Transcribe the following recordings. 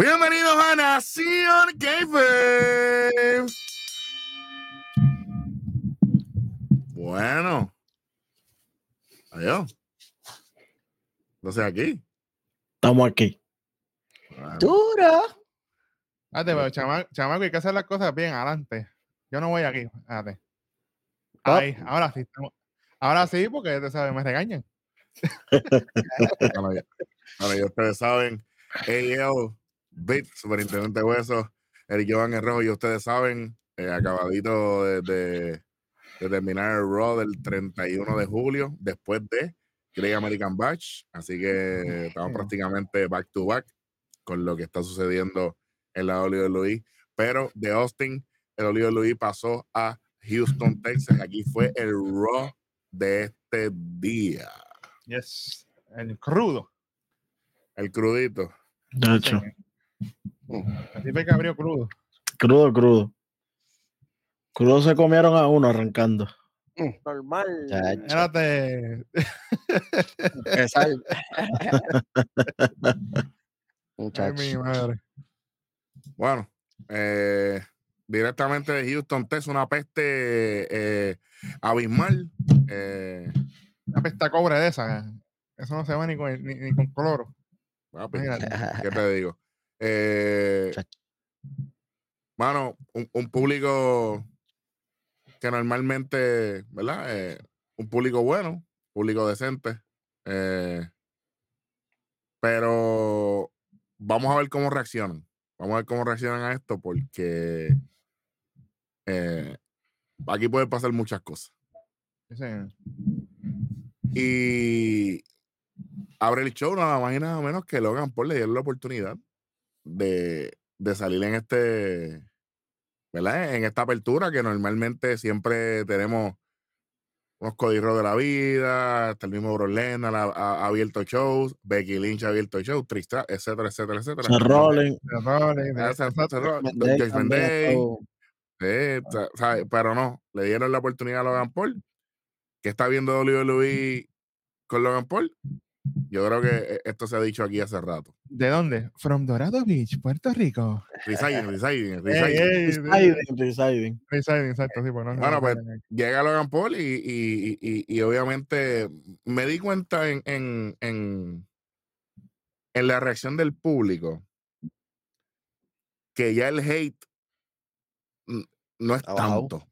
Bienvenidos a Nación Gamer. Bueno. Adiós. Entonces aquí. Estamos aquí. Bueno, Duro. Espérate, pero chama- chamaco, hay que hacer las cosas bien adelante. Yo no voy aquí. Espérate. Ah. Ahí, ahora sí. estamos- Ahora sí, porque te sabes, me regañan. bueno, ya, bueno, ya ustedes saben. AL, Bit, Superintendente Hueso, Eric Jovan el Rojo, y ustedes saben, eh, acabadito de, de- de terminar el Raw del 31 de julio, después de Great American Batch. Así que estamos prácticamente back to back con lo que está sucediendo en la WWE. Pero de Austin, el WWE pasó a Houston, Texas. Aquí fue el Raw de este día. Yes. El crudo. El crudito. De hecho, Así fue que abrió crudo. crudo, crudo. Crudo se comieron a uno arrancando. Normal. Espérate. Sal. Ay, mi madre. Bueno, eh, directamente de Houston, Texas, una peste eh, abismal. eh, Una pesta cobre de esa. Eso no se va ni con, ni, ni con cloro. papi, Imagínate. ¿Qué te digo? Eh, mano, un, un público que normalmente, ¿verdad? Eh, un público bueno, público decente. eh, pero vamos a ver cómo reaccionan. Vamos a ver cómo reaccionan a esto porque eh, aquí pueden pasar muchas cosas. Ese- Y abre el show nada más y nada menos que Logan Paul le dieron la oportunidad de, de salir en este, ¿verdad? En esta apertura que normalmente siempre tenemos unos códigos de la vida, hasta el mismo Brock Lesnar ha, ha- ha abierto shows, Becky Lynch ha abierto shows, Trista, etcétera, etcétera, etcétera. Se rolling. se- Mendez Judgment Day, pero no, le dieron la oportunidad a Logan Paul, que está viendo WWE con Logan Paul. Yo creo que eh, esto se ha dicho aquí hace rato. ¿De dónde? From Dorado Beach, Puerto Rico. Residing, residing, residing. Residing, residing. Residing, exacto, sí, pues no Bueno, pues. Llega Logan Paul y, y- y- y- obviamente me di cuenta en, en, en, en la reacción del público que ya el hate no es Ha tanto.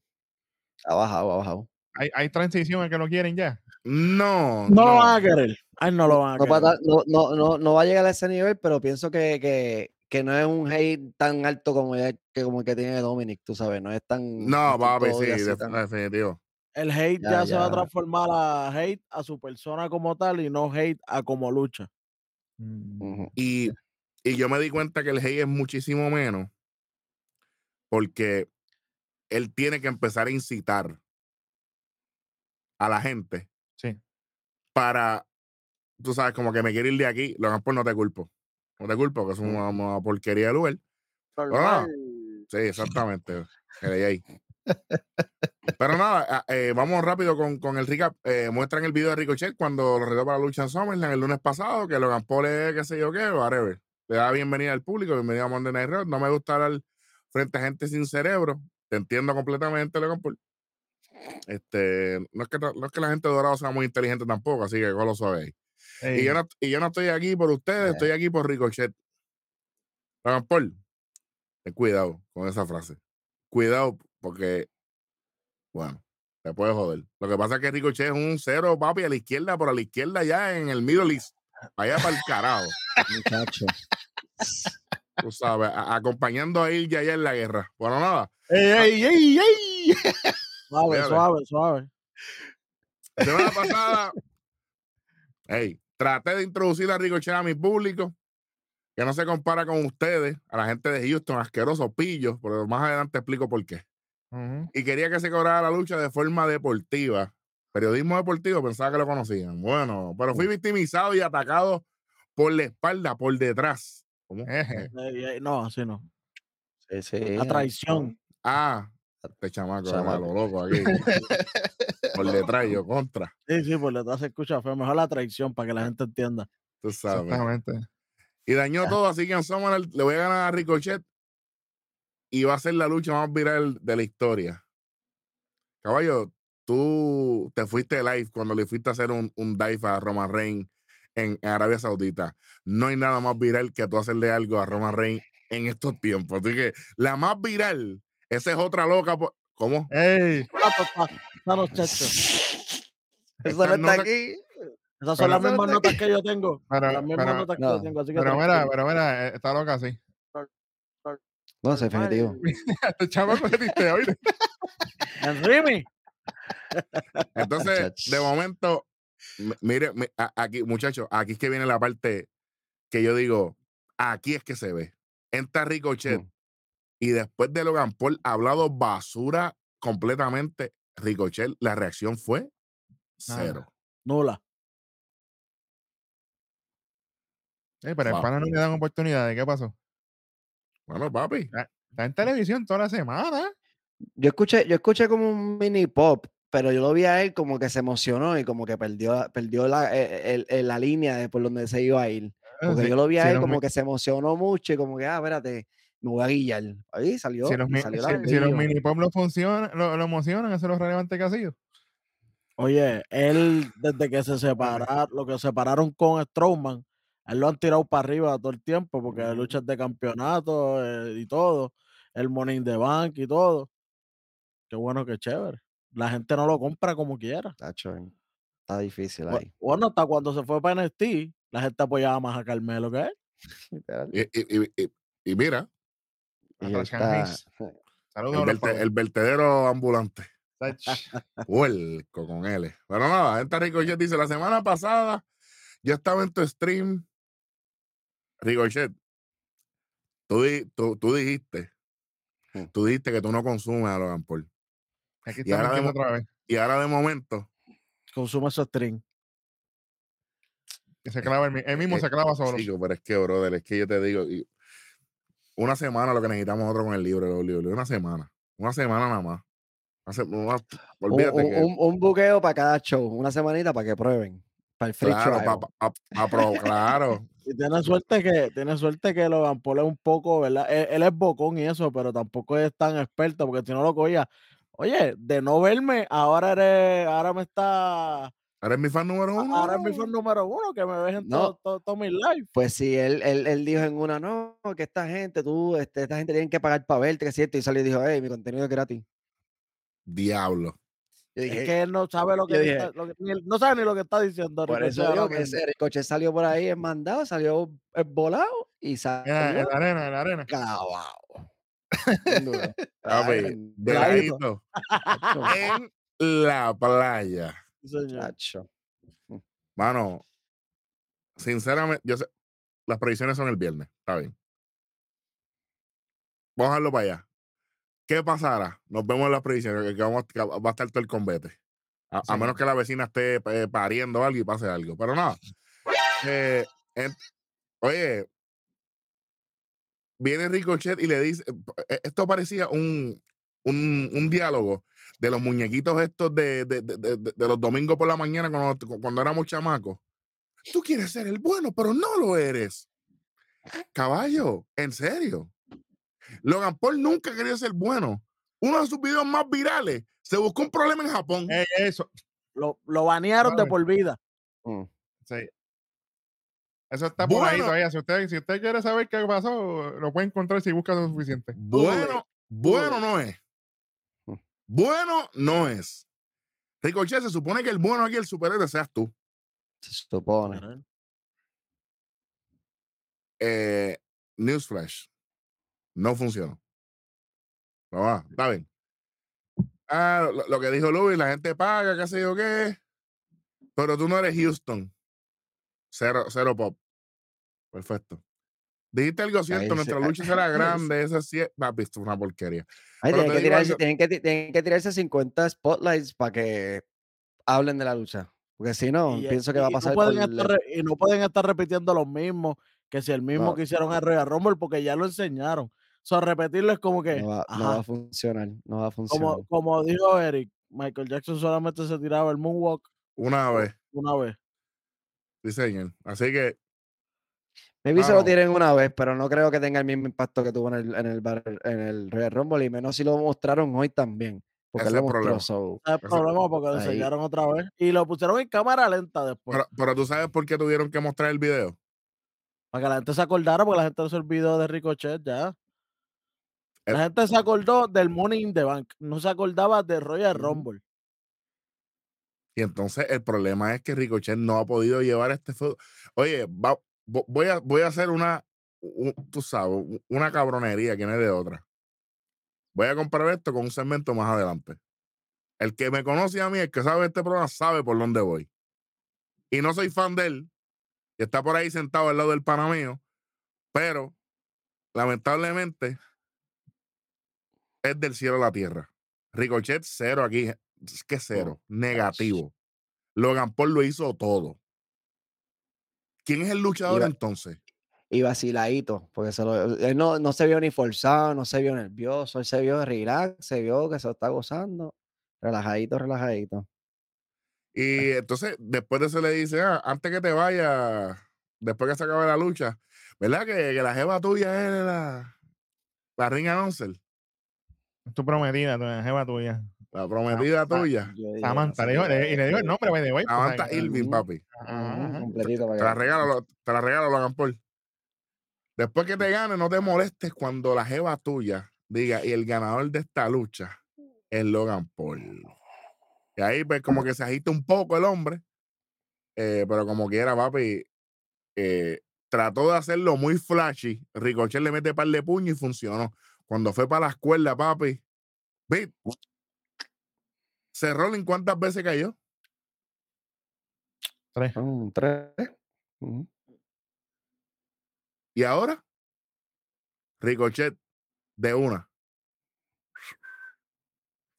Ha bajado, ha bajado. hay, hay transiciones que lo quieren ya. No, No lo van a querer. Ay, no lo van a No, va a dar- no, no, no, no va a llegar a ese nivel, pero pienso que, que, que no es un hate tan alto como el que, como el que tiene Dominic, tú sabes, no es tan. No, papi, sí, así de- tan- definitivo. El hate ya, Ya, se va a transformar a hate a su persona como tal y no hate a como lucha. Ujú. Y, y yo me di cuenta que el hate es muchísimo menos porque él tiene que empezar a incitar a la gente Sí. para, tú sabes, como que me quiere ir de aquí, Logan Paul no te culpo. No te culpo, que es una, una porquería de lugar. Normal. Sí, exactamente. Pero nada, ah, eh, vamos rápido con, con el recap. Eh, muestran el video de Ricochet cuando lo retó para la lucha en SummerSlam el lunes pasado, que Logan Paul es qué sé yo qué, whatever. Le da bienvenida al público, bienvenida a Monday Night Raw. No me gusta hablar frente a gente sin cerebro. Te entiendo completamente, Logan Paul. Este, no es que, no es que la gente dorada sea muy inteligente tampoco, así que lo suave Y yo, no, y yo no estoy aquí por ustedes, Eh. estoy aquí por Ricochet. Logan Paul, ten cuidado con esa frase. Cuidado, porque, bueno, te puede joder. Lo que pasa es que Ricochet es un cero, papi, a la izquierda, por a la izquierda ya en el Middle East. Allá para el carajo, Muchacho. tú sabes, a- acompañando a él ya allá en la guerra. Bueno, nada. ey, ey, ey, ey. Suave, suave, suave. Semana pasada, hey, traté de introducir a Ricochet a mi público, que no se compara con ustedes, a la gente de Houston, asquerosos pillos, pero más adelante explico por qué. Y quería que se cobrara la lucha de forma deportiva. Periodismo deportivo, pensaba que lo conocían. Bueno, pero fui victimizado y atacado por la espalda, por detrás. Eh, eh, no, así no. Sí, sí. La traición. Ah, este chamaco, lo loco aquí. por detrás, yo contra. Sí, sí, por detrás se escucha feo. Mejor la traición para que la gente entienda. Tú sabes. Exactamente. Y dañó todo, así que en Summer le voy a ganar a Ricochet y va a ser la lucha más viral de la historia. Caballo, tú te fuiste live cuando le fuiste a hacer un, un dive a Roman Reigns en, en Arabia Saudita. No hay nada más viral que tú hacerle algo a Roman Reigns en estos tiempos. Así que la más viral, esa es otra loca. po- ¿Cómo? ¡Ey! Ah, papá, esa no, chacho. Eso no está aquí. Esas son las mismas notas que yo tengo. Pero- las mismas pero- notas que yo tengo. Pero mira, pero mira, está loca así. No, es definitivo. Este chamaco que diste hoy. En Rimi. Entonces, de momento, mire, aquí, muchachos, aquí es que viene la parte que yo digo, aquí es que se ve. Entra Ricochet Mm. Y después de Logan Paul ha hablado basura completamente. Ricochet, la reacción fue cero. Nula. Eh, pero el pana no le dan oportunidades. ¿Qué pasó? Bueno, papi, Está en televisión toda la semana. Yo escuché, yo escuché como un mini pop, pero yo lo vi a él como que se emocionó y como que perdió, perdió la, eh, el- el- la línea de por donde se iba a ir. Porque Si- yo lo vi a él como que se emocionó mucho y como que, ah, espérate, me voy a guillar. Ahí salió, si los, y mi- salió si- la si los video. mini pop lo funcionan, lo, lo emocionan, eso es lo relevante que ha sido. Oye, él, desde que se separaron, lo que se separaron con Strowman, él lo han tirado para arriba todo el tiempo, porque hay luchas de campeonato eh, y todo, el Money in the Bank y todo. Qué bueno, qué chévere. La gente no lo compra como quiera. Tacho, está difícil ahí. Bueno, hasta cuando se fue para NXT, la gente apoyaba más a Carmelo que él. literal. y, y- y- y- y mira, Y Hasta está- Shanghais. Saludos el, verte- el vertedero ambulante. Huelco con él. Pero nada, entra Ricochet dice, la semana pasada yo estaba en tu stream. Ricochet, tú, di- tú, tú dijiste, Mm. tú dijiste que tú no consumes a Logan Paul. Aquí Y está ahora mintiendo de otra vez. Y ahora de momento, Consume su stream. Que se clava el, él mismo Eh, se clava solo. chico, pero es que, brother, es que yo te digo, y una semana lo que necesitamos nosotros con el libro, de WWE, una semana. Una semana nada más. Una se- una- un, olvídate un- que, un- un buqueo para cada show, una semanita para que prueben. Para el free claro, trial. pa- pa- pa- pro- claro, Y tiene suerte que, tiene suerte que Logan Paul es un poco, ¿verdad? Él, él es bocón y eso, pero tampoco es tan experto, porque si no lo cogía, oye, de no verme, ahora eres, ahora me está, eres mi fan número uno. ahora es mi fan número uno, que me ves en No. todo, todo, todo mi live. Pues sí, él, él, él dijo en una, no, que esta gente, tú, este, esta gente tienen que pagar para verte, que es cierto, y salió y dijo, hey, mi contenido es gratis. Diablo. Yo dije, Es que él no sabe lo que, dije- está- lo que- ni él- no sabe ni lo que está diciendo. por eso digo ahora que ese Ricochet salió por ahí en mandado, salió volado y en salió la arena, en la arena. clavado. En la playa. Sí, señor. chacho. Mano, sinceramente, yo sé, las previsiones son el viernes, está bien. Vamos a dejarlo para allá. ¿Qué pasará? Nos vemos en las previsiones, que, vamos, que va a estar todo el combate. A, menos que la vecina esté eh, pariendo algo y pase algo. Pero nada. Eh, en- oye, viene Ricochet y le dice, eh, esto parecía un, un, un diálogo de los muñequitos estos de, de, de- de- de- de los domingos por la mañana cuando, cuando éramos chamacos. Tú quieres ser el bueno, pero no lo eres. Caballo, en serio. Logan Paul nunca quería ser bueno. Uno de sus videos más virales se buscó un problema en Japón. Ey, eso. Lo, lo banearon de por vida. Mm. Sí. Eso está por ahí todavía. Si usted, si usted quiere saber qué pasó, lo puede encontrar si busca lo suficiente. Bueno, bueno no es. Bueno no es. Ricochet, se supone que el bueno aquí, el superhéroe, seas tú. Se supone. Eh, Newsflash. No funcionó. No va, está bien. Ah, lo, lo que dijo Louis, la gente paga, qué sé yo qué. Pero tú no eres Houston. Cero, cero pop. Perfecto. Dijiste algo cierto, nuestra ahí- lucha será grande, esa sí es es una porquería. Ay, tienen, que tirarse, algo- tienen, que, ti- tienen que tirarse 50 spotlights para que hablen de la lucha. Porque si no, Y, pienso que y- va a no pasar pueden por estar la- re- y no pueden estar repitiendo los mismos que si el mismo No. que hicieron en Royal Rumble porque ya lo enseñaron. O sea, repetirlo es como que, no, va, no ajá, va a funcionar. No va a funcionar. como, como dijo Eric, Michael Jackson solamente se tiraba el moonwalk Una vez, una vez. sí, señor. Así que Maybe se lo tiren una vez, pero no creo que tenga el mismo impacto que tuvo en el, en el, Battle- en el Royal Rumble, y menos si lo mostraron hoy también. Porque es el problema. mostró. so, Ese es el problema porque lo enseñaron otra vez y lo pusieron en cámara lenta después. Pero, pero tú sabes por qué tuvieron que mostrar el video. Para que la gente se acordara, porque la gente no se olvidó de Ricochet ya. La Eh. gente se acordó del Money in the Bank, no se acordaba de Royal. Rumble. Y entonces el problema es que Ricochet no ha podido llevar este feudo. Oye, va- voy, a, voy a hacer una, un- tú sabes, una cabronería que no es de otra. Voy a comparar esto con un segmento más adelante. El que me conoce a mí, el que sabe este programa, sabe por dónde voy. Y no soy fan de él, y está por ahí sentado al lado del pana mío, pero lamentablemente es del cielo a la tierra. Ricochet cero aquí, es que cero, negativo. Logan Paul lo hizo todo. ¿Quién es el luchador Iba- entonces? y vaciladito, porque se lo- él no, no se vio ni forzado, no se vio nervioso, él se vio relax, se vio que se lo está gozando, relajadito, relajadito. Y entonces, después de eso le dice, ah, antes que te vayas, después que se acabe la lucha, ¿verdad? Que, que la jeva tuya es la, la ring announcer, Tu prometida, tu jeva tuya. La prometida Sa- tuya. Yo digo, Samantha. le dijo- le- y le dijo el nombre, the way, pues, Samantha. Irving, papi. Ajá, completito Te la regalo, lo- te la regalo, Logan Paul. Después que te gane, no te molestes cuando la jeva tuya diga, y el ganador de esta lucha es Logan Paul. Y ahí, pues, como que se agita un poco el hombre, eh, pero como quiera, papi, eh, trató de hacerlo muy flashy. Ricochet le mete par de puño y funcionó. Cuando fue para la escuela, papi, Cerró en cuántas veces cayó. Tres. Mm, tres. Y ahora, Ricochet de una.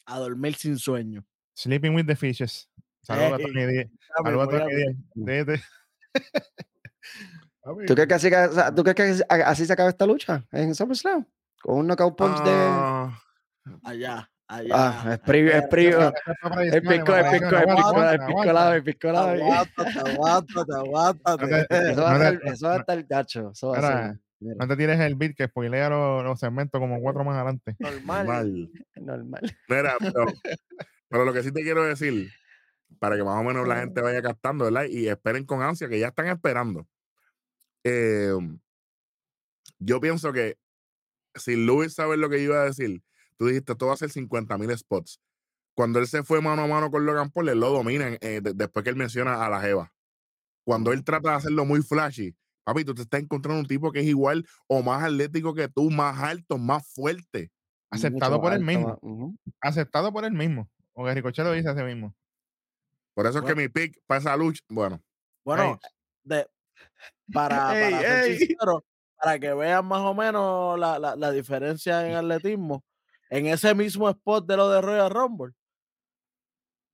A dormir sin sueño. Sleeping with the Fishes. Saludos a Díaz. Ya Saludos a Papi, ¿Tú crees que así, ¿tú crees que así- así se acaba esta lucha en SummerSlam? Con un knockout punch de... Ah, Allá, allá. Ah, es preview, es para El pico, el pico, el pico, el Aguanta, pico lado, el pico lado. Aguántate, aguántate. Eso va a estar, eso va a estar gacho. Eso va a ser No te tires el beat que spoilea los, los segmentos como cuatro más adelante. Normal. mal. normal. Mira, pero, pero lo que sí te quiero decir, para que más o menos la gente vaya captando, ¿verdad? Y esperen con ansia, que ya están esperando. Eh, yo pienso que si Luis sabe lo que yo iba a decir, tú dijiste, esto va a ser 50 mil spots. Cuando él se fue mano a mano con Logan Paul, él lo domina eh, de- después que él menciona a la Jeva. Cuando él trata de hacerlo muy flashy, papi, tú te estás encontrando un tipo que es igual o más atlético que tú, más alto, más fuerte. Aceptado Mucho por él mismo. Aceptado por él mismo. Porque Ricochet lo dice a sí mismo. Por eso es que mi pick para esa lucha, bueno, Bueno, de, para, Ey, para ser ey. sincero, para que vean más o menos la, la- la diferencia en atletismo, en ese mismo spot de lo de Royal Rumble,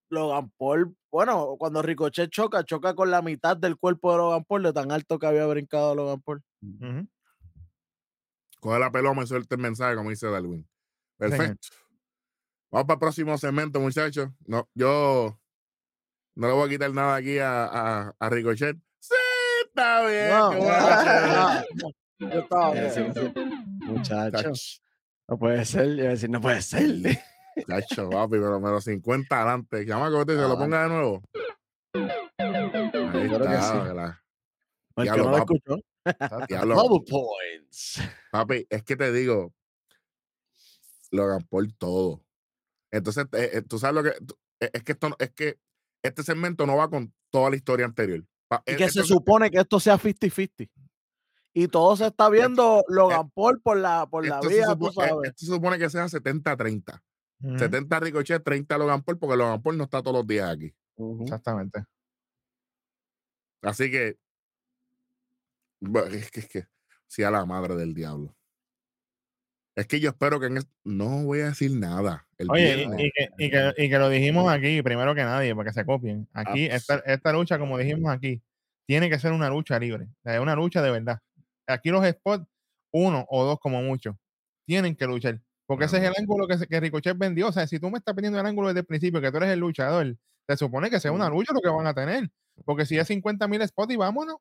Logan Paul, bueno, cuando Ricochet choca, choca con la mitad del cuerpo de Logan Paul, de tan alto que había brincado Logan Paul. Ujú. coge la peloma y suelta el mensaje, como dice Darwin. Perfecto. Vamos para el próximo segmento, muchachos. No, yo no le voy a quitar nada aquí a, a, a Ricochet. Sí, está bien. No, qué no, bueno. no, no, yo estaba sí, bien. sí. No puede ser. Yo iba a decir, no puede ser. chacho, papi, pero me lo 50 adelante. Chamaco, que se lo ponga de nuevo. Ahí Yo creo que está, sí. ¿verdad? El que Diablo, no lo escuchó. Double points. papi, es que te digo, Logan Paul todo. Entonces, eh, eh, tú sabes lo que. eh, Es que esto es que este segmento no va con toda la historia anterior. Y eh, que se supone que esto sea 50-50. Y todo se está viendo Logan Paul por la, por la tú eh, sabes. esto se supone que sea 70-30. Ujú. 70 Ricochet, 30 Logan Paul, porque Logan Paul no está todos los días aquí. Exactamente. Así que. bueno, Es que, es que. A la madre del diablo. Es que yo espero que en es- no voy a decir nada. El Oye, y- viernes. y, que, y, que, y que lo dijimos aquí primero que nadie, para que se copien. Aquí, esta, esta lucha, como dijimos aquí, tiene que ser una lucha libre. o sea, una lucha de verdad. Aquí los spots, uno o dos como mucho, tienen que luchar. Porque ese es el ángulo que, que Ricochet vendió. O sea, si tú me estás pidiendo el ángulo desde el principio, que tú eres el luchador, se supone que sea una lucha lo que van a tener. Porque si es 50 mil spots y vámonos.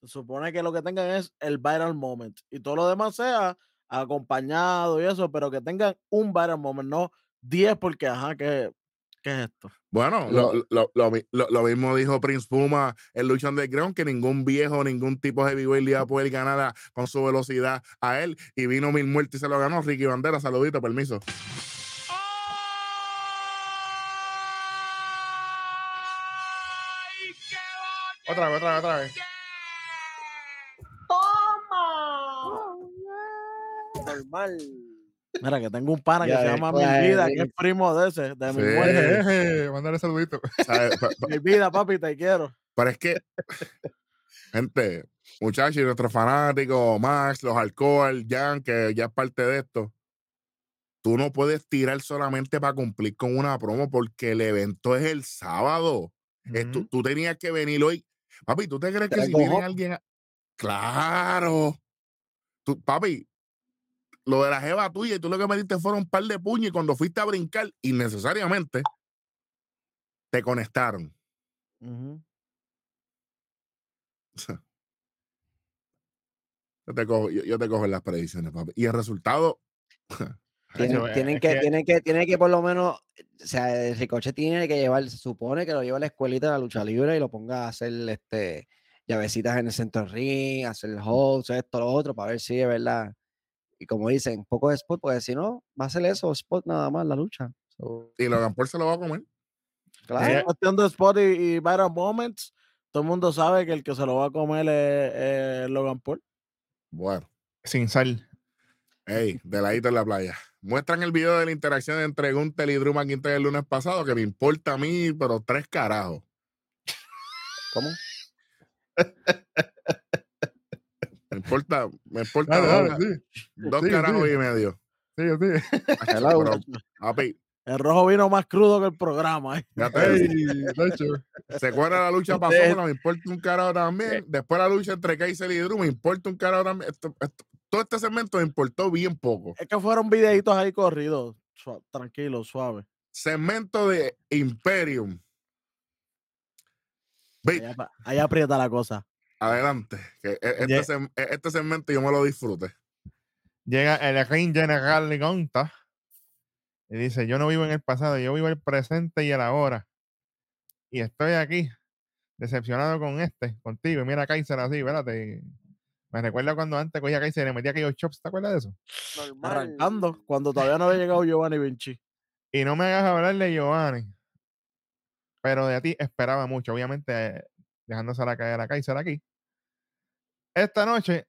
Se supone que lo que tengan es el viral moment y todo lo demás sea acompañado y eso, pero que tengan un viral moment, no 10 porque, ajá, ¿qué, qué es esto? Bueno, Lo- lo, lo- lo mi- lo- lo mismo dijo Prince Puma en Lucha Underground, que ningún viejo, ningún tipo de heavyweight le iba a poder ganar a- con su velocidad a él. Y vino Mil Muertes y se lo ganó. Ricky Bandera, saludito, permiso. Otra vez, otra vez, otra vez. Normal. Mira, que tengo un pana Ya que se llama Mi Vida, que es primo de ese, de mi Sí. muerte. Eje, Mándale saludito. Mi vida, papi, te quiero. Pero es que, gente, muchachos, nuestros fanáticos, Max, los alcohol, Jan, que ya es parte de esto, tú no puedes tirar solamente para cumplir con una promo porque el evento es el sábado. Eh, tú, tú tenías que venir hoy. Papi, ¿tú te crees que si viene alguien? a- Claro. Tú, papi, lo de la jeva tuya y tú lo que me diste fueron un par de puños y cuando fuiste a brincar, innecesariamente, te conectaron. Yo te cojo, yo, yo te cojo en las predicciones, papi. Y el resultado, Tienen, que, tienen que, tienen que por lo menos, o sea, el Ricochet tiene que llevar, se supone que lo lleva a la escuelita de la lucha libre y lo ponga a hacer este llavecitas en el centro ring, hacer el host, esto, lo otro, para ver si es verdad. Y como dicen, poco de spot, porque si no, va a ser eso, spot nada más la lucha. So, y Logan Paul se lo va a comer. claro. En cuestión de spot y, y viral moments, todo el mundo sabe que el que se lo va a comer es, es Logan Paul. Bueno, Sin sal. hey, de ladito en la playa. Muestran el video de la interacción entre Gunther y Drew McIntyre el lunes pasado, que me importa a mí, pero tres carajos. ¿Cómo? Me importa, me importa Dale, dos, dale, sí. dos sigue, carajos y medio. Pero, papi, El rojo vino más crudo que el programa. ¿eh? ya te Ey, digo. Nacho. Se cuadra la lucha pasó, me importa un carajo también. Después la lucha entre Kaiser y Drew, me importa un carajo también. Esto- esto- todo este segmento me importó bien poco. Es que fueron videitos ahí corridos. Sua- tranquilo, suave. Segmento de Imperium. Apa- ahí aprieta la cosa. Adelante. Que e- este, Ye- seg- e- este segmento yo me lo disfruté. Llega el Ring General de Gonta y dice, yo no vivo en el pasado, yo vivo el presente y el ahora. Y estoy aquí, decepcionado con este, contigo. Y mira a Kaiser así, espérate. Me recuerda cuando antes cogía a Kaiser y le metía aquellos chops, ¿te acuerdas de eso? Arrancando, cuando todavía no había llegado Giovanni Vinci. Y no me hagas hablar de Giovanni. Pero de ti esperaba mucho, obviamente eh, dejándose la caer a Kaiser aquí. Esta noche,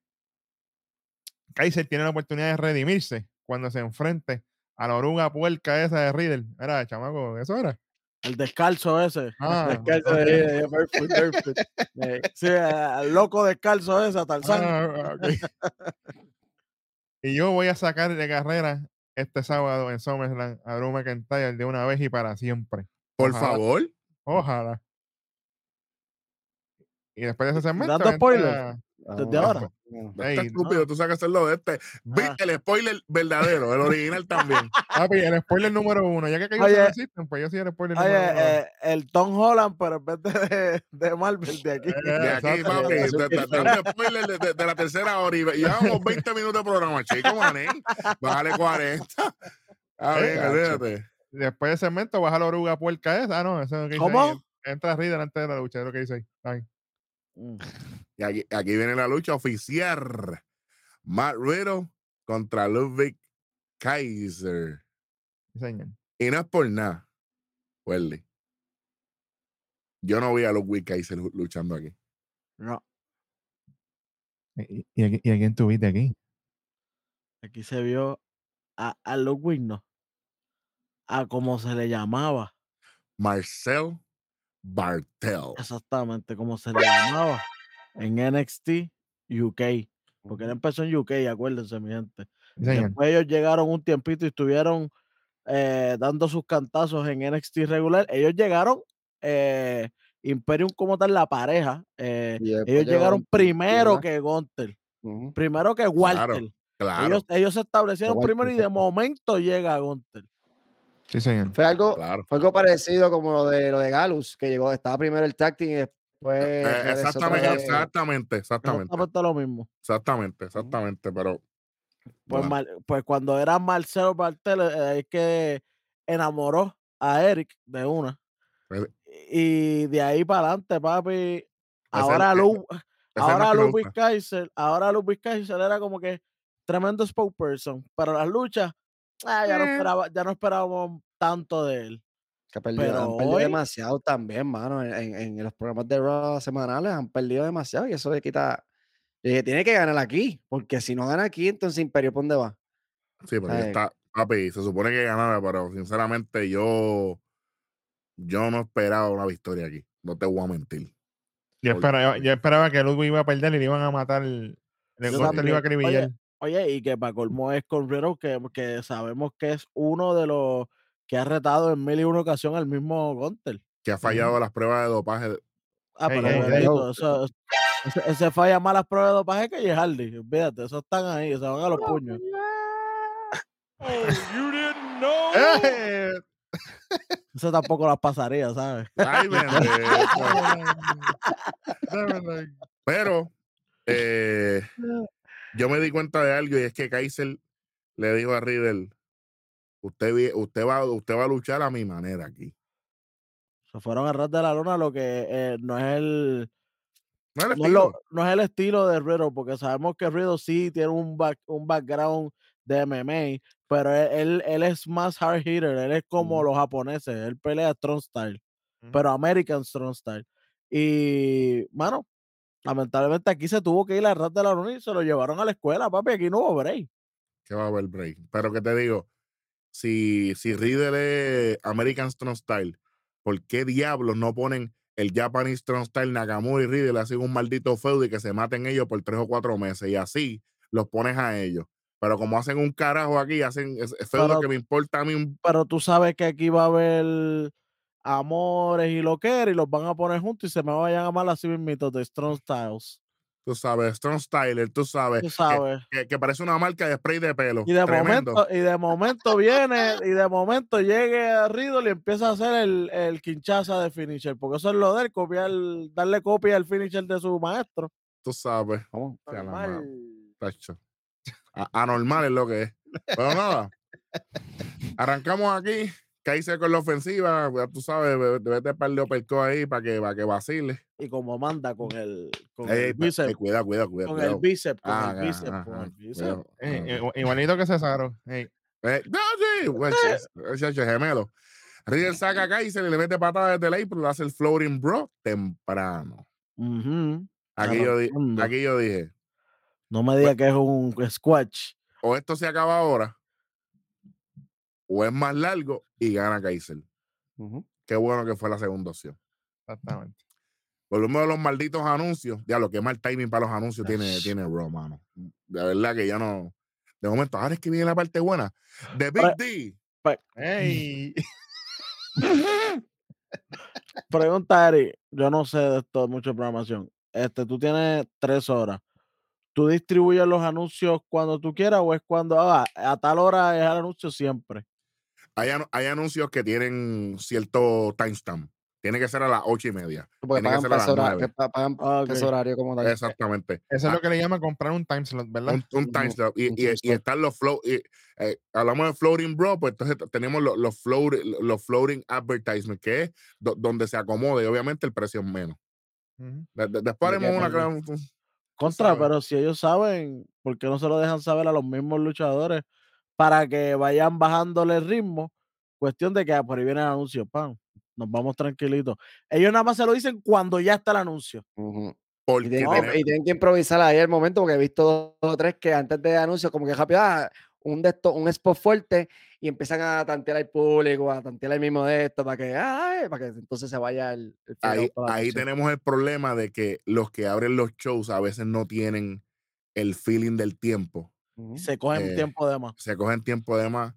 Kaiser tiene la oportunidad de redimirse cuando se enfrente a la oruga puerca esa de Riddle. Era, chamaco, eso era. El descalzo ese. Ah, Descalzo ok. de- de Barefoot, Barefoot. Eh, Sí, el loco descalzo ese, Tarzán. Ah, ok. y yo voy a sacar de carrera este sábado en SummerSlam a Drew McIntyre de una vez y para siempre. Por Ojalá. favor. Ojalá. Y después de ese segmento. ¿Dando entra- spoiler? Desde ahora. vamos. Está estúpido, tú sacas hacerlo de este. Ah. el spoiler verdadero, el original también. Papi, el spoiler número uno. Ya que Oye, no existen, pues yo soy el spoiler Oye, número uno. eh, el Tom Holland, pero en vez de, de Marvel, de aquí. Eh, De aquí, exacto. papi, de- spoiler de, de- de la tercera hora. Y llevamos 20 minutos de programa, chico, mané. Bájale 40. A Eh, ver. Después de ese segmento, baja la oruga puerca esa. Ah, no, eso es lo que dice ¿Cómo? ahí. Entra Reader antes de la lucha, es lo que dice ahí. Mm. Y aquí, aquí viene la lucha oficial. Matt Riddle contra Ludwig Kaiser. Señor. Y no es por nada, Welly. Yo no vi a Ludwig Kaiser lu- luchando aquí. No, ¿Y, y, y a quién tuviste aquí? aquí se vio a, a Ludwig, no. A como se le llamaba. Marcel Bartel. Exactamente, como se le llamaba en NXT UK. Porque él empezó en UK, acuérdense, mi gente. Sí. Después ellos llegaron un tiempito y estuvieron eh, dando sus cantazos en NXT regular. Ellos llegaron, eh, Imperium como tal, la pareja. eh, ellos llegaron primero ¿verdad? que Gunter, Ujú. primero que Walter. Claro, Ellos, ellos se establecieron Walter, primero y de momento llega Gunter. Sí, señor. Fue algo, claro. fue algo parecido como lo de lo de Galus, que llegó, estaba primero el team y des- Pues, Eh, regresó exactamente, exactamente, exactamente, Exactamente lo mismo. exactamente, exactamente, pero Pues, bueno, Mar- pues cuando era Marcelo Bartel, eh, es que enamoró a Eric de una. Pues- Y de ahí para adelante, papi. Ahora Lu, ahora Ludwig. Kaiser, ahora Ludwig Kaiser era como que tremendo spokesperson, pero las luchas, ah, ya no Eh. esperaba, ya no esperábamos tanto de él. Que ha perdido, Pero han perdido hoy- demasiado también, mano. En, en- en los programas de Raw semanales han perdido demasiado y eso le quita. Dije, tiene que ganar aquí, porque si no gana aquí, entonces Imperio, ¿por dónde va? Sí, Ay. está, papi, se supone que ganara, pero sinceramente yo, yo no esperaba una victoria aquí. No te voy a mentir. Yo Porque- esperaba, yo esperaba que Ludwig iba a perder y le iban a matar. El Yo Gunther le iba a acribillar. Oye, y que para colmo es con Riddle, que, que sabemos que es uno de los que ha retado en mil y una ocasión al mismo Gunter. Que ha fallado las pruebas de dopaje. Ah, pero ey, ey. bendito, eso, ese, ese falla más las pruebas de dopaje que Hardy. Olvídate, esos están ahí, se van a los puños. ¡Eh! Eso tampoco las pasaría, ¿sabes? Ay. Pero eh, yo me di cuenta de algo y es que Kaiser le dijo a Riddle, usted, usted, va, usted va a luchar a mi manera aquí. Se fueron a ras de la luna, lo que eh, no es el No es el no es, lo- estilo. no es el estilo de Riddle, porque sabemos que Riddle sí tiene un, back- un background de MMA, pero él, él, él es más hard hitter, él es como los japoneses, él pelea strong style, pero American strong style. Y, mano, lamentablemente aquí se tuvo que ir a ras de la luna y se lo llevaron a la escuela, papi, aquí no hubo break. que va a haber break. Pero que te digo, si, si Riddle es American Strong Style, ¿por qué diablos no ponen el Japanese Strong Style Nakamura y Riddle hacen un maldito feudo y que se maten ellos por tres o cuatro meses y así los pones a ellos? Pero como hacen un carajo aquí, hacen es, que me importa a mí un Pero tú sabes que aquí va a haber amores y lo que y los van a poner juntos y se me vayan a llamar así mismitos de Strong Styles. tú sabes, Strong Styler, tú sabes, Tú sabes. que, que parece una marca de spray de pelo. Y de Tremendo. momento, y de momento viene, y de momento llegue a Riddle y empieza a hacer el, el quinchaza de finisher, porque eso es lo de él, copiar, darle copia al finisher de su maestro. Tú sabes, Anormal es lo que es. Pero nada, arrancamos aquí. Kaiser con la ofensiva, ya tú sabes, vete para el uppercut ahí para que, para que vacile. Y como manda con el, con Ey, el bíceps, ey, cuidado, cuidado, cuidado. con el bíceps, con Ah, el bíceps, ajá, con el bíceps. Eh, Ah. igualito que Cesaro. Ey. Eh, no, sí, pues, chacho, gemelo. Riddle saca a Kaiser y le mete patada desde el le hace el floating bro temprano. Aquí yo, aquí yo dije, No me diga que es un squash. o esto se acaba ahora, o es más largo y gana Kaiser. Qué bueno que fue la segunda opción. Exactamente. Volvemos a los malditos anuncios. Ya lo que mal timing para los anuncios tiene, tiene Raw, mano. De verdad que ya no. De momento, ahora es que viene la parte buena. De Big D. Ey. Pregunta, Eri, yo no sé de esto, mucha programación. Este, tú tienes tres horas. ¿Tú distribuyes los anuncios cuando tú quieras o es cuando ah, a tal hora es el anuncio siempre? Hay, anu- hay anuncios que tienen cierto timestamp. Tiene que ser a las ocho y media. Porque Tiene que pagan ser a para las pagan Ah, horario como tal. Exactamente. Eso es Ah, lo que le llaman comprar un time slot, ¿verdad? un, un. Y, y- están los flow. y, eh, hablamos de floating bro, pues entonces tenemos los, los, float- los floating advertisements, que es do- donde se acomode. Y obviamente el precio es menos. De- de- después ¿De qué haremos una. un- Contra, sabes. pero si ellos saben, ¿por qué no se lo dejan saber a los mismos luchadores para que vayan bajándole el ritmo? Cuestión de que ah, por ahí viene el anuncio, pan. Nos vamos tranquilitos. Ellos nada más se lo dicen cuando ya está el anuncio. Y Porque tienen, que, y tienen que improvisar ahí el momento porque he visto dos o tres que antes de anuncio como que rápido ah, un de estos, un spot fuerte y empiezan a tantear al público, a tantear el mismo de esto para que, ay, para que entonces se vaya el, ahí, ahí tenemos el problema de que los que abren los shows a veces no tienen el feeling del tiempo. Se cogen Eh, tiempo de más. Se cogen tiempo de más.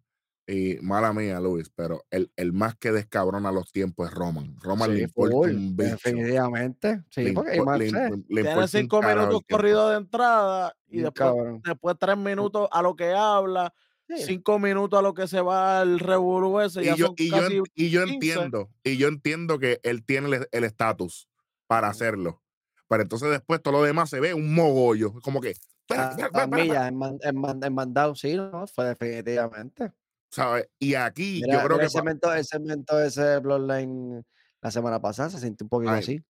Y mala mía, Luis, pero el, el más que descabrona los tiempos es Roman. Roman le importa un bicho. definitivamente. Sí, Le, porque le le Tiene cinco minutos corrido de entrada y después, después tres minutos a lo que habla, Sí. cinco minutos a lo que se va el revolú ese. Y Ya yo, son y, yo, casi y yo 15. entiendo, y yo entiendo que él tiene el- el estatus. para hacerlo. Pero entonces después todo lo demás se ve un mogollo, como que... En, man- en man- en mandado, sí, no, fue definitivamente. ¿sabes? Y aquí Mira, yo creo que... el segmento, el segmento ese Bloodline la semana pasada se sintió un poquito Ay, así.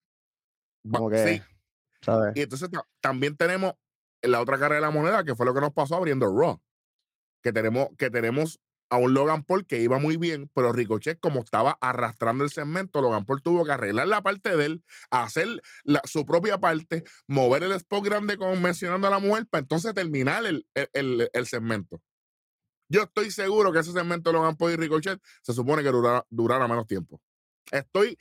Como sí, que, ¿sabes? Y entonces ta- también tenemos la otra cara de la moneda, que fue lo que nos pasó abriendo Raw. Que tenemos, que tenemos a un Logan Paul que iba muy bien, pero Ricochet, como estaba arrastrando el segmento, Logan Paul tuvo que arreglar la parte de él, hacer la- su propia parte, mover el spot grande como mencionando a la mujer, para entonces terminar el, el- el- segmento. Yo estoy seguro que ese segmento de Logan Paul y Ricochet se supone que durara, durara menos tiempo. Estoy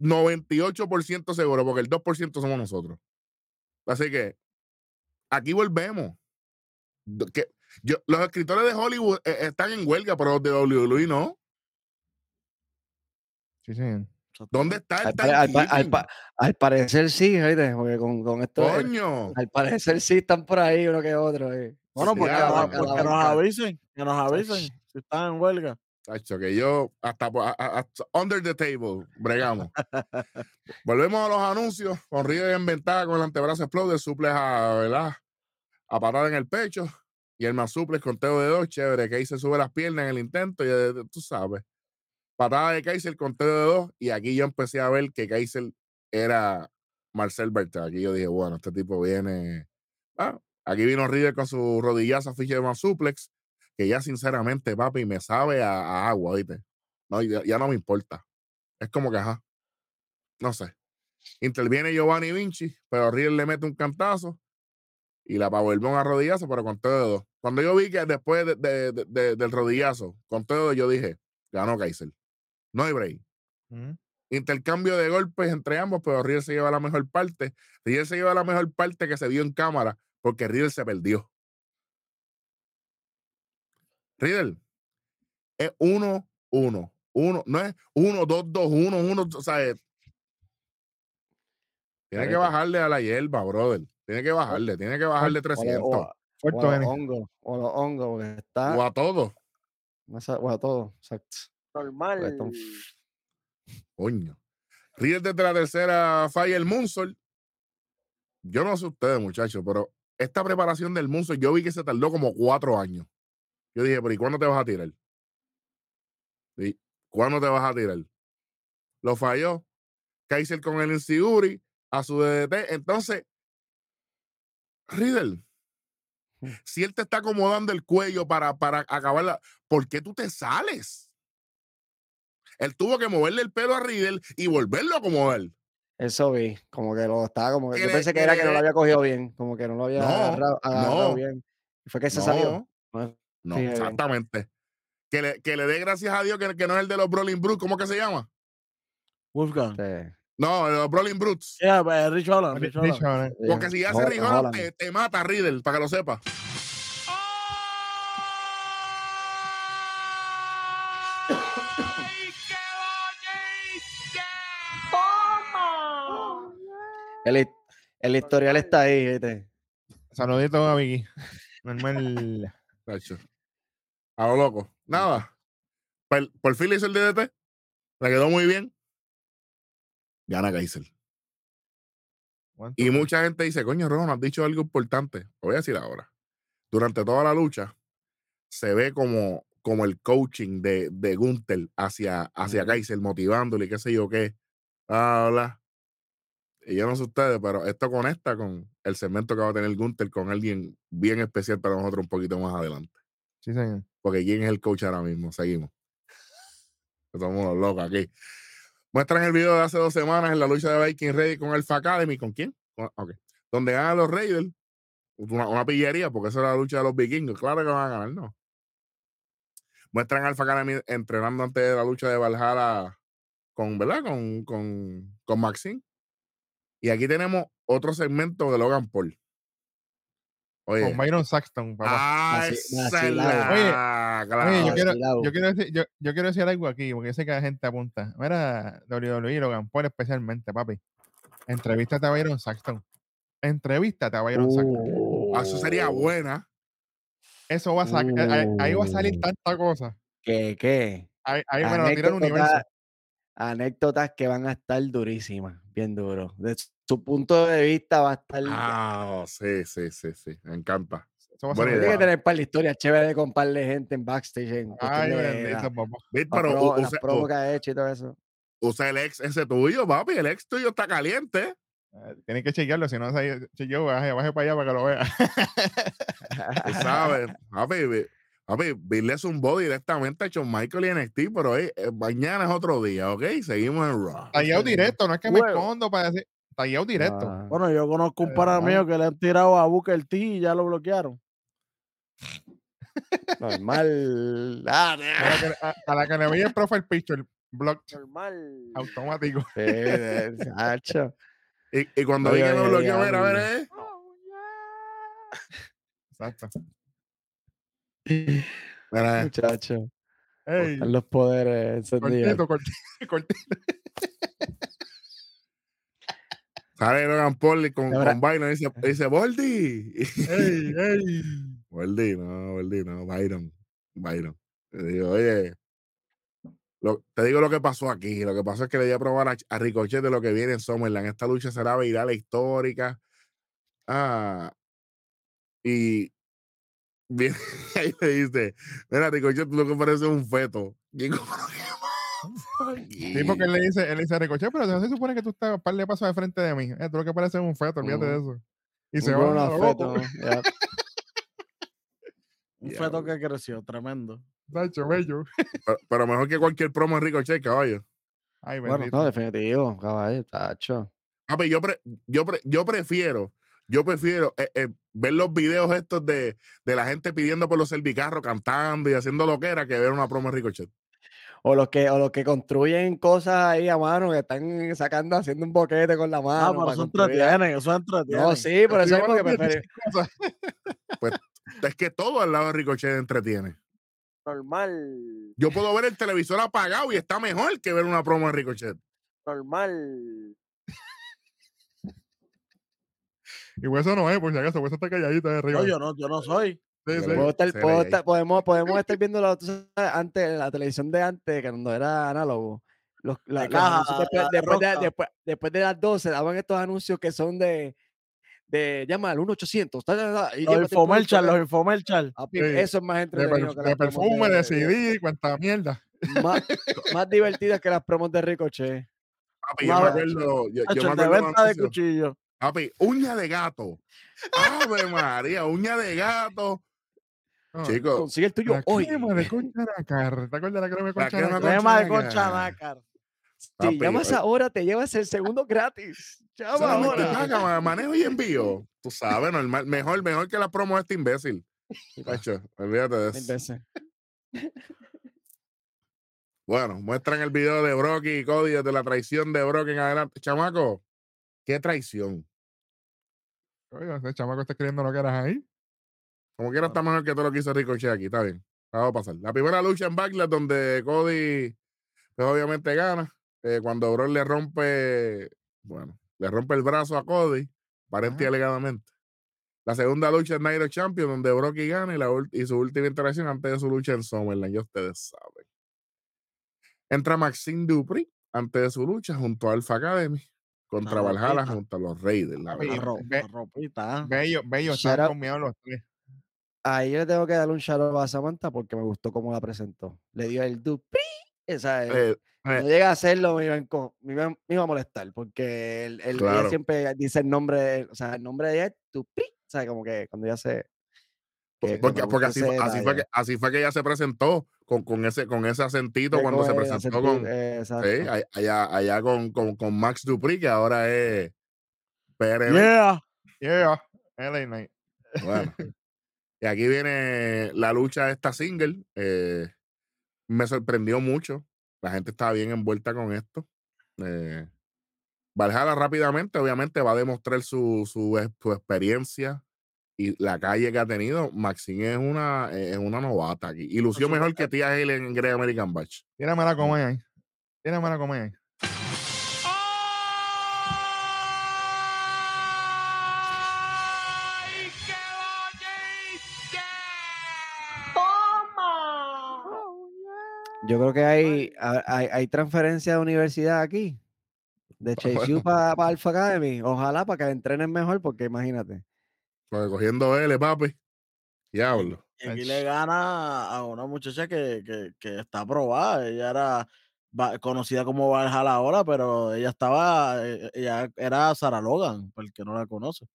98% seguro, porque el 2% somos nosotros. Así que aquí volvemos. Que, yo, los escritores de Hollywood eh, están en huelga, pero los de WWE no. Sí, sí. ¿Dónde está el Al, al pa- al timekeeping? pa- al parecer sí, ¿oíste? porque con, con esto, eh, Coño. al parecer sí están por ahí uno que otro. eh. Bueno, Sí, porque, ah, porque nos avisen, que nos avisen si están en huelga. Tacho, que yo hasta, under the table bregamos. Volvemos a los anuncios. Con Río en ventaja con el antebrazo explode, suples a, ¿verdad? a patada en el pecho. Y el más suples con teo de dos, chévere. Que ahí se sube las piernas en el intento. Y eh, tú sabes. Patada de Kaiser con teo de dos. Y aquí yo empecé a ver que Kaiser era Marcel Berta. Aquí yo dije, bueno, este tipo viene. Ah, aquí vino River con su rodillazo ficha de más que ya sinceramente, papi, me sabe a, agua, ¿viste? No, ya, ya no me importa. Es como que, ajá, no sé. Interviene Giovanni Vinci, pero Riel le mete un cantazo y la Powerbomb a rodillazo, pero con todo de dos. Cuando yo vi que después de- de- de- de- del rodillazo, con todo dos, yo dije, ganó Kaiser. No hay break. Ujú. Intercambio de golpes entre ambos, pero Riel se lleva la mejor parte. Riel se lleva la mejor parte que se vio en cámara, porque Riel se perdió. Riddle es 1 1 1 no es 1 2 2 1 1 o sea es- tiene que bajarle a la hierba brother tiene que bajarle tiene que bajarle O, le- 300 o, o, a- o los hongos, o a los hongos, porque está, a todo o a todo, exacto. Normal. Pues, coño Riddle desde la tercera falla el Moonsault yo no sé ustedes muchachos pero esta preparación del Moonsault yo vi que se tardó como cuatro años yo dije pero ¿y cuándo te vas a tirar? ¿Sí? ¿cuándo te vas a tirar? lo falló Kaiser con el Insiguri a su DDT. Entonces, Riddle, Mm. si él te está acomodando el cuello para, para acabarla, ¿por qué tú te sales? Él tuvo que moverle el pelo a Riddle y volverlo a acomodar. Eso vi, como que lo estaba, como que yo pensé que era que no lo había cogido bien, como que no lo había No, agarrado, agarrado no, bien. Y fue que se salió. No, No, no, exactamente. Que le, que le dé gracias a Dios que, que no es el de los Brawling Brutes. ¿Cómo que se llama? Wolfgang. este, No, el de los Brawling Brutes. Yeah, eh, Rich Holland, Rich Rich Holland. Holland. Porque si hace Rick Holland, Holland. te, te mata Riddle, para que lo sepa. El, el historial está ahí, ¿viste? Saludito a Vicky. Normal. A lo loco. Nada. Por, por fin le hizo el DDT. Le quedó muy bien. Gana Kaiser. Y mucha gente dice, coño, Ron, has dicho algo importante. Lo voy a decir ahora. Durante toda la lucha, se ve como, como el coaching de, de Gunther hacia, hacia Ujú. Kaiser, motivándole y qué sé yo qué. Bla, bla, bla. Y yo no sé ustedes, pero esto conecta con el segmento que va a tener Gunther con alguien bien especial para nosotros un poquito más adelante. Sí, señor. Porque ¿quién es el coach ahora mismo? Seguimos. Los locos aquí. Muestran el video de hace dos semanas en la lucha de Viking Ready con Alpha Academy. ¿Con quién? Ok. Donde ganan los Raiders. Una, pillería, porque esa era la lucha de los vikingos. Claro que van a ganar, ¿no? Muestran Alpha Academy entrenando antes de la lucha de Valhalla con, ¿verdad? Con, con, con Maxine. Y aquí tenemos otro segmento de Logan Paul. Oye. Con Byron Saxton, papá. Ah. Oye, yo quiero, vacilado. yo, quiero decir, yo, yo quiero decir algo aquí, porque yo sé que la gente apunta. Mira, WWE, Logan Paul especialmente, papi. Entrevístate a Byron Saxton. Entrevístate a Byron Saxton. Ah, Eso sería buena. Eso va a sacar, ahí, ahí va a salir Uh. tanta cosa. ¿Qué, qué? Ahí, ahí me lo Anécdota- universo. anécdotas que van a estar durísimas, bien duro. De su punto de vista va a estar. Ah, sí, sí, sí, sí. Me encanta. Tiene que tener par de historias chéveres con par de gente en backstage. En Ay, de bendito, la- papá. ¿Viste? la Pero pro- u- las usa, promos u- que ha hecho y todo eso. usa el ex ese tuyo, papi. El ex tuyo está caliente. Eh, Tienes que chequearlo, si no, se- yo baje, baje para allá para que lo vea. Tú sabes. papi, papi, Bill le zumbó directamente a Shawn Michael y NXT, pero hey, eh, mañana es otro día, ¿ok? Seguimos en Raw. Tagueado directo, no es que me escondo para decir. Tagueado directo. Ah, Bueno, yo conozco un par no. mío que le han tirado a Booker T y ya lo bloquearon. normal. Ah, A la que, a, a la que le veía el profile picture, block Normal. automático. sí, de-. Y, y cuando Oye, vi que me oye, bloqueó, oye, mira, a ver, eh. Exacto. Mira, eh. Muchacho. Ey, Están los poderes encendidos. cortito, cortito, cortito. Sale Logan Paul con, con Byron y dice, dice Boldi. Ey, ey. Boldi, no, Boldi, no, Byron. Byron. Te digo, oye, lo- te digo lo que pasó aquí. Lo que pasó es que le di a probar a, a Ricochet de lo que viene en Summerland. Esta lucha será viral e histórica. Ah, y viene, ahí le dice, mira, Ricochet, tú lo que pareces un feto. Y como, Sí, porque él le dice, él le dice Ricochet, pero no se supone que tú estás un par de pasos de frente de mí. Eh, tú lo que pareces un feto, olvídate de eso. Y se Un va a feto, ya. Un feto bro. que creció, tremendo. Nacho, bello. pero, pero mejor que cualquier promo de Ricochet, caballo. Ay, Bueno, bendito. no, definitivo, caballo, tacho. Yo, pre- yo, pre- yo prefiero, yo prefiero eh, eh, ver los videos estos de, de la gente pidiendo por los servicarros, cantando y haciendo lo que era, que ver una promo de Ricochet. O los que, o los que construyen cosas ahí a mano, que están sacando, haciendo un boquete con la Ah, mano. pero para eso entretienen, eso entretiene. No, sí, por eso Sí, mismo que bueno, prefiero. cosas. Es que todo al lado de Ricochet entretiene. Normal, Yo puedo ver el televisor apagado y está mejor que ver una promo de Ricochet. normal. Y pues eso no es, por si acaso, pues está calladita de arriba. No, yo no, yo no soy. Sí, sí. Puedo estar- puedo estar- podemos, podemos estar viendo la, antes, la televisión de antes, que cuando era análogo. Los, la- De los caja, anuncios después, la de después de, después, después de las 12 daban estos anuncios que son de, de llama al 1800. ta, ta, ta, y Los infomercial, los infomercial. Eso es más de, entretenido de promos perfume, de CD, cuánta mierda. más, más divertidas que las promos de Ricochet. Papi, yo me acuerdo, yo, yo me de acuerdo de venta de cuchillo. Papi, uña de gato. Ave María, uña de gato. No, Chicos, Consigue el tuyo la hoy. crema de concha nácar. ¿Te acuerdas de la crema de La concha nácar? con- Crema de concha nácar. Si papi, llamas oye, ahora, te llevas el segundo gratis. Llama ahora. paga, ma- manejo y envío. Tú sabes, normal, mejor, mejor que la promo de este imbécil. Hacho, olvídate de eso. veces. Bueno, muestran el video de Brock y Cody desde la traición de Brock en adelante. Chamaco, qué traición. Oiga, ese chamaco está escribiendo lo que eras ahí. Como quiera está mejor que todo lo que hizo Ricochet aquí, está bien. Vamos a pasar. La primera lucha en Backlash donde Cody pues, obviamente gana. eh, cuando Brock le rompe, bueno, le rompe el brazo a Cody, aparente y alegadamente. La segunda lucha en Night of Champions donde Brocky gana y, la y su última interacción antes de su lucha en SummerLand, ya ustedes saben. Entra Maxine Dupri antes de su lucha junto a Alpha Academy contra La Valhalla ropita. junto a los Raiders. La La, ropita. Bello, bello, están out. combinados los tres. Ahí le tengo que darle un shout out a Samantha porque me gustó cómo la presentó. Le dio el dupri. Esa, Eh, eh, no llega a hacerlo, me iba, a enco- me iba- me iba a molestar porque él, él- ella Claro. siempre dice el nombre, de- o sea, el nombre de ella es dupri. O sea, como que cuando ella se. que- que porque porque así, fue- así, fue que, así fue que ella se presentó con, con, ese, con ese acentito cuando se el presentó acento- con, eh, sí, allá, allá con, con, con Max Dupri, que ahora es PRB. Yeah. Yeah, LA Knight. Bueno. Y aquí viene la lucha de esta single. eh, me sorprendió mucho. La gente estaba bien envuelta con esto. Eh, Valhalla rápidamente, obviamente, va a demostrar su, su, ex- su experiencia y la calle que ha tenido. Maxine es una, es una novata aquí. Y lució mejor que Tía Hale en Great American Batch. Tírame la comer ahí. Tírame la comer ahí. Yo creo que hay, ha- hay, hay transferencia de universidad aquí. De Chase bueno. para Alpha Academy. Ojalá para que entrenen mejor, porque imagínate. Porque cogiendo L, papi. Diablo. Y aquí le gana a una muchacha que, que, que está aprobada. Ella era va- conocida como Valhalla ahora, pero ella estaba, eh, ella era Sarah Logan, para el que no la conoce.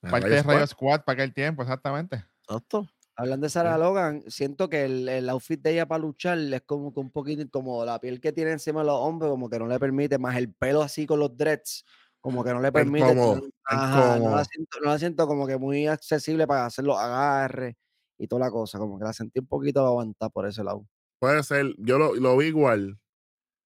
Parte Rayo de. Radio Squad para aquel tiempo, exactamente. Exacto. Hablando de Sarah Logan, siento que el, el outfit de ella para luchar es como que un poquito incómodo. La piel que tiene encima de los hombros, como que no le permite, más el pelo así con los dreads, como que no le permite. incómodo, no, la siento, no la siento como que muy accesible para hacer los agarres y toda la cosa. Como que la sentí un poquito aguantada por ese lado. Puede ser. Yo lo, lo vi igual.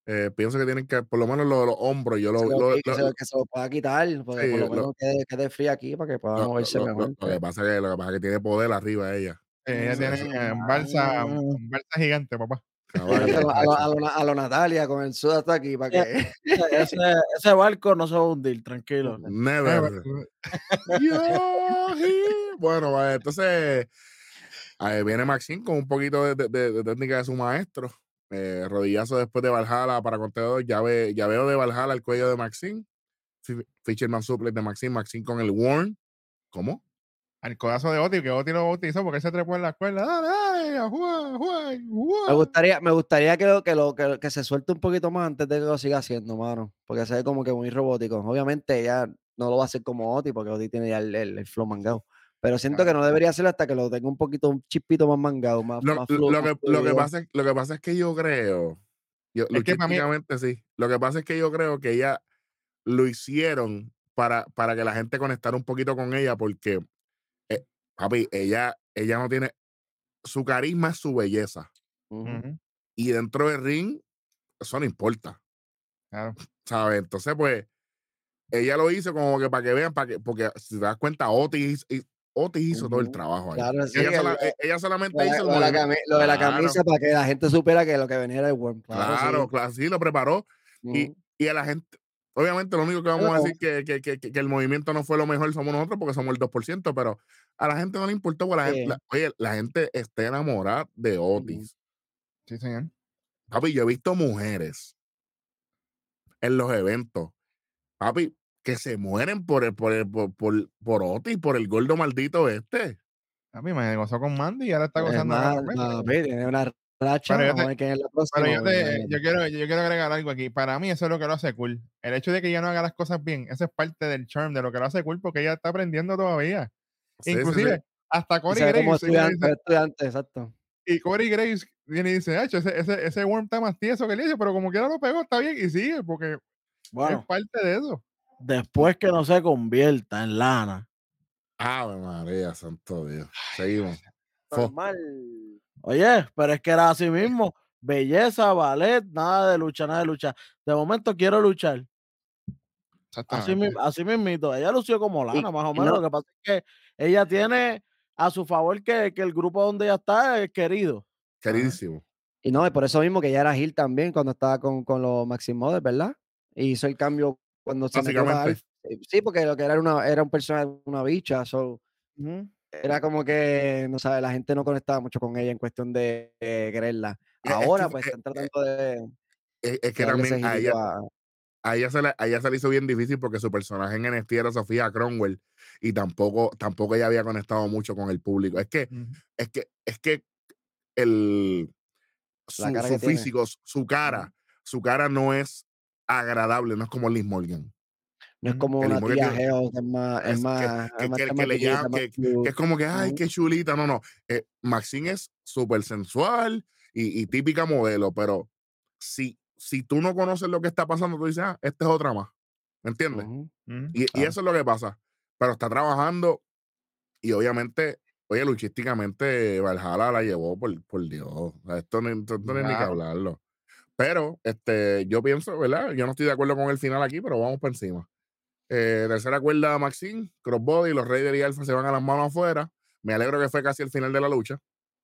Eh, pienso que tienen que, por lo menos lo los hombros, yo lo, Se lo que, lo- que se lo pueda quitar, porque Sí, por lo menos quede, quede fría aquí para que pueda moverse mejor. lo que pasa es que, lo que pasa es que tiene poder arriba ella. Ella tiene eh, balsa, balsa gigante, papá. Caballo, a, lo, a, lo, a, macho. lo- a lo Natalia con el sud hasta aquí para que Ese, ese barco no se va a hundir, tranquilo. Never. Bueno, vale, entonces ahí viene Maxine con un poquito de, de- de- de técnica de su maestro. Eh, rodillazo después de Valhalla para contenedor. Ya, ve, ya veo de Valhalla el cuello de Maxine. Fi- Fisherman suplex de Maxine. Maxine con el Warn. ¿Cómo? Al codazo de Oti, que Oti lo bautizó porque él se trepó en la escuela. Dale, dale, Me gustaría, me gustaría que, lo, que, lo, que, que se suelte un poquito más antes de que lo siga haciendo, mano. Porque se ve como que muy robótico. Obviamente ella no lo va a hacer como Oti, porque Oti tiene ya el, el, el flow mangado. Pero siento que no debería hacerlo hasta que lo tenga un poquito, un chispito más mangado, más, Lo, más lo- flu- lo más que, lo, que pasa es, lo que pasa es que yo creo. Yo, Es que sí. Lo que pasa es que yo creo que ella lo hicieron para, para que la gente conectara un poquito con ella, porque, papi, ella, ella no tiene. Su carisma es su belleza. Y dentro del ring, eso no importa. Claro. ¿Sabes? Entonces, pues, ella lo hizo como que para que vean, para que, porque si te das cuenta, Otis, Otis hizo todo el trabajo ahí. Claro, sí, ella, el- sola- el- eh, ella solamente Lo hizo el lo de la, movimiento. cami- lo de la Claro. camisa para que la gente supiera que lo que venía era el Worm. Claro, Claro, sí. claro, sí, lo preparó. y, y a la gente, obviamente lo único que vamos a decir que, que, que, que el movimiento no fue lo mejor somos nosotros porque somos el 2%, pero a la gente no le importó, porque la gente, la- oye, la gente está enamorada de Otis. Sí, señor. Papi, yo he visto mujeres en los eventos, papi, que se mueren por, el, por, el, por, por, por Otis, por el gordo maldito este. A mí me gozó con Mandy y ahora está Es gozando con Mandy. papi, tiene una racha. Pero yo Vamos a te- es la próxima. Pero yo, te, quiero, yo quiero agregar algo aquí. Para mí eso es lo que lo hace cool. El hecho de que ella no haga las cosas bien, eso es parte del charm, de lo que lo hace cool, porque ella está aprendiendo todavía. Sí, sí, sí. Inclusive, hasta Corey como Graves. ella estudiante, dice- estudiante, exacto. y Corey Graves viene y dice, "Acho, ese, ese, ese worm está más tieso que le dice, pero como quiera lo pegó, está bien, y sigue, porque es parte de eso. después que no se convierta en lana. Ave María, santo Dios. Seguimos. Fo. Oye, pero es que era así mismo. Belleza, ballet, nada de lucha, nada de lucha. De momento quiero luchar. Así, así mismito. Ella lució como lana, más o menos. no- Lo que pasa es que ella tiene a su favor que, que el grupo donde ella está es querido. Queridísimo. Y no, y por eso mismo que ya era Gil también cuando estaba con, con los Maximodes, ¿verdad? Y hizo el cambio cuando se metió. Alpha. Sí, porque lo que era una, era un personaje, una bicha, so. Era como que, no sabe, la gente no conectaba mucho con ella en cuestión de eh, quererla. Es Ahora, que- pues, eh, están tratando de, Es, es que también a ella, a- a ella se le, a ella se le hizo bien difícil porque su personaje en NXT era Sofía Cromwell y tampoco, tampoco ella había conectado mucho con el público. Es que, es que, es que el su, La tiene. físico, su cara, su cara no es agradable, no es como Liz Morgan. No es como Que una tía Geo, que es más, es más, que- es más que- que le llaman- es como que, ay, qué chulita. No, no. Eh, Maxine es súper sensual y, y típica modelo, pero si, si tú no conoces lo que está pasando, tú dices, ah, esta es otra más. ¿Me entiendes? Ujú. Y, y eso es lo que pasa. Pero está trabajando y obviamente, oye, luchísticamente Valhalla la llevó por, por Dios. Esto no, esto no hay ni que hablarlo. Pero este, yo pienso, ¿verdad? Yo no estoy de acuerdo con el final aquí, pero vamos por encima. Eh, tercera cuerda, Maxine, Crossbody, los Raiders y Alpha se van a las manos afuera. Me alegro que fue casi el final de la lucha.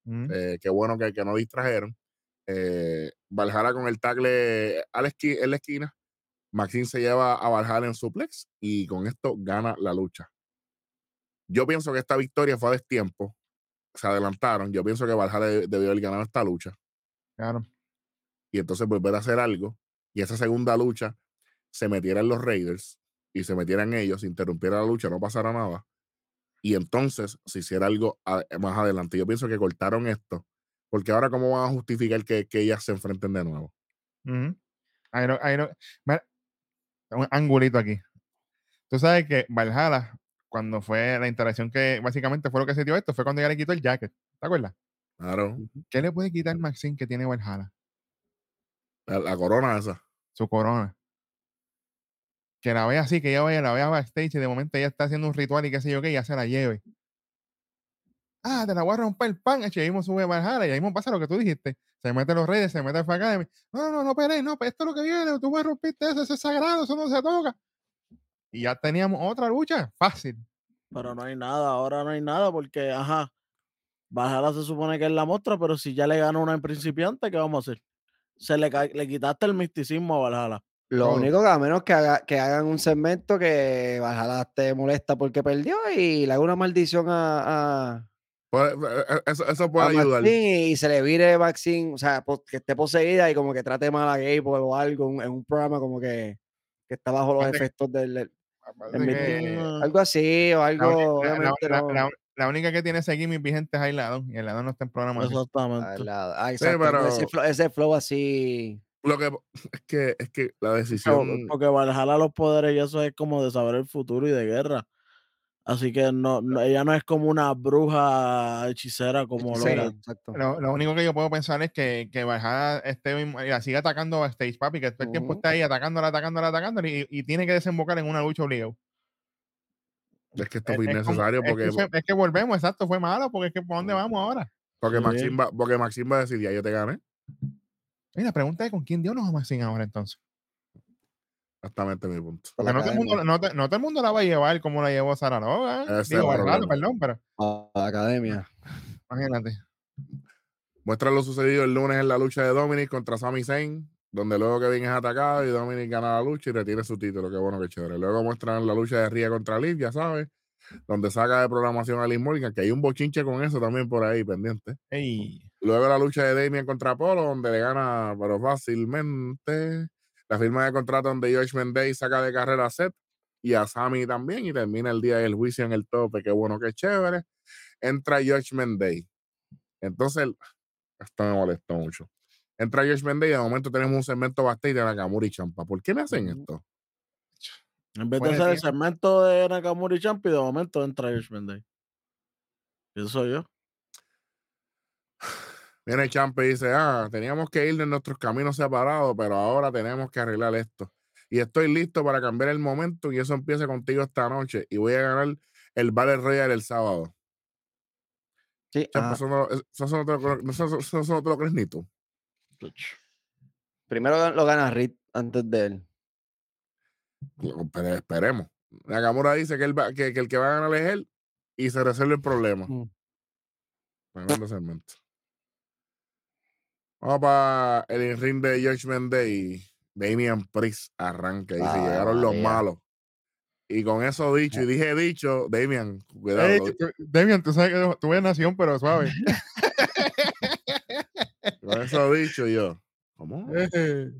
Ujú. Eh, qué bueno que, que no distrajeron. Eh, Valhalla con el tackle a la esqui- en la esquina. Maxine se lleva a Valhalla en suplex y con esto gana la lucha. Yo pienso que esta victoria fue a destiempo. Se adelantaron. Yo pienso que Valhalla de- debió haber ganado esta lucha. Claro. y entonces volver a hacer algo y esa segunda lucha se metieran los Raiders y se metieran ellos, interrumpiera la lucha, no pasara nada. Y entonces se hiciera algo a- más adelante. Yo pienso que cortaron esto, porque ahora cómo van a justificar que, que ellas se enfrenten de nuevo. No- ahí no- mira, un angulito aquí. Tú sabes que Valhalla, cuando fue la interacción que básicamente fue lo que se dio esto, fue cuando ella le quitó el jacket. ¿Te acuerdas? Claro, ¿Qué le puede quitar Maxine que tiene Valhalla? la, la corona esa. Su corona. Que la vea así, que ella vaya, la vea backstage y de momento ella está haciendo un ritual y qué sé yo qué, ya se la lleve. Ah, te la voy a romper el pan. Y ahí mismo sube Valhalla y ahí mismo pasa lo que tú dijiste. Se mete los reyes, se mete el Academy. No, no, no pelees, no, esto es lo que viene. Tú me rompiste eso, eso es sagrado, eso no se toca. Y ya teníamos otra lucha, fácil. Pero no hay nada, ahora no hay nada porque, ajá, Valhalla se supone que es la muestra, pero si ya le gana una en principiante, ¿qué vamos a hacer? Se le, le quitaste el misticismo a Valhalla. Lo Todo. único que a menos que, haga- que hagan un segmento que Valhalla esté molesta porque perdió y le haga una maldición a, a, Puede- eh, eh, eso, eso a puede ayudar. Maxine y se le vire Maxine, o sea, que esté poseída y como que trate mal a Gable o algo en, un programa como que, que está bajo los efectos del, del- que mitin, algo así o algo, la, la- la- no. la- la única que tiene ese gimmick vigente es Ailadon y Ailadon no está en programa. Ah, Exactamente. la- ah, exacto, pero- ese, flow, ese flow así. Lo que es que es que la Pero- decisión Porque Valhalla los poderes y eso es como de saber el futuro y de guerra. Así que no, no- ella no es como una bruja hechicera como lo hechicera, eran. exacto. Lo, lo único que yo puedo pensar es que, que Valhalla esté la siga atacando backstage, papi, que todo el tiempo Ujú. está ahí atacándola, atacándola, atacándola y, y tiene que desembocar en una lucha obligado. es que esto Es, fue es como- innecesario es porque, que, fue- es que volvemos, exacto, fue malo, porque es que ¿por dónde vamos ahora? porque, Sí. Maxim va, porque Maxim va a decir, ya yo te gané. La pregunta es con quién Dios nos va a Maxine ahora entonces. Exactamente mi punto. Porque no todo, el mundo, no, te- no todo el mundo la va a llevar como la llevó Saratoga. Ese es Digo, perdón, pero A la academia. imagínate. Muestra lo sucedido el lunes en la lucha de Dominic contra Sami Zayn, donde luego que es atacado y Dominic gana la lucha y retiene su título. Qué bueno, qué chévere. Luego muestran la lucha de Ria contra Liv, ya sabes, donde saca de programación a Liv Morgan, que hay un bochinche con eso también por ahí pendiente. Ey, Luego la lucha de Damien contra Polo, donde le gana, pero fácilmente. La firma de contrato donde George Mendez saca de carrera a Seth y a Sammy también y termina el día del juicio en el tope. Qué bueno, qué chévere. Entra George Mendez. Entonces, esto me molestó mucho. Entra George Mendez y de momento tenemos un segmento bastante de Nakamura y Champa. ¿Por qué me hacen esto? En vez de Puede hacer el ser. segmento de Nakamura y Champi, de momento entra Judgment Day. Eso soy yo. Viene Champa y dice, ah, teníamos que ir de nuestros caminos separados, pero ahora tenemos que arreglar esto. Y estoy listo para cambiar el momento y eso empieza contigo esta noche y voy a ganar el Battle Royale el sábado. Sí, Champa, ajá. eso, no, eso- eso no te lo, cre- eso- eso- eso no te lo crees ni tú. Primero lo gana Reed antes de él. Pero esperemos. Nakamura dice que, él va- que, que el que va a ganar es él y se resuelve el problema. Mm. Tremendo segmento. Vamos para el ring de Judgment Day. Damian Priest arranca. Dice, Ah, llegaron los malos. Y con eso dicho, y dije dicho, Damian, cuidado. Tú- Damian, tú sabes que eres nación, pero suave. con eso dicho yo. ¿Cómo? Eh,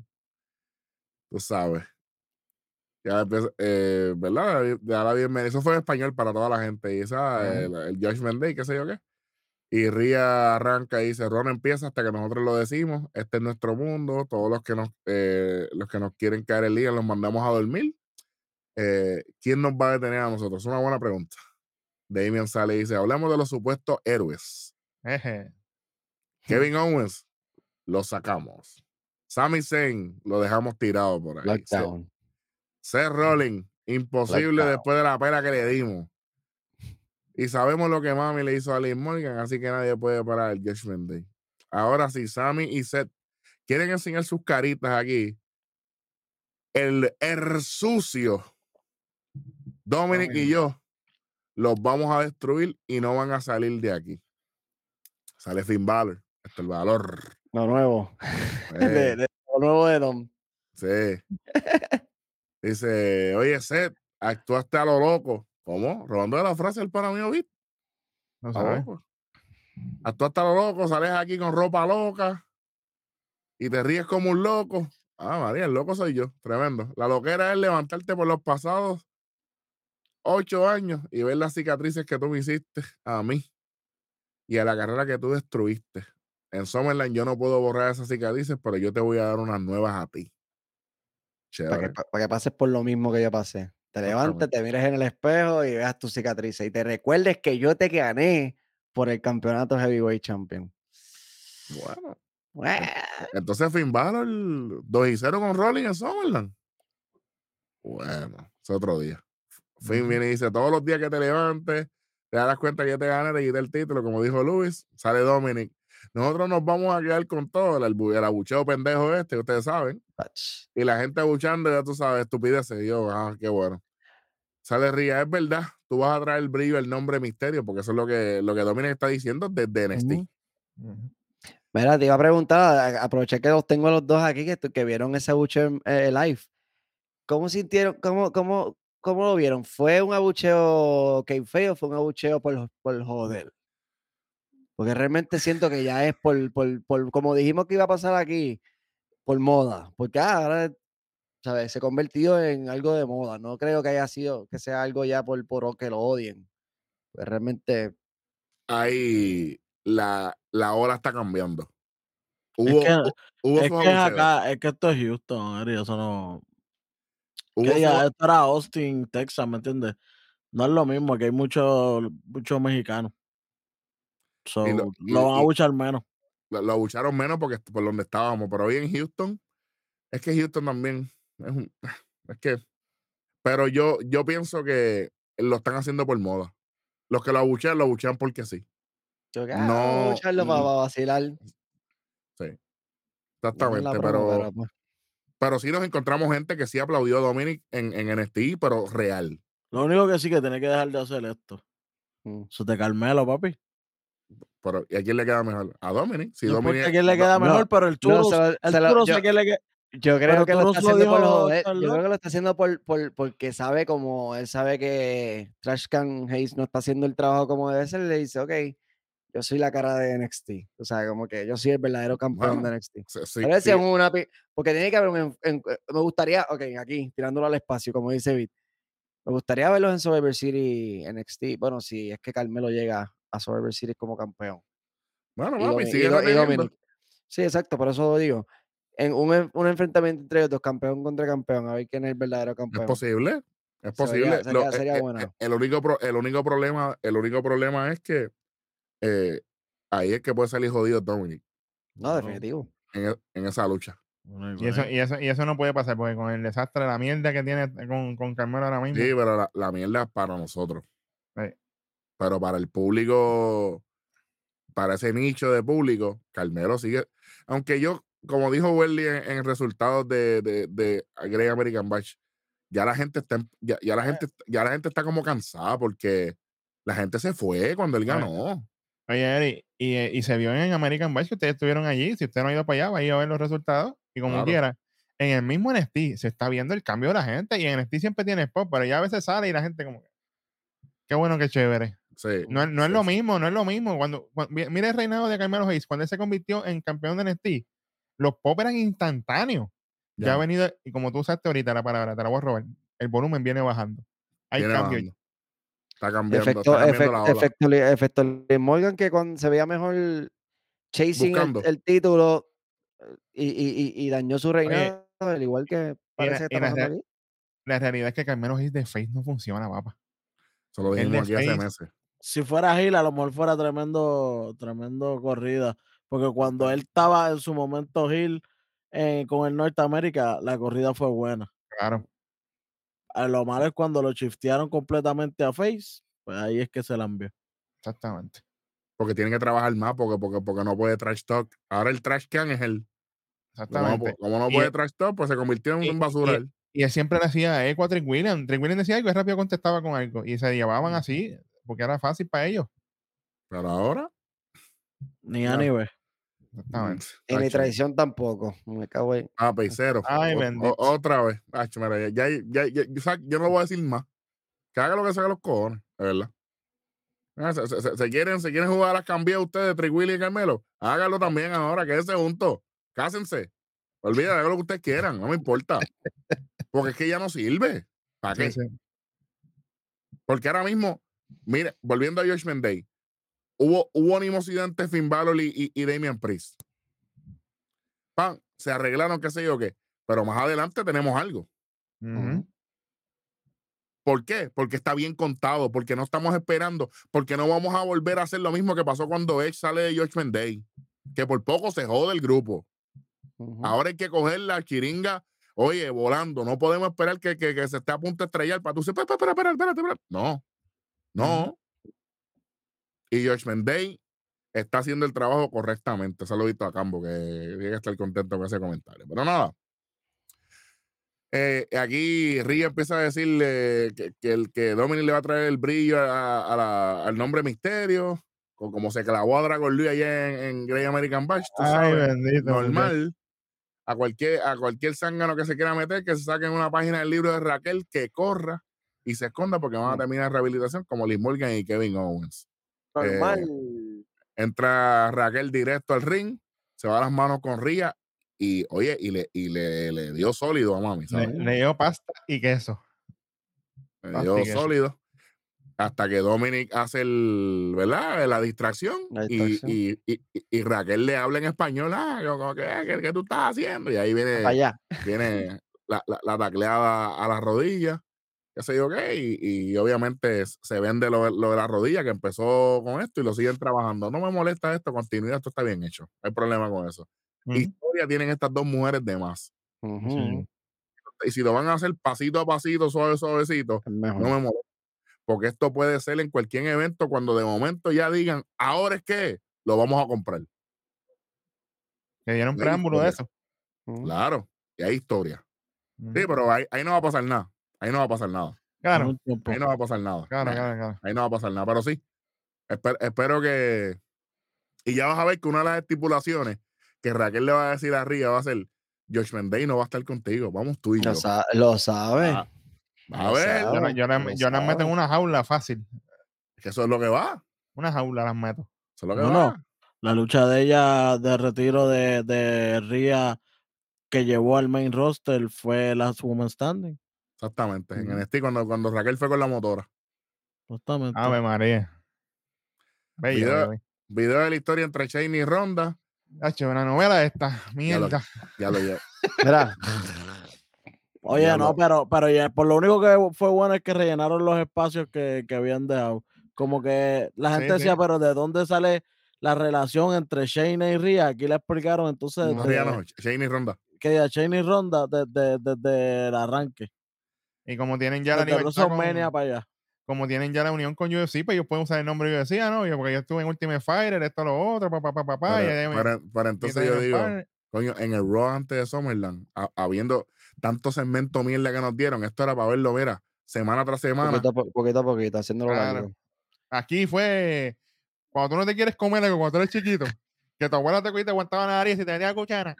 Tú sabes. Ya empieza, eh, ¿verdad? Da la bienvenida. Eso fue en español para toda la gente. Y esa, Ajá. el, el Judgment Day, qué sé yo qué. Y Ria arranca y dice, Ron empieza hasta que nosotros lo decimos. Este es nuestro mundo. Todos los que nos, eh, los que nos quieren caer el día los mandamos a dormir. Eh, ¿Quién nos va a detener a nosotros? Es una buena pregunta. Damian sale y dice, hablemos de los supuestos héroes. eje. Kevin Owens, lo sacamos. Sami Zayn, lo dejamos tirado por ahí. Se- Lockdown. Seth Rollins, imposible después de la pena que le dimos. Y sabemos lo que Mami le hizo a Liz Morgan, así que nadie puede parar el Judgment Day. Ahora sí, Sammy y Seth quieren enseñar sus caritas aquí. El, el sucio, Dominic y yo, los vamos a destruir y no van a salir de aquí. Sale Finn Balor, esto es el valor. Lo nuevo. Eh. De, de- lo nuevo de Dom. Sí. Dice, oye, Seth, actuaste a lo loco. ¿Cómo? Robando la frase del pana mío, Vit. No sabes. loco. Actuaste a lo loco, sales aquí con ropa loca. y te ríes como un loco. Ah, María, el loco soy yo. Tremendo. La loquera es levantarte por los pasados ocho años y ver las cicatrices que tú me hiciste a mí y a la carrera que tú destruiste. En Summerland yo no puedo borrar esas cicatrices, pero yo te voy a dar unas nuevas a ti. Para que, para que pases por lo mismo que yo pasé. Te levantes, te mires en el espejo y veas tus cicatrices. Y te recuerdes que yo te gané por el campeonato Heavyweight Champion. Bueno, Bueno, entonces Finn Balor 2 y 0 con Rolling en Summerland. Bueno, es otro día. Finn viene y dice: Todos los días que te levantes, te das cuenta que yo te gané, te quité el título, como dijo Luis. Sale Dominic. Nosotros nos vamos a quedar con todo, el, albu- el abucheo pendejo este, ustedes saben. ach, Y la gente abuchando, ya tú sabes, estupideces. Y yo, ah, qué bueno. Sale Ría, es verdad, tú vas a traer el brillo, el nombre misterio, porque eso es lo que, lo que Dominic está diciendo desde NXT. Mira, te iba a preguntar, aproveché que los tengo a los dos aquí, que, que vieron ese abucheo eh, live. ¿Cómo sintieron, cómo, cómo, cómo lo vieron? ¿Fue un abucheo feo o fue un abucheo por, por joder? Porque realmente siento que ya es por, por, por, como dijimos que iba a pasar aquí, por moda. Porque ah, ahora, ¿sabes? Se ha convertido en algo de moda. No creo que haya sido, que sea algo ya por, por que lo odien. Pues realmente, Ahí la, la ola está cambiando. Es Hubo, que, hu- hubo es que es acá, es que esto es Houston, Eri, eso no. hubo Que diga, esto era Austin, Texas, ¿me entiendes? No es lo mismo, que hay muchos muchos mexicanos. So, y lo, van a buchar menos. lo- lo abucharon menos porque por donde estábamos, pero hoy en Houston, es que Houston también es un, es que, pero yo, yo pienso que lo están haciendo por moda. Los que lo abuchean, lo abuchean porque sí. yo que, ah, No, escucharlo para, mm, vacilar. sí, exactamente, pero, pero pues. pero sí nos encontramos gente que sí aplaudió a Dominic en, en pero real. Lo único que sí que tiene que dejar de hacer esto. mm. Eso te Carmelo, papi. Pero, ¿y a quién le queda mejor? A Dominic. Si no Dominic, a quién le queda No, mejor, pero el no, Turus, se lo, el se lo- Turus yo, sé que le queda. yo creo Pero que lo Turus está lo haciendo por dijo joder. Yo Charlotte. creo que lo está haciendo por, por, porque sabe como él sabe que Trash Can Hayes no está haciendo el trabajo como debe ser. Le dice, ok, yo soy la cara de NXT. O sea, como que yo soy el verdadero campeón bueno, de NXT. sí, sí, Pero sí, una porque tiene que haber un en- en- me gustaría, ok, aquí tirándolo al espacio, como dice Bit. Me gustaría verlos en Survivor City NXT. Bueno, si es que Carmelo llega a Survivor City como campeón. Bueno, Y, papi, sigue y. Sí, exacto, por eso lo digo. En un, un enfrentamiento entre ellos dos, campeón contra campeón, a ver quién es el verdadero Es campeón. posible, es posible. Lo- sería, eh, sería eh, bueno. eh, el, único pro- el único problema, el único problema es que eh, ahí es que puede salir jodido Dominic No, No, definitivo. en, e- en esa lucha. Y eso, y, eso, y eso no puede pasar, porque con el desastre, la mierda que tiene con, con Carmelo ahora mismo. Sí, pero la, la mierda es para nosotros. Pero para el público, para ese nicho de público, Carmelo sigue. Aunque yo, como dijo Welly en, en resultados de, de, de Great American Bash, ya la gente está, ya, ya la Eh. gente, ya la gente está como cansada porque la gente se fue cuando él Oye, ganó. Oye, Eri, y, eh, y se vio en American Bash que ustedes estuvieron allí. Si usted no ha ido para allá, va a ir a ver los resultados. Y como Claro. quiera, en el mismo NXT se está viendo el cambio de la gente. Y en NXT siempre tiene spot, pero ya a veces sale y la gente como que, Qué bueno, qué chévere. Sí, No, es- no es sí, lo mismo, no es lo mismo. Cuando, cuan- mi- mira el reinado de Carmelo Hayes, cuando él se convirtió en campeón de NXT, los pop eran instantáneos. Ya, ha venido, y como tú usaste ahorita la palabra, te la voy a robar, el volumen viene bajando. Hay Viene cambio. bajando. Está cambiando, Efecto, está cambiando efecto, la ola. efecto, Morgan, que cuando se veía mejor chasing el, título y, y, y, y dañó su reinado, al igual que parece que está la la realidad es que Carmelo Hayes de face no funciona, papá. Se lo El dijimos de aquí hace meses. Si fuera Gil, a lo mejor fuera tremendo, tremendo corrida. Porque cuando él estaba en su momento Gil eh, con el Norteamérica, la corrida fue buena. Claro. A lo malo es cuando lo shiftearon completamente a Face, pues ahí es que se la envió. Exactamente. Porque tiene que trabajar más porque, porque, porque no puede trash talk. Ahora el trash can es él. Exactamente. como no Y puede él- trash talk, pues se convirtió en y- un basura. y- él. Y él siempre le hacía eco a Trick William. Trick William decía algo y rápido contestaba con algo. Y se llevaban así, porque era fácil para ellos. Pero ahora. Ni Ya. A ni B. Exactamente. Y ni tacho, traición tampoco. Me cago en. Ah, peicero. Ay, O- otra vez. Tacho, mira, ya, ya, ya, ya- yo, no voy a decir más. Que haga lo que se haga los cojones, de verdad. Ah, Se, se- se- se quieren, se quieren jugar a las cambias ustedes, Trick Willy y Carmelo. Háganlo también ahora, quédense juntos. cásense. Olvídate, hagan lo que ustedes quieran, no me importa. Porque es que ya no sirve. ¿Para qué? Sí, sí. Porque ahora mismo, mire, volviendo a Judgment Day, hubo, hubo animosidad entre Finn Balor y, y, y Damian Priest. Pan, se arreglaron, qué sé yo qué. Pero más adelante tenemos algo. ¿Por qué? Porque está bien contado, porque no estamos esperando, porque no vamos a volver a hacer lo mismo que pasó cuando Edge sale de Judgment Day, que por poco se jode el grupo. Ahora hay que coger la chiringa, oye, volando. No podemos esperar que, que- que se esté a punto de estrellar para tú decir, espera, espera, espera, espera". No, no. Y Judgment Day está haciendo el trabajo correctamente. Saludito a Cambo, que tiene que estar contento con ese comentario. Pero nada. Eh, aquí Ria empieza a decirle que, que el que Dominic le va a traer el brillo a- a la- al nombre Misterio, o como se clavó a Dragon Lee allá en, en Great American Bash, tú Ay, bendito. normal a cualquier a cualquier zángano que se quiera meter que se saque en una página del libro de Raquel que corra y se esconda porque van a terminar en rehabilitación como Liz Morgan y Kevin Owens Normal. entra Raquel directo al ring se va a las manos con Ria y oye y le, y le, le dio sólido a mami Le, ¿sabes? le dio pasta y queso. le dio queso. sólido hasta que Dominic hace el, ¿verdad? La distracción, La y- distracción. Y, y- y- y Raquel le habla en español, ah, yo como que, ¿qué, qué tú estás haciendo? Y ahí viene, allá. viene la, la, la tacleada a la rodilla, qué sé yo qué, y, y obviamente se vende lo, lo de la rodilla que empezó con esto y lo siguen trabajando. No me molesta esto, continuidad, esto está bien hecho, no hay problema con eso. Historia tienen estas dos mujeres de más. Sí. Y si lo van a hacer pasito a pasito, suave, suavecito, no me molesta. Porque esto puede ser en cualquier evento cuando de momento ya digan, ahora es que lo vamos a comprar. Que dieron preámbulo de eso. Claro, y hay historia. Sí, pero ahí, ahí no va a pasar nada. Ahí no va a pasar nada. Tiempo. Ahí no va a pasar nada. claro, Nah, claro, claro. Ahí no va a pasar nada. Pero sí, esper- espero que. Y ya vas a ver que una de las estipulaciones que Raquel le va a decir a Ria va a ser: Josh Day no va a estar contigo. Vamos tú y yo. Lo, sa- lo sabe. Ah, A lo ver, sabe. Yo, no- yo, la- yo las meto en una jaula fácil. que eso es lo que va. Una jaula las meto. Eso es lo que No, va. no. La lucha de ella de retiro de, de Ria que llevó al main roster fue Last Woman Standing. Exactamente. En. NXT, cuando, cuando Raquel fue con la motora. Justamente. Ave María. Bella, Video-. Video de la historia entre Shane y Ronda. Hacho, una novela esta. Ya lo- Mierda. Ya lo llevo. Mira, Oye, Ya no, lo- pero, pero ya, por lo único que fue bueno es que rellenaron los espacios que, que habían dejado. Como que la Sí, gente decía, sí. pero ¿de dónde sale la relación entre Shane y Ria? Aquí le explicaron entonces No, desde- Ria no, Shane y Ronda. que ya Shane y Ronda desde, desde el arranque. Y como tienen ya la libertad con- para allá. como tienen ya la unión con UFC, pues ellos pueden usar el nombre UFC, ah, ¿no? Yo, porque yo estuve en Ultimate Fighter, esto, lo otro, papá, papá, papá. Pero, pero- pero entonces yo digo, coño, en el Raw antes de Summerland, ha- habiendo tanto segmento mierda que nos dieron, esto era para verlo, mira, semana tras semana. poquito a po- poquito a poquito, haciéndolo Claro. largo. Aquí fue cuando tú no te quieres comer algo, cuando tú eres chiquito, que tu abuela te, te aguantaba la nariz y te tenía cuchara.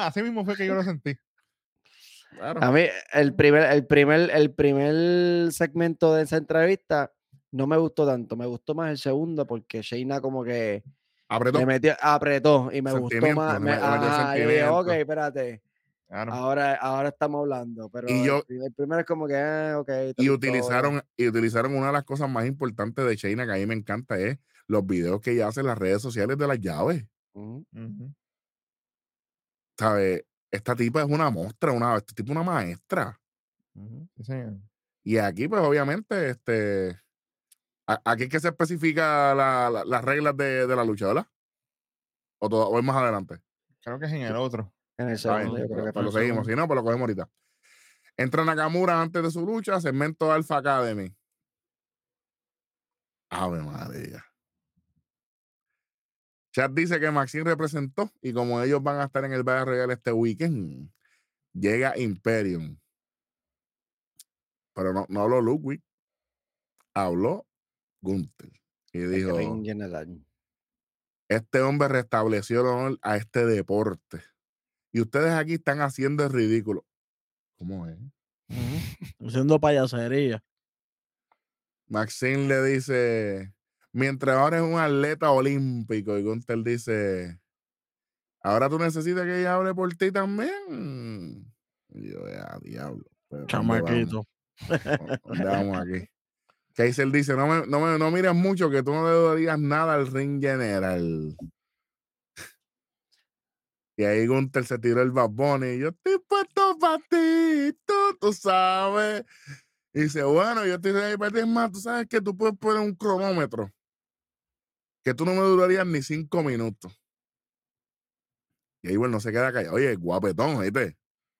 Así mismo fue que yo lo sentí. Claro. A mí, el primer, el primer, el primer segmento de esa entrevista no me gustó tanto. Me gustó más el segundo porque Shayna como que Apretó. le metió, apretó y me gustó más. me- me- dije, sentimiento. ok, espérate. Claro. Ahora, ahora estamos hablando. Pero Y el yo- el, primero es como que, ah, ok. Y utilizaron, y utilizaron una de las cosas más importantes de Shayna que a mí me encanta es los videos que ella hace en las redes sociales de las llaves. Ujú. ¿Sabes? Esta tipa es una mostra, una, este tipo es una maestra. Ujú. Sí, señor. Y aquí, pues, obviamente, este. a- Aquí es que se especifica la- la- las reglas de, de la lucha, ¿verdad? O, todo, o es más adelante. Creo que es en el otro. En el segundo, yo creo que lo seguimos. Si no, pues lo cogemos ahorita. Entra Nakamura antes de su lucha, segmento Alpha Academy. Ave María. Chat dice que Maxine representó y como ellos van a estar en el Battle Royale este weekend, llega Imperium. Pero no, no habló Ludwig, habló Gunther. Y dijo, este hombre restableció el honor a este deporte. Y ustedes aquí están haciendo el ridículo. ¿Cómo es? Haciendo payasería. Maxine le dice, mientras ahora es un atleta olímpico, y Gunther dice, Ahora tú necesitas que ella hable por ti también. Y yo, ya, diablo. ¿dónde vamos? Chamaquito. ¿Dónde vamos aquí? Kaiser dice, no me, no me no mires mucho, que tú no le digas nada al ring general. Y ahí Gunther se tiró el Bad Bunny y yo estoy puesto para ti, tú, tú sabes. Y dice, bueno, yo estoy ready para ti. Más, tú sabes que tú puedes poner un cronómetro que tú no me durarías ni cinco minutos. Y ahí, bueno, no se queda callado. Oye, guapetón, ¿viste?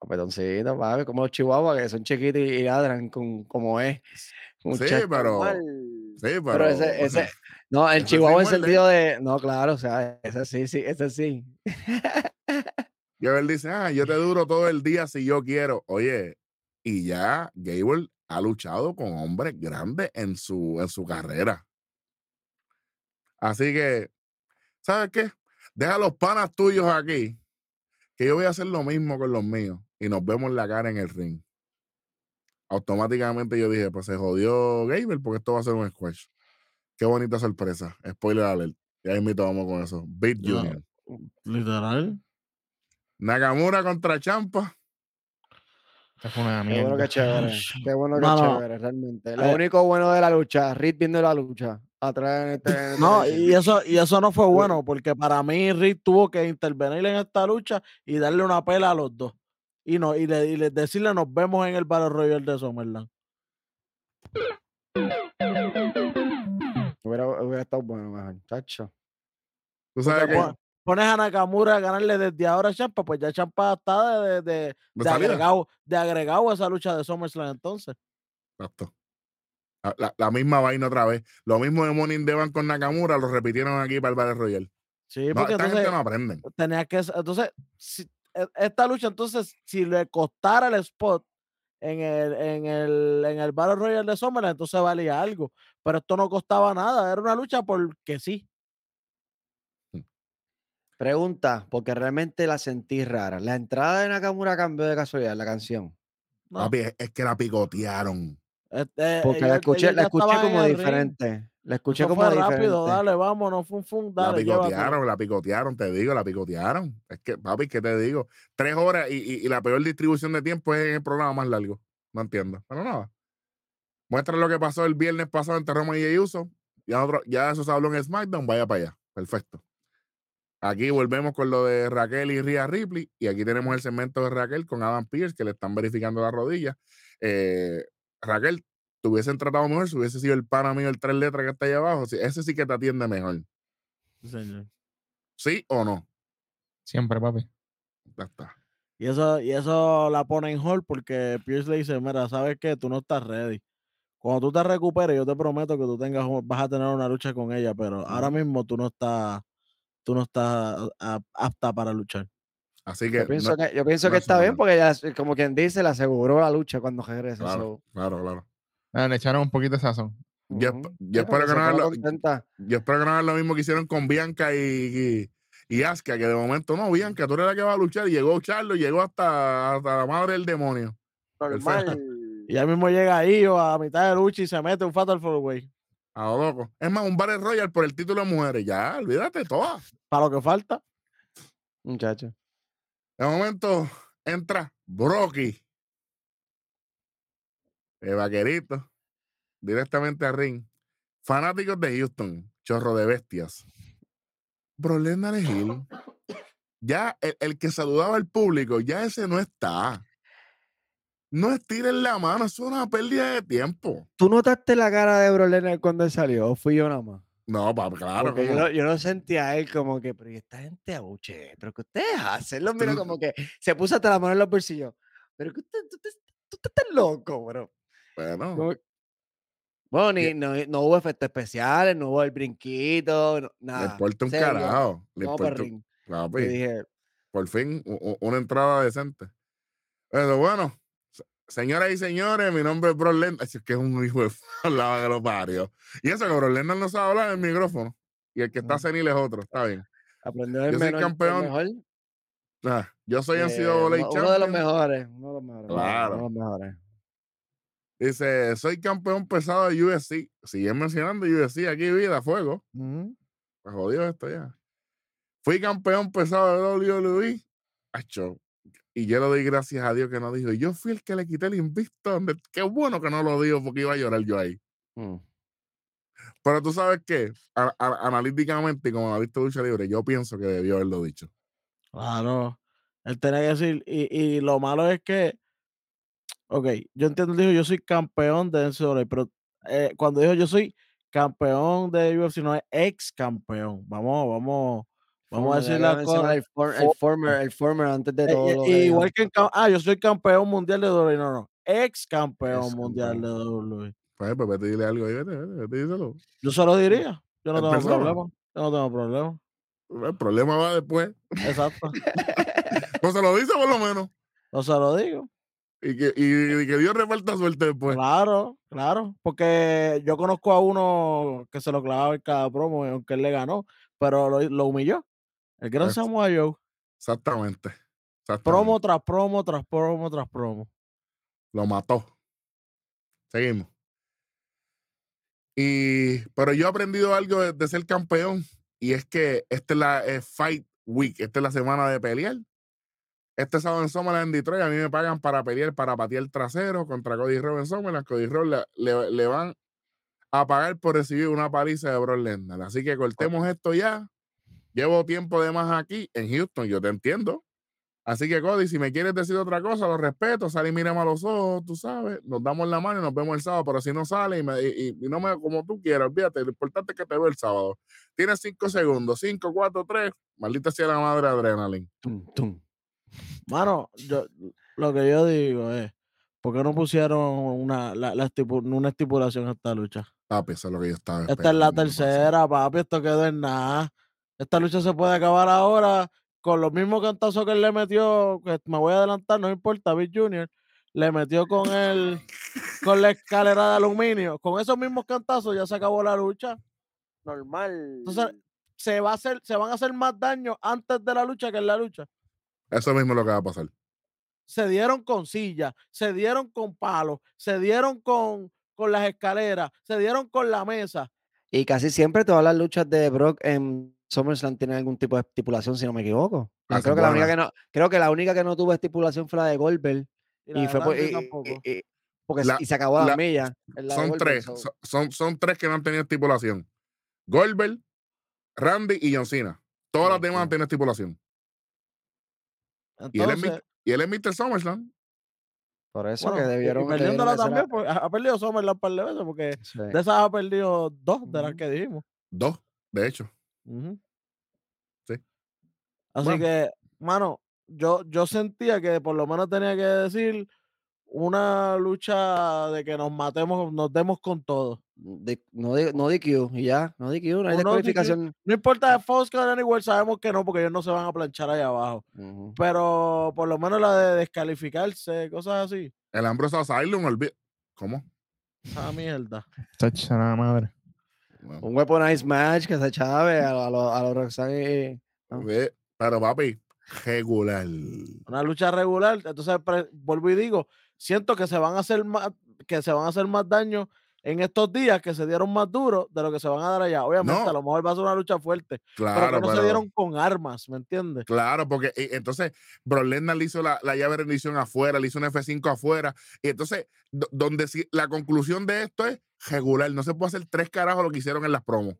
Petoncito, papi, como los chihuahuas que son chiquitos y, ladran con, como es. Un Sí, pero-. Sí, pero. Pero ese, ese, no, el chihuahua en sentido de, no, claro, o sea, ese sí, sí, ese sí. Y él dice, ah, yo te duro todo el día si yo quiero. Oye, y ya Gable ha luchado con hombres grandes en su, en su carrera. Así que, ¿sabes qué? Deja los panas tuyos aquí, que yo voy a hacer lo mismo con los míos y nos vemos la cara en el ring. Automáticamente yo dije, pues se jodió Gable porque esto va a ser un squash. Qué bonita sorpresa. Spoiler alert. Ya invito vamos con eso. Beat Ya. Union. Literal. Nakamura contra Champa. Esta fue una Qué bueno que chévere, qué bueno que Mano, chévere, realmente. Lo eh, único bueno de la lucha, Reed viendo la lucha, atrás No, y eso, y eso no fue bueno, porque para mí Rick tuvo que intervenir en esta lucha y darle una pela a los dos. Y no, y, le, y le- decirle nos vemos en el Battle Royale de Summerland. Hubiera, hubiera estado bueno, mejor, chacho. Tú Porque sabes que pones a Nakamura a ganarle desde ahora a Champa, pues ya Champa está de, de, agregado, de agregado a esa lucha de SummerSlam entonces. Exacto. La, la- misma vaina otra vez. Lo mismo de Money in the Bank con Nakamura, lo repitieron aquí para el Battle Royale. Sí, No, porque esta entonces gente no aprenden. tenía que entonces si- e- esta lucha entonces si le costara el spot en el en el en el Battle Royale de Summerland entonces valía algo pero esto no costaba nada era una lucha porque sí Pregunta, porque realmente la sentí rara. ¿La entrada de Nakamura cambió de casualidad la canción? no, Papi, es, es que la picotearon. Este, Porque la escuché, la escuché como diferente. La escuché Eso como fue diferente. rápido dale vámonos fum fum la dale llévatelo. picotearon, la picotearon, te digo, la picotearon. Es que, papi, ¿qué te digo? Tres horas y, y- y la peor distribución de tiempo es en el programa más largo. No entiendo. Pero nada. Muestra lo que pasó el viernes pasado entre Roma y Jey Uso. Ya, otro, ya eso se habló en SmackDown, vaya para allá. Perfecto. Aquí volvemos con lo de Raquel y Rhea Ripley. Y aquí tenemos el segmento de Raquel con Adam Pierce, que le están verificando la rodilla. Eh, Raquel, te hubiesen tratado mejor si hubiese sido el pana mío, el tres letras que está ahí abajo. Ese sí que te atiende mejor. Sí, señor. ¿Sí o no? Siempre, papi. Ya está. y eso y eso la pone en hold porque Pierce le dice mira sabes que tú no estás ready cuando tú te recuperes yo te prometo que tú tengas un- vas a tener una lucha con ella pero ahora mismo tú no estás tú no estás a- apta para luchar Así que. Yo pienso no- que, yo pienso no que es está bien porque ya, como quien dice, le aseguró la lucha cuando regrese. Claro, claro, claro. Ah, le echaron un poquito de sazón. Yo, ujú. esp- yo Sí, espero que no lo, contenta. yo espero que no hagan lo mismo que hicieron con Bianca y, y, y Asuka, que de momento no, Bianca, tú eres la que va a luchar. Y llegó Charlo, llegó hasta, hasta la madre del demonio. Normal. y ya mismo llega ahí o a mitad de lucha y se mete un fatal four way A lo loco. Es más, un Battle Royal por el título de mujeres. Ya, olvídate todas. para lo que falta Muchacho. De momento entra Brocky. El vaquerito. Directamente a ring. Fanáticos de Houston. Chorro de bestias. Bro es heel. Ya el, el que saludaba al público, ya ese no está. No estiren la mano, es una pérdida de tiempo. ¿Tú notaste la cara de Bro Lesnar cuando él salió? ¿O fui yo nada más? No, pa, claro. Yo, no, yo no sentía a él como que, pero ¿y esta gente abuche, pero que ustedes hacen, lo miro Tú- como que se puso hasta la mano en los bolsillos. Pero que usted, tú, tú estás loco, bro. Bueno, Como- Bueno, ni, no, no hubo efectos especiales, no hubo el brinquito, no- le nada. importa un serio, carajo. Le importa un- dije, por fin una entrada decente. Pero bueno, señoras y señores, mi nombre es Bro Lesnar. Es que es un hijo de la que lo parió. Y eso que Bro Lesnar no sabe hablar en el micrófono. Y el que está senil es otro, está bien. aprendió del Yo soy menor, campeón mejor. Ah, yo soy eh, NCAA uno, uno de los mejores, uno de los mejores. Claro. Uno de los mejores. Dice, soy campeón pesado de UFC. Siguen mencionando UFC aquí, vida, fuego. Ujú. Pues jodido esto ya. Fui campeón pesado de WWE. Acho, y yo le doy gracias a Dios que no dijo. Yo fui el que le quité el invicto. Qué bueno que no lo dijo porque iba a llorar yo ahí. Mm. Pero tú sabes qué, A- a- analíticamente, como ha visto lucha libre, yo pienso que debió haberlo dicho. Claro. Él tenía que decir, y, y lo malo es que, ok, yo entiendo, dijo, yo soy campeón de NCAA, pero eh, cuando dijo yo soy campeón de UFC, no es ex campeón. Vamos, vamos, vamos a decir la cosa. El, for- el former, el former antes de Eh, todo. eh, igual que ah, yo soy campeón mundial de WWE, no, no, ex campeón mundial de. WWE. Pues, pues vete y dile algo ahí, vete, vete, díselo. Yo se lo diría, yo no En tengo persona. problema, yo no tengo problema. El problema va después. Exacto, No se lo dice por lo menos. no se lo digo. Y que, y, y que Dios reparta suerte después. Claro, claro, porque yo conozco a uno que se lo clavaba en cada promo, y aunque él le ganó, pero lo, lo humilló. El gran Samoa Joe, Exactamente. Exactamente. promo tras promo, tras promo, tras promo. Lo mató. Seguimos. Y, pero yo he aprendido algo de, de ser campeón y es que esta es la eh, Fight Week, esta es la semana de pelear. Este sábado en Summerland en Detroit a mí me pagan para pelear, para patear trasero contra Cody Rhodes en Summerland. Cody Rhodes le, le- le van a pagar por recibir una paliza de Brock Lesnar. Así que cortemos esto ya. Llevo tiempo de más aquí en Houston, yo te entiendo. Así que, Cody, si me quieres decir otra cosa, lo respeto. Sal y mírame a los ojos, tú sabes. Nos damos la mano y nos vemos el sábado. Pero si no sale y, me- y- y- no me como tú quieras, olvídate. Lo importante es que te veo el sábado. Tienes cinco segundos. Cinco, cuatro, tres. Maldita sea la madre adrenalina. Tum, tum. Mano, yo, lo que yo digo es, ¿por qué no pusieron una, la, la estipu- una estipulación a esta lucha? Papi, eso es lo que yo estaba Esta es la tercera, papi, esto quedó en nada. Esta lucha se puede acabar ahora con los mismos cantazos que él le metió, que me voy a adelantar, no importa, Big Junior, le metió con el, con la escalera de aluminio. Con esos mismos cantazos ya se acabó la lucha. Normal. Entonces, se, va a hacer, se van a hacer más daño antes de la lucha que en la lucha. Eso mismo es lo que va a pasar. Se dieron con sillas, se dieron con palos, se dieron con, con las escaleras, se dieron con la mesa. Y casi siempre todas las luchas de Brock en SummerSlam tienen algún tipo de estipulación, si no me equivoco. Hacen creo, que la única que no, creo que la única que no tuvo estipulación fue la de Goldberg. Y, fue por- y- y- porque La- y se acabó la, la- milla. Son Goldberg, tres. so- so- Son, son tres que no han tenido estipulación. Goldberg, Randy y John Cena. Todas las demás han tenido estipulación. Y él, es, Entonces, mi- y él es Mr. SummerSlam. Por eso Bueno, que debieron. y perdiéndola debieron también, hacer porque ha perdido Summerland un par de veces, porque sí. de esas ha perdido dos de las que dijimos. Dos, de hecho. Ujú. Sí. Así Bueno. que, mano, yo, yo sentía que por lo menos tenía que decir una lucha de que nos matemos, nos demos con todo. De- no, di- no DQ y ya, no DQ, no hay O no DQ. descualificación. No importa de Fox que Anywhere, sabemos que no, porque ellos no se van a planchar ahí abajo. Ujú. Pero por lo menos la de descalificarse, cosas así. El Ambrose Asylum, olvi- ¿Cómo? Esa mierda. Chacha, la madre. No. Un weaponized match que se chave a, lo- a los a los Roxanne. Ve, Pero papi, regular. una lucha regular. Entonces, vuelvo y digo, siento que se van a hacer más, que se van a hacer más daño en estos días que se dieron más duros de lo que se van a dar allá. Obviamente, No. a lo mejor va a ser una lucha fuerte, pero Claro, que no se pero- dieron con armas, ¿me entiendes? Claro, porque eh, entonces Lesnar le hizo la, la llave de rendición afuera, le hizo un F5 afuera. Y entonces, do- donde sí- la conclusión de esto es regular. No se puede hacer tres carajos lo que hicieron en las promos.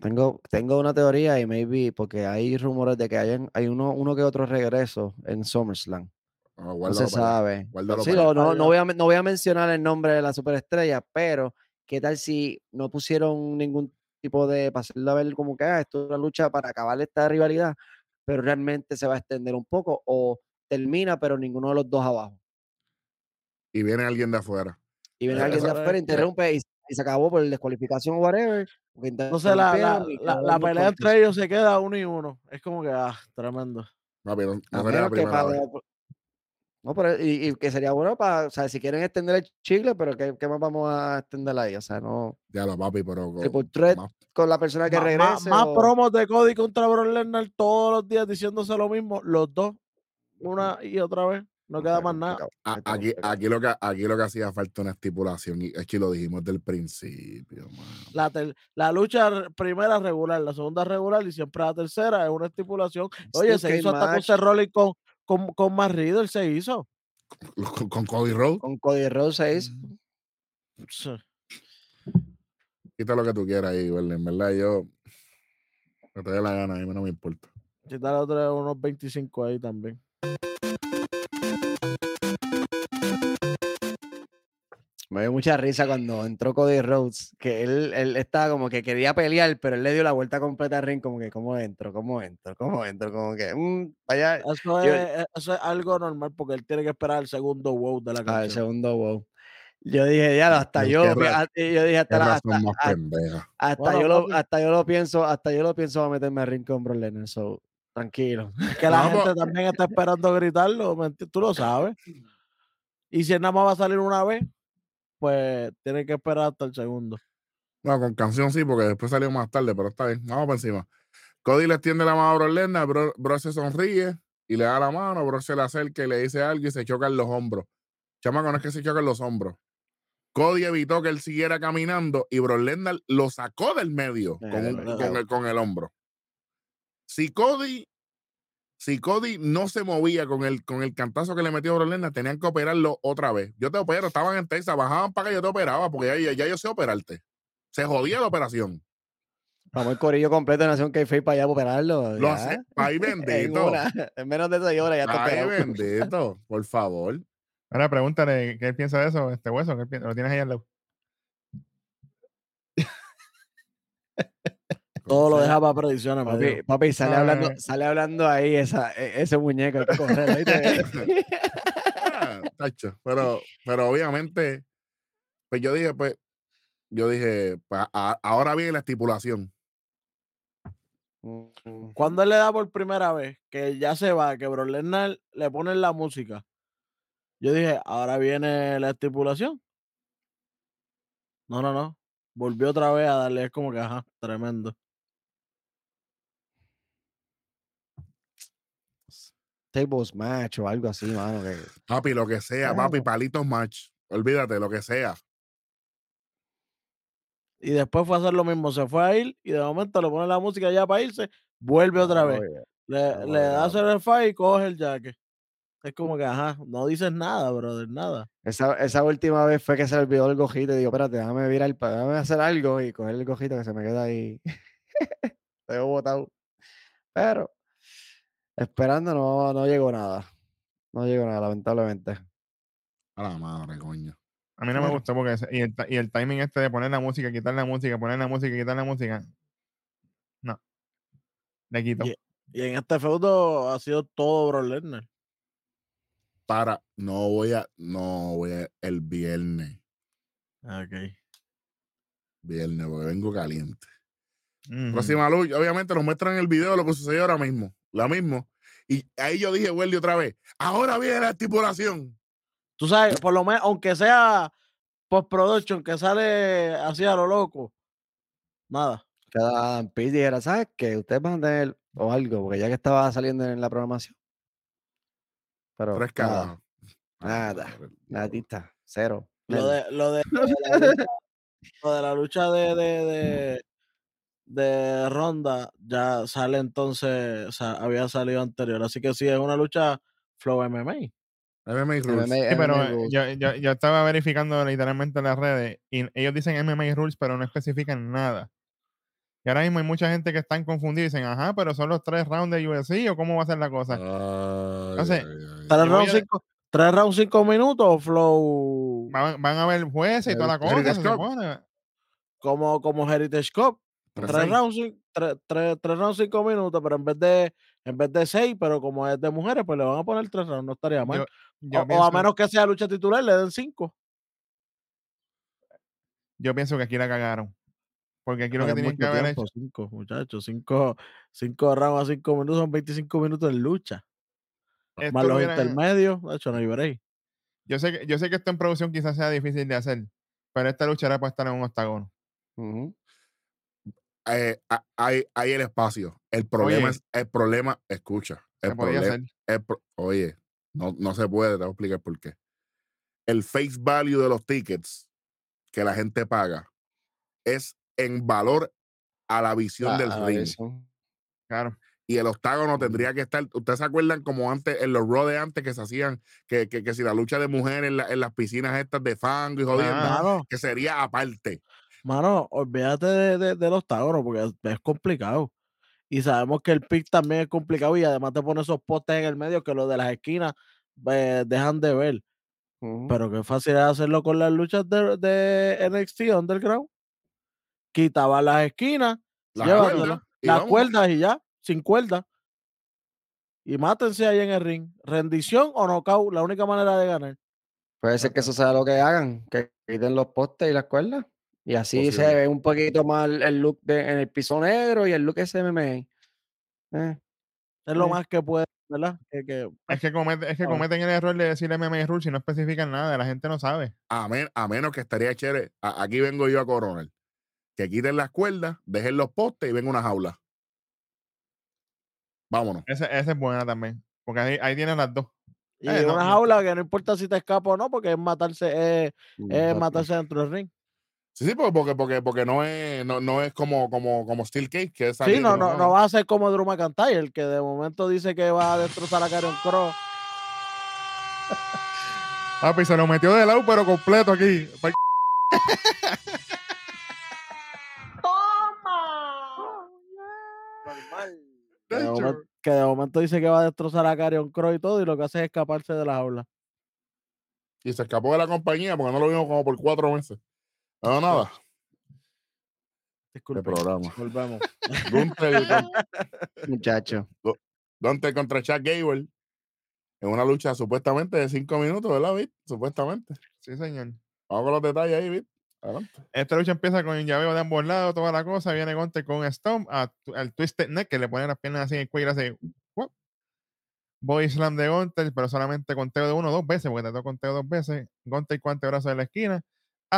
Tengo, tengo una teoría y maybe porque hay rumores de que hayan, hay uno, uno que otro regreso en SummerSlam. Ah, No se sabe. Sí, no, voy a, no voy a mencionar el nombre de la superestrella, pero ¿qué tal si no pusieron ningún tipo de, para hacerlo a ver como que ah, esto es una lucha para acabar esta rivalidad, pero realmente se va a extender un poco o termina, pero ninguno de los dos abajo? Y viene alguien de afuera. Y viene Eh, alguien de afuera, interrumpe y, y se acabó por descualificación o whatever. Entonces, la, la, la- pelea entre ellos se queda uno y uno. Es como que, ah, tremendo. No, A no menos que para- vez. No, pero y, y que sería bueno para, o sea, si quieren extender el chicle, pero ¿qué, qué más vamos a extender ahí? O sea, no. Ya lo, papi, pero. co- Triple threat más- con la persona que regrese. más o- promos de Cody contra Brock Lesnar todos los días diciéndose lo mismo, los dos, una y otra vez. No queda más nada. Aquí, aquí, lo que, aquí lo que hacía falta una estipulación, y es que lo dijimos del principio. La, ter- la lucha primera regular, la segunda regular y siempre la tercera es una estipulación. Oye, se hizo hasta con Rollins con, con, con Matt Riddle, se hizo. Con, con Cody Rhodes, Con Cody Rhodes se hizo. Sí. quita lo que tú quieras ahí, ¿verdad? En verdad, yo. Me te dé la gana, a mí no me importa. Quitarle otro- unos 25 ahí también. Me dio mucha risa cuando entró Cody Rhodes, que él, él estaba como que quería pelear, pero él le dio la vuelta completa al ring, como que, ¿cómo entro? ¿Cómo entro? ¿Cómo entro? Como que, mm, vaya, Eso Yo- es, eh, eso es algo normal porque él tiene que esperar el segundo wow de la canción. segundo wow. Yo dije, ya, hasta yo, a- yo dije, hasta, la- hasta, a- Bueno, yo lo, hasta yo lo pienso, hasta yo lo pienso a meterme al ring con Brock Lesnar, so, tranquilo. Es que la gente también está esperando gritarlo, ¿me enti- tú lo sabes. Y si él nada más va a salir una vez, pues tiene que esperar hasta el segundo. No, con canción sí, porque después salió más tarde, pero está bien. Vamos por encima. Cody le extiende la mano a Brock Lesnar, Bro, Brock se sonríe y le da la mano, Brock se le acerca y le dice algo y se chocan los hombros. Chamaco, no es que se chocan los hombros. Cody evitó que él siguiera caminando y Lesnar lo sacó del medio Eh, con, un- con el, con el hombro. Si Cody, si Cody no se movía con el, con el cantazo que le metió Brock Lesnar, tenían que operarlo otra vez. Yo te opero, estaban en Texas, bajaban para que yo te operaba, porque ya, ya, ya yo sé operarte. Se jodía la operación. Vamos el corillo completo de Nación K-Face para allá para operarlo. Lo hace, ay En, bendito. una, en menos de seis horas ya está Ay, operado. bendito, por favor. Ahora pregúntale qué él piensa de eso, este hueso, ¿qué él piensa? lo tienes ahí al lado. Todo lo sea, deja para predicciones, Papi, papi, sale, Ay. hablando, sale hablando ahí esa, e- ese muñeco. Ah, Pero, pero obviamente, pues yo dije, pues, yo dije, pues, a- ahora viene la estipulación. Mm, Cuando él le da por primera vez, que ya se va, que Lesnar le ponen la música, yo dije, ahora viene la estipulación. No, no, no. Volvió otra vez a darle, es como que, ajá, tremendo. Tables match o algo así, mano. que- Papi, lo que sea, papi, palitos match. Olvídate, lo que sea. Y después fue a hacer lo mismo, se fue a ir y de momento le pone la música ya para irse, vuelve otra vez. Le, no, le da hacer el fight y coge el jaque. Es como que, ajá, no dices nada, brother, nada. Esa, esa última vez fue que se olvidó el gojito y digo, espérate, déjame virar, déjame hacer algo y coger el gojito que se me queda ahí. Estoy botado. Pero esperando no, no llegó nada. No llegó nada, lamentablemente. A la madre, coño. A mí no me gustó porque ese- y el, y el timing este de poner la música, quitar la música, poner la música, quitar la música. No. Le quito. Y- Y en este feudo ha sido todo Brock Lesnar. Para, no voy a, no voy a, el viernes. Ok. Viernes, porque vengo caliente. Ujú. Próxima lucha, obviamente nos muestran el video de lo que sucedió ahora mismo. Lo mismo. Y ahí yo dije, Welly, otra vez. Ahora viene la estipulación. Tú sabes, por lo menos, aunque sea post-production, que sale así a lo loco, nada. Que Adam Pearce dijera, ¿sabes qué? Ustedes van a tener o algo, porque ya que estaba saliendo en la programación. Pero Tres nada, nada, nadita, cero. Lo de, lo de, lo de la lucha, lo de, la lucha de, de, de, Ronda ya sale entonces, o sea, había salido anterior. Así que sí, es una lucha Flow MMA. MMA Rules. MMA Sí, pero MMA eh, rules. yo, yo, yo estaba verificando literalmente en las redes y ellos dicen MMA Rules, pero no especifican nada. Y ahora mismo hay mucha gente que están confundidos y dicen, ajá, pero son los tres rounds de UFC o cómo va a ser la cosa. Ay, ay. ¿Tres rounds cinco, tres rounds cinco minutos o Flow Van, van a ver jueces y toda la cosa, como, como Heritage Cup? Tres rounds, tres, tres, tres rounds cinco minutos, pero en vez de en vez de seis, pero como es de mujeres, pues le van a poner tres rounds, no estaría mal. Yo, yo o, a menos que sea lucha titular, le den cinco. yo pienso que aquí la cagaron. Porque aquí lo que tenían que haber hecho. Cinco, muchachos. Cinco, cinco rounds a cinco minutos son 25 minutos en lucha. esto Más lo los hubieran- intermedios, de hecho, no hay break. yo, sé que, yo sé que esto en producción quizás sea difícil de hacer, pero esta lucha era para estar en un octágono. Ujú. Eh, hay, hay el espacio. El problema Oye. es, el problema, escucha. El problema, el pro- oye, No, no se puede, te voy a explicar por qué. El face value de los tickets que la gente paga es en valor a la visión Ah, del ah, ring. Claro. Y el octágono Ujú. tendría que estar. ¿Ustedes se acuerdan como antes, en los de antes que se hacían, que, que, que si la lucha de mujeres en, la- en las piscinas estas de fango y jodiendo, que sería aparte? Mano, olvídate de, de, del octágono porque es, es complicado. Y sabemos que el pick también es complicado y además te pone esos postes en el medio que los de las esquinas eh, dejan de ver. Pero qué fácil es hacerlo con las luchas de, de NXT Underground. Quitaba las esquinas, Las cuerdas, y las vamos. cuerdas y ya, sin cuerdas. Y mátense ahí en el ring. Rendición o knockout, la única manera de ganar. Puede ser que eso sea lo que hagan, que quiten los postes y las cuerdas. Y así se ve un poquito más el- look de, en el piso negro y el look SMM. Eh, Es lo Sí. más que puede, ¿verdad? Que, que, Es que, comete- es que cometen el error de decir MMA Rules y no especifican nada, la gente no sabe. A, men- a menos que estaría chévere. a- aquí vengo yo a coronar. Que quiten las cuerdas, dejen los postes y venga una jaula. Vámonos. Esa, esa es buena también. Porque ahí, ahí tienen las dos. y Eh, una no. jaula que no importa si te escapa o no, porque es matarse, es, matarse dentro del ring. Sí, sí, porque, porque, porque, porque no es, no, no es como, como, como Steel Cage, que es Sí, no, no, no va a ser como Drew McIntyre, el que de momento dice que va a destrozar a Karen Cross. Papi, se lo metió de lado, pero completo aquí. Pa- Que de, momento, que de momento dice que va a destrozar a Karen Cross y todo, y lo que hace es escaparse de la jaula. Y se escapó de la compañía porque no lo vimos como por cuatro meses. No, nada. Qué Disculpe. programa. Volvemos. Gunther, con- Muchacho. Gunther contra Chuck Gable. En una lucha supuestamente de cinco minutos, ¿verdad, Vic? Supuestamente. Sí, señor. Vamos con los detalles ahí, Vic. Adelante. Esta lucha empieza con un llaveo de ambos lados, toda la cosa. Viene Gunter con un stomp, a- al Twisted Neck, que le pone las piernas así en el cuello y le hace. "Wop". Body slam de Gunter, pero solamente conteo de uno o dos veces, porque trató conteo dos veces. Gunter con antebrazo de la esquina,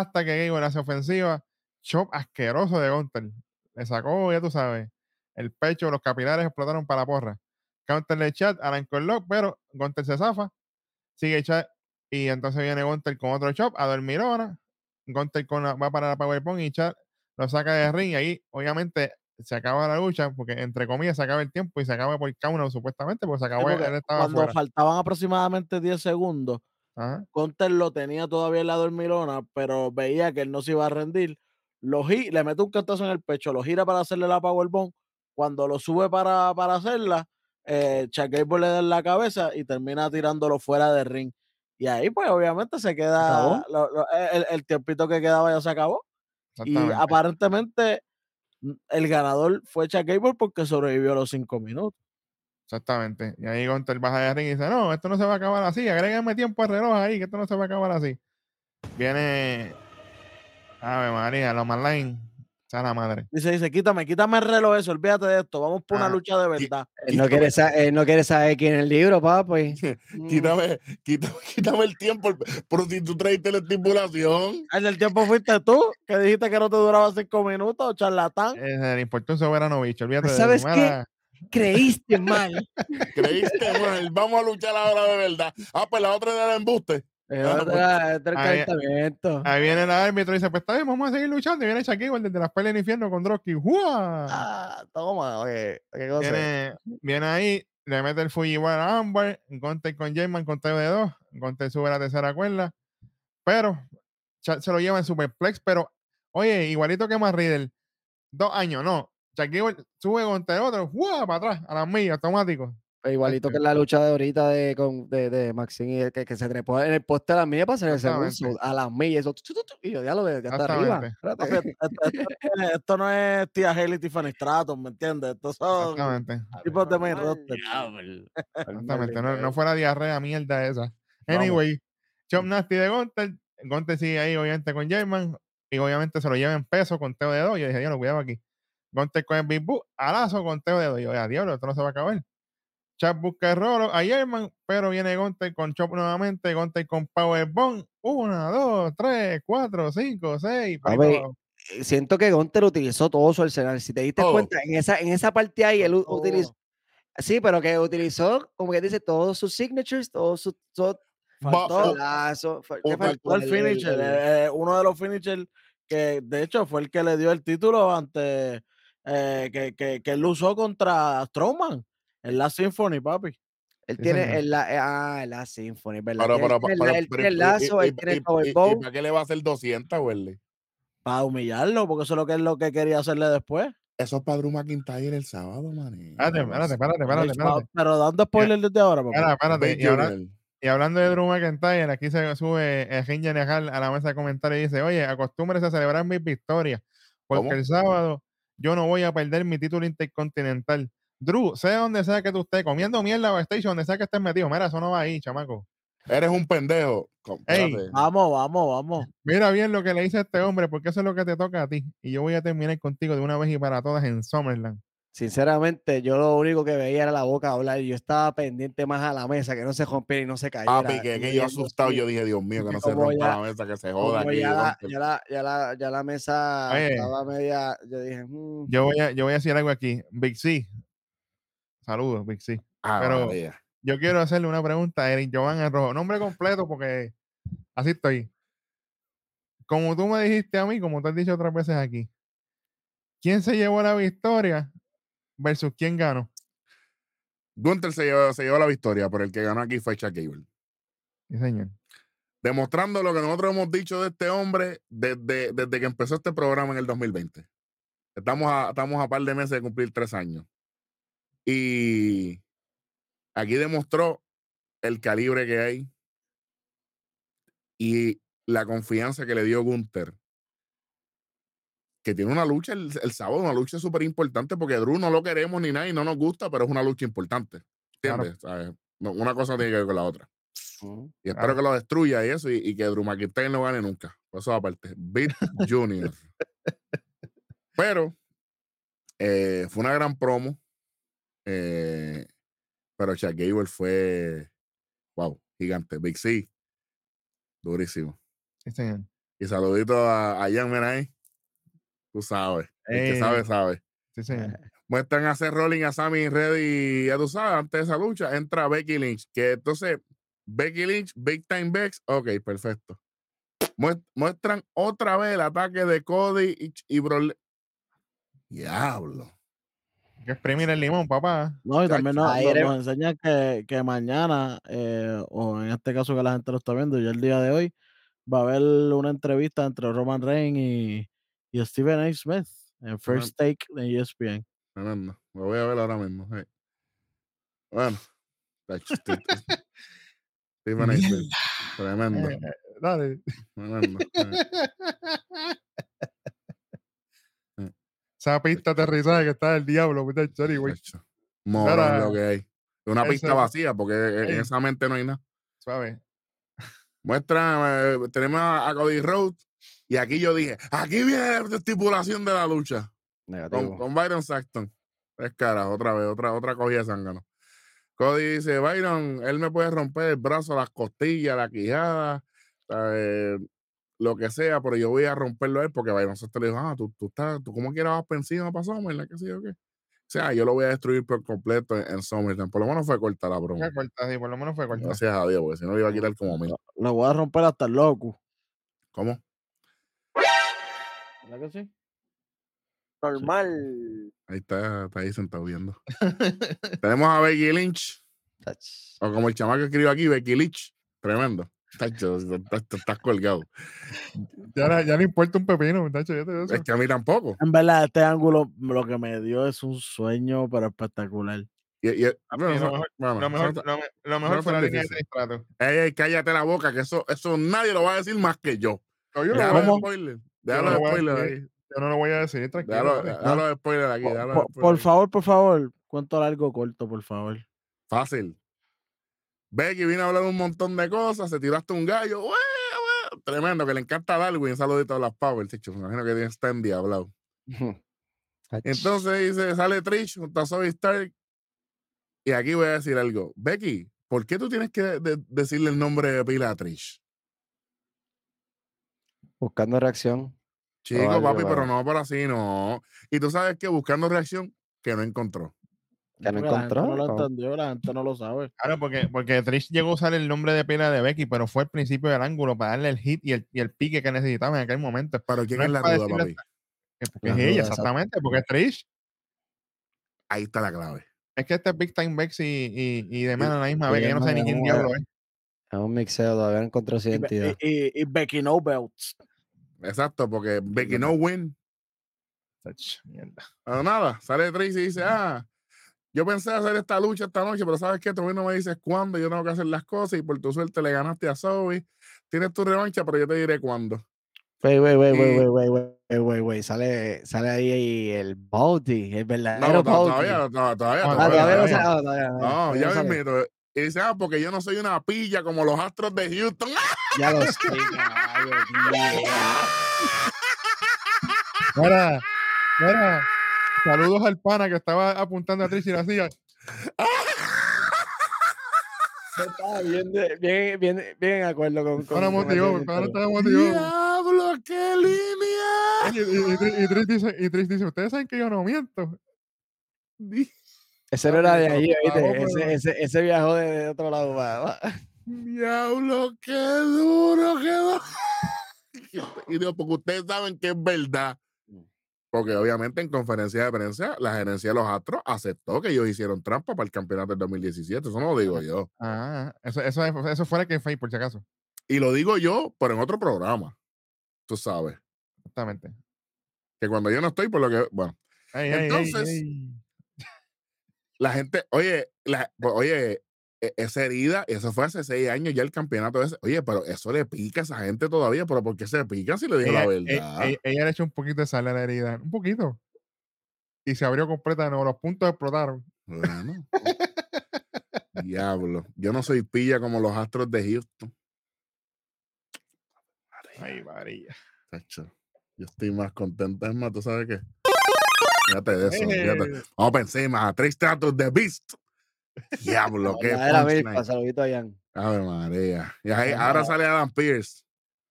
hasta que Gable hace ofensiva. Chop asqueroso de Gunter. Le sacó, ya tú sabes, el pecho, los capilares explotaron para la porra. Counter de chat, el lock, pero Gunter se zafa. Sigue chat, y entonces viene Gunter con otro chop a dormirona. Gunter con la- va para la Powerbomb y Chad lo saca de ring y ahí obviamente se acaba la lucha porque entre comillas se acaba el tiempo y se acaba por count supuestamente porque se Sí, acabó, él porque estaba cuando afuera. faltaban aproximadamente 10 segundos, Ajá, Conter lo tenía todavía en la dormilona, pero veía que él no se iba a rendir. Lo le mete un cantazo en el pecho, lo gira para hacerle la powerbomb. Cuando lo sube para, para hacerla, eh, Chuck Gable le da en la cabeza y termina tirándolo fuera del ring. Y ahí, pues, obviamente se queda. lo- lo- el, el tiempito que quedaba ya se acabó. Y aparentemente mm, el ganador fue Chuck Gable porque sobrevivió los cinco minutos. Exactamente. Y ahí Gunter baja de ring y dice, no, esto no se va a acabar así, agrégame tiempo al reloj ahí, que esto no se va a acabar así. Viene, Ave María, los Manline, sea la madre. Dice, dice, quítame, quítame el reloj eso, olvídate de esto, vamos por una Ah, lucha de y- verdad. Él no, quiere sa- él no quiere saber quién es el libro, papi. Mm. Quítame, quítame, quítame el tiempo. Pero si tú traiste la estipulación. En el tiempo fuiste tú, que dijiste que no te duraba cinco minutos, charlatán. Eh, le importó un soberano bicho, olvídate de eso. ¿Sabes qué? Creíste mal. Creíste, mal, vamos a luchar ahora de verdad. Ah, pues la otra era el embuste. Eh, Ah, Ahí- viene el árbitro y dice, pues está bien, vamos a seguir luchando. Y viene Shaquille desde las peleas del infierno con Drocky. ¡Jua! Ah, toma, oye. Viene, viene ahí, le mete el Fujiwara a Amber, Gunter con Jayman con TV de 2, Gunter sube a la tercera cuerda, pero se lo lleva en Superplex, pero oye, igualito que más Riddle, dos años, no, Shaquille sube contra otro, ¡Jua! para atrás, a las millas, automático. Igualito que en la lucha de ahorita de, con, de, de Maxine, y que, que se trepó en el poste a las millas para hacer el segundo, a las millas, eso, tu, tu, tu, y yo ya lo veo, ya está arriba. Esto, esto- esto es- esto no es Tía Haley y Tiffany Stratton, ¿me entiendes? Estos son tipos de main roster. exactamente, no, no fue la diarrea mierda esa. Anyway, Chop Nasty de Gunter, Gunter sigue ahí obviamente con Jayman, y obviamente se lo lleva en peso con Teo de 2, yo dije, diablo, cuidado aquí. Gunter con el Big Boot, alazo con Teo de 2, yo, ya, diablo, esto no se va a acabar. Chop busca el rolo a Jayman, pero viene Gunter con Chop nuevamente, Gunter con Powerbomb, una, dos, tres, cuatro, cinco, seis, para abajo. Eh, Siento que Gunter utilizó todo su arsenal. Si te diste cuenta, en esa, en esa parte ahí, él utilizó. Sí, pero que utilizó, como que dice, todos sus signatures, todos sus. todo- Faltó, el finisher, el- eh, uno de los finishers que de hecho fue el que le dio el título ante eh, que, que, que él usó contra Strowman en la Symphony, papi. Él Sí, tiene el, la, eh, ah, la Symphony, ¿verdad? Pero, Tiene- pero, tiene el- pero- él tiene el lazo, tiene el. ¿Para qué le va a hacer 200, Welly? Para humillarlo, porque eso es lo que es lo que quería hacerle después. Eso es para Drew McIntyre el sábado, man. Espérate, espérate, espérate, espérate, espérate. Pero dando spoiler desde ahora, papá. Espérate. Y, y hablando de Drew McIntyre, aquí se sube el Ginja Nejal a la mesa de comentarios y dice, oye, acostúmbrese a celebrar mis victorias, porque ¿Cómo? el sábado yo no voy a perder mi título intercontinental. Drew, sea donde sea que tú estés, comiendo mierda o station, donde sea que estés metido. Mira, eso no va ahí, chamaco. Eres un pendejo. Ey. Vamos, vamos, vamos. Mira bien lo que le dice a este hombre, porque eso es lo que te toca a ti. Y yo voy a terminar contigo de una vez y para todas en Summerland. Sinceramente, yo lo único que veía era la boca hablar y yo estaba pendiente más a la mesa, que no se rompiera y no se cayera. Papi, que, que yo asustado, yo dije, Dios mío, que no se rompa ya- la mesa, que se joda aquí. ya, la, ya, la, ya, la, ya la mesa Oye. estaba media, yo dije, mm, Yo voy a, yo voy a decir algo aquí. Big C. Saludos, Big C. Ah, pero- María. Yo quiero hacerle una pregunta a Eric Jovan Arrojo. Nombre completo, porque así estoy. Como tú me dijiste a mí, como tú has dicho otras veces aquí, ¿quién se llevó la victoria versus quién ganó? Gunther se llevó, se llevó la victoria, pero el que ganó aquí fue Chuck Gable. Sí, señor. Demostrando lo que nosotros hemos dicho de este hombre desde, desde que empezó este programa en el 2020. Estamos a, estamos a par de meses de cumplir tres años. Y aquí demostró el calibre que hay y la confianza que le dio Gunther. Que tiene una lucha el, el sábado, una lucha súper importante porque Drew no lo queremos ni nada y no nos gusta, pero es una lucha importante. Claro. ¿Entiendes? ¿Sabes? No, una cosa tiene que ver con la otra. mm, Y espero Claro. que lo destruya y eso, y, y que Drew McIntyre no gane nunca. Por Eso aparte. Beat Junior. Pero eh, fue una gran promo. eh, pero Chuck Gable fue, wow, gigante. Big C, durísimo. Sí. Y saludito a, a Jan, ahí. Tú sabes. El que sabe, sabe. Sí, señor. Muestran a hacer rolling a Sammy Reddy, ya tú sabes, antes de esa lucha entra Becky Lynch, que entonces Becky Lynch, Big Time Bex, ok, perfecto. Muest- Muestran otra vez el ataque de Cody y, y Brock. Diablo. Hay que exprimir el limón, papá. No, y también nos, nos- enseñan que, que mañana, eh, o en este caso que la gente lo está viendo, ya el día de hoy, va a haber una entrevista entre Roman Reigns y, y Stephen A. Smith en First Take de E ESPN. Tremendo. Lo voy a ver ahora mismo. sí. Bueno. Stephen A. Smith, Tremendo. Eh, Dale. Tremendo. Esa pista aterrizaje que está el diablo, muchacho, anyway. Tacho. Morón Ahora, lo que hay. Una pista vacía, porque en Ey. esa mente no hay nada. Suave. Muestra, eh, tenemos a Cody Rhodes. Y aquí yo dije, aquí viene la estipulación de la lucha. negativo. Con, con Byron Saxton. Es cara, otra vez, otra, otra cogida de zángano. Cody dice, Byron, él me puede romper el brazo, las costillas, la quijada, eh, lo que sea, pero yo voy a romperlo a él porque Byron Saxton le dijo, ah, tú, tú estás, tú como quieras vas para encima, para Summerland, qué sé yo qué. O sea, yo lo voy a destruir por completo en, en Summerland. Por lo menos fue corta la broma. Fue corta, sí, por lo menos fue corta. Gracias a Dios, porque si no le iba a quitar como mil. Lo voy a romper hasta el loco. ¿Cómo? ¿Verdad que sí? Normal. Ahí está, está ahí sentado viendo. Tenemos a Becky Lynch, Tach. o como el chamaco que escribió aquí, Becky Lynch. Tremendo. Tacho, estás, estás colgado. Ya, ya le importa un pepino, muchacho. Ya te. Es que a mí tampoco. En verdad, este ángulo lo que me dio es un sueño, pero espectacular. Lo mejor- no fue la línea de tres. Ey, cállate la boca, que eso, eso nadie lo va a decir más que yo. No, yo, no lo Déjalo voy a- no Déjalo de lo voy a spoiler decir. ahí. yo no lo voy a decir, tranquilo. Déjalo, dale. déjalo de spoiler aquí. Por, déjalo de por- spoiler por aquí. favor, por favor, cuento largo o corto, por favor. Fácil. Becky vino a hablar un montón de cosas, se tiró hasta un gallo. ¡Ué, ué! Tremendo, que le encanta a Darwin. Saludito a las Power, chicho. Me imagino que tiene está endiablado. Entonces dice, sale Trish junto a Zoe Stark. Y aquí voy a decir algo. Becky, ¿por qué tú tienes que de- decirle el nombre de pila a Trish? Buscando reacción. Chico, algo, papi, pero pero- no por así, no. Y tú sabes que buscando reacción, que no encontró. Que no Porque la gente encontró. no lo entendió, la gente no lo sabe. Claro, porque, porque Trish llegó a usar el nombre de pila de Becky, pero fue al principio del ángulo para darle el hit y el, y el pique que necesitaba en aquel momento. Pero ¿quién No es es la duda, decirle papi? Que, porque La es ella, duda, exactamente, porque es Trish. Ahí está la clave. Es que este es Big Time Bex y, y, y de menos a la misma vez, que yo no sé ni quién diablo es. Es un mixeo, todavía no encontró su identidad. y, y- y Becky No Belts. Exacto, porque Becky no win. Mierda. Pero nada, sale Trish y dice, ah, yo pensé hacer esta lucha esta noche, pero ¿sabes qué? Tú no me dices cuándo, yo tengo que hacer las cosas y por tu suerte le ganaste a Zoe. Tienes tu revancha, pero yo te diré cuándo. Wait, wait, wait, y- wait, wait, wait, wait, wait, wait. Sale, sale ahí el Baldy, el No, verdadero todavía, no, to- todavía, Ah, todavía, todavía no todavía. todavía no, No, todavía ya no sale. me. Y dice, ah, porque yo no soy una pilla como los astros de Houston. Ya lo sé. Mira, mira. Saludos al pana que estaba apuntando a Trish y la hacía. Estaba bien, de- bien, bien, bien en acuerdo con. con motivó, estaba motivado. ¡Diablo, qué línea! Y, y, y Trish- y Trish dice, y Trish dice, ustedes saben que yo no miento. Ese no era de favor, ¿viste? Ese, ese, ese viajó de, de otro lado. va. ¡Diablo, qué duro, duro! Y digo, porque ustedes saben que es verdad. Porque obviamente en conferencia de prensa, la gerencia de los Astros aceptó que ellos hicieron trampa para el campeonato del 2017. Eso no lo digo yo. Ah, eso, eso, eso fuera que fake, por si acaso. Y lo digo yo, pero en otro programa. Tú sabes. Exactamente. Que cuando yo no estoy, por lo que. Bueno, Entonces. La gente. Oye, la, pues, oye, e- esa herida, eso fue hace seis años ya el campeonato ese. Oye, pero eso le pica a esa gente todavía. Pero ¿por qué se pica si le digo ella, la e- verdad? e- ella le echó un poquito de sal a la herida. Un poquito. Y se abrió completa de nuevo. Los puntos explotaron. Bueno. Diablo. Yo no soy pilla como los astros de Houston. Ay, María. Yo estoy más contento. Es más, ¿tú sabes qué? Fíjate de eso. fíjate. Eh, Vamos a pensar más. A tres tratos de Beast. Diablo, qué punchline. Saludito a Jan. Ave María. Y ahí- ahora sale Adam Pierce.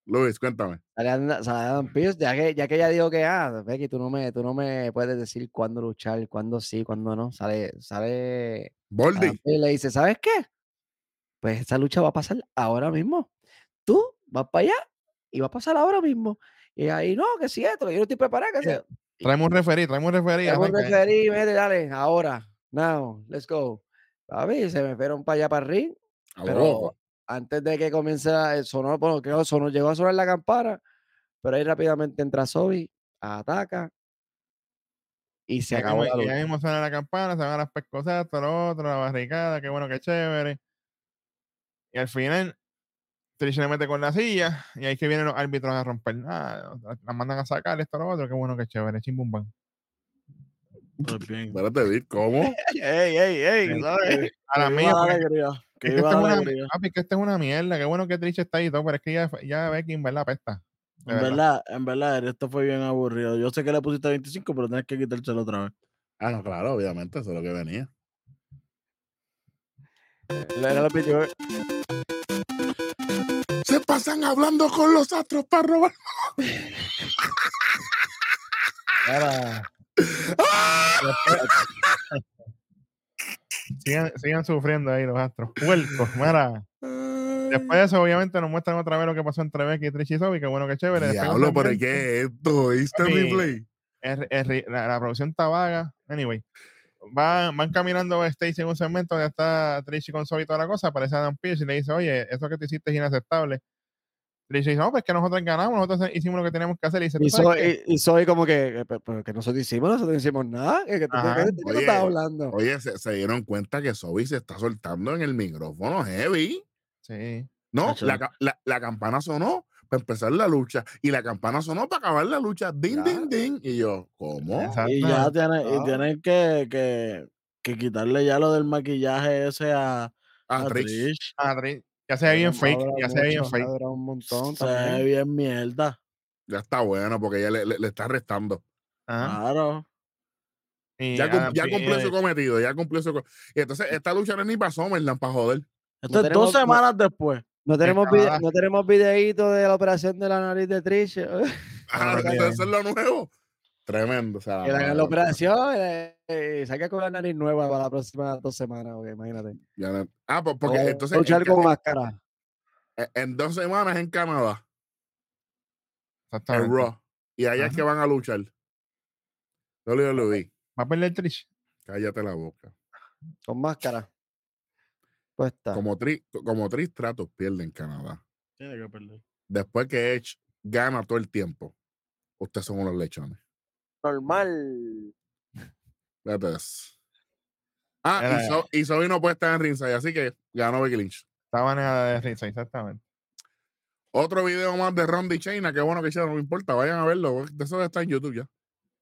Luis, cuéntame. Sale Adam- Pearce, ya que, ya que ella dijo que, ah, Becky, tú no me, tú no me puedes decir cuándo luchar, cuándo sí, cuándo no. Sale, sale Boldy. Y le dice, ¿sabes qué? Pues esa lucha va a pasar ahora mismo. Tú vas para allá y va a pasar ahora mismo. Y ahí, no, que si esto, que yo no estoy preparada, que sea. Traemos un referí, traemos un referí. Tengo un referí, vete, dale, ahora, now, let's go. Papi, se me fueron para allá para el ring, A pero antes de que comience a sonó, bueno, que sonó, llegó a sonar la campana, pero ahí rápidamente entra Zoe, ataca y se Ya acabó la ya lucha. mismo suena la campana, se van las pescosas, todo lo otro, la barricada, qué bueno, qué chévere. Y al final, Trish le mete con la silla y ahí que vienen los árbitros a romper. nada la, la mandan a sacar esto, lo otro, qué bueno, qué chévere, chim bum bam. Pues. Espérate, Vic, ¿cómo? ¡Ey, ey, ey! ¿sabes? A la Que mía, viva la porque alegría. es Que que esto es una, alegría. papi, que esto es una mierda, qué bueno que Trish está ahí y todo, pero es que ya, ya Becky en verdad apesta. de En verdad. verdad, en verdad, esto fue bien aburrido. Yo sé que le pusiste 25, pero tienes que quitárselo otra vez. Ah, no, claro, obviamente, eso es lo que venía. Le- le repitió, Se pasan hablando con los astros para robar. Ahora, sigan, sigan sufriendo ahí los astros. Puercos, mira. Después de eso, obviamente, nos muestran otra vez lo que pasó entre Becky y Trish y Zoe, que bueno, que chévere. Diablo, segmento, ¿qué es esto? ¿Viste Papi, mi play? es- es ri- la, la producción está vaga. Anyway, van, van caminando Stacy en un segmento donde está Trish con Zoe y toda la cosa. Aparece Adam Pierce y le dice, oye, eso que tú hiciste es inaceptable. Trish dice, no, pues que nosotros ganamos, nosotros hicimos lo que teníamos que hacer. Y dice, Y "¿Tú sabes soy, y, y soy como que, que, pe- pero que nosotros hicimos, nosotros no hicimos nada. ¿Qué, qué, tú- Ajá. Oye, estás hablando? Oye, se, se dieron cuenta que Zoe se está soltando en el micrófono heavy. Sí. No, la, la- la campana sonó para empezar la lucha y la campana sonó para acabar la lucha. Ding, Ya. ding, ding. Y yo, ¿cómo? Exacto. Y ya tienen, y Ah. tienen que, que, que quitarle ya lo del maquillaje ese a, a Trish. Trish. Trish, ya se ve bien a fake, ya se ve bien a fake. durar un montón Se ve bien mierda. Ya está bueno porque ella le, le- le está restando. Ajá. Claro. Y Ya, ya cumplió su cometido, ya cumplió su... Y entonces esta lucha no es ni para Summerland, para joder. Esto es dos semanas después. No tenemos, vide- no tenemos videíto de la operación de la nariz de Trish. Ah, no, eso, es lo nuevo. Tremendo. O sea, Que la no, operación, eh, eh, saca con la nariz nueva para las próximas dos semanas, ok, imagínate. ya no- Ah, pues porque O entonces luchar en, con ca- máscara. en- en dos semanas en Canadá, en. Raw. Y allá es que van a luchar. WWE. Va a perder Trish. Cállate la boca. Con máscara. Pues está. Como, tri, como Trish Stratus pierde en Canadá. Tiene que perder. Después que Edge gana todo el tiempo. Ustedes son unos lechones. Normal. Fíjate eso. Ah, Era- y, so, y Zoe no puede estar en ringside, así que ganó Becky Lynch. Estaba negada de risa, exactamente. Otro video más de Ronda y Chaina, qué bueno que ya no me importa, vayan a verlo. De eso está en YouTube ya.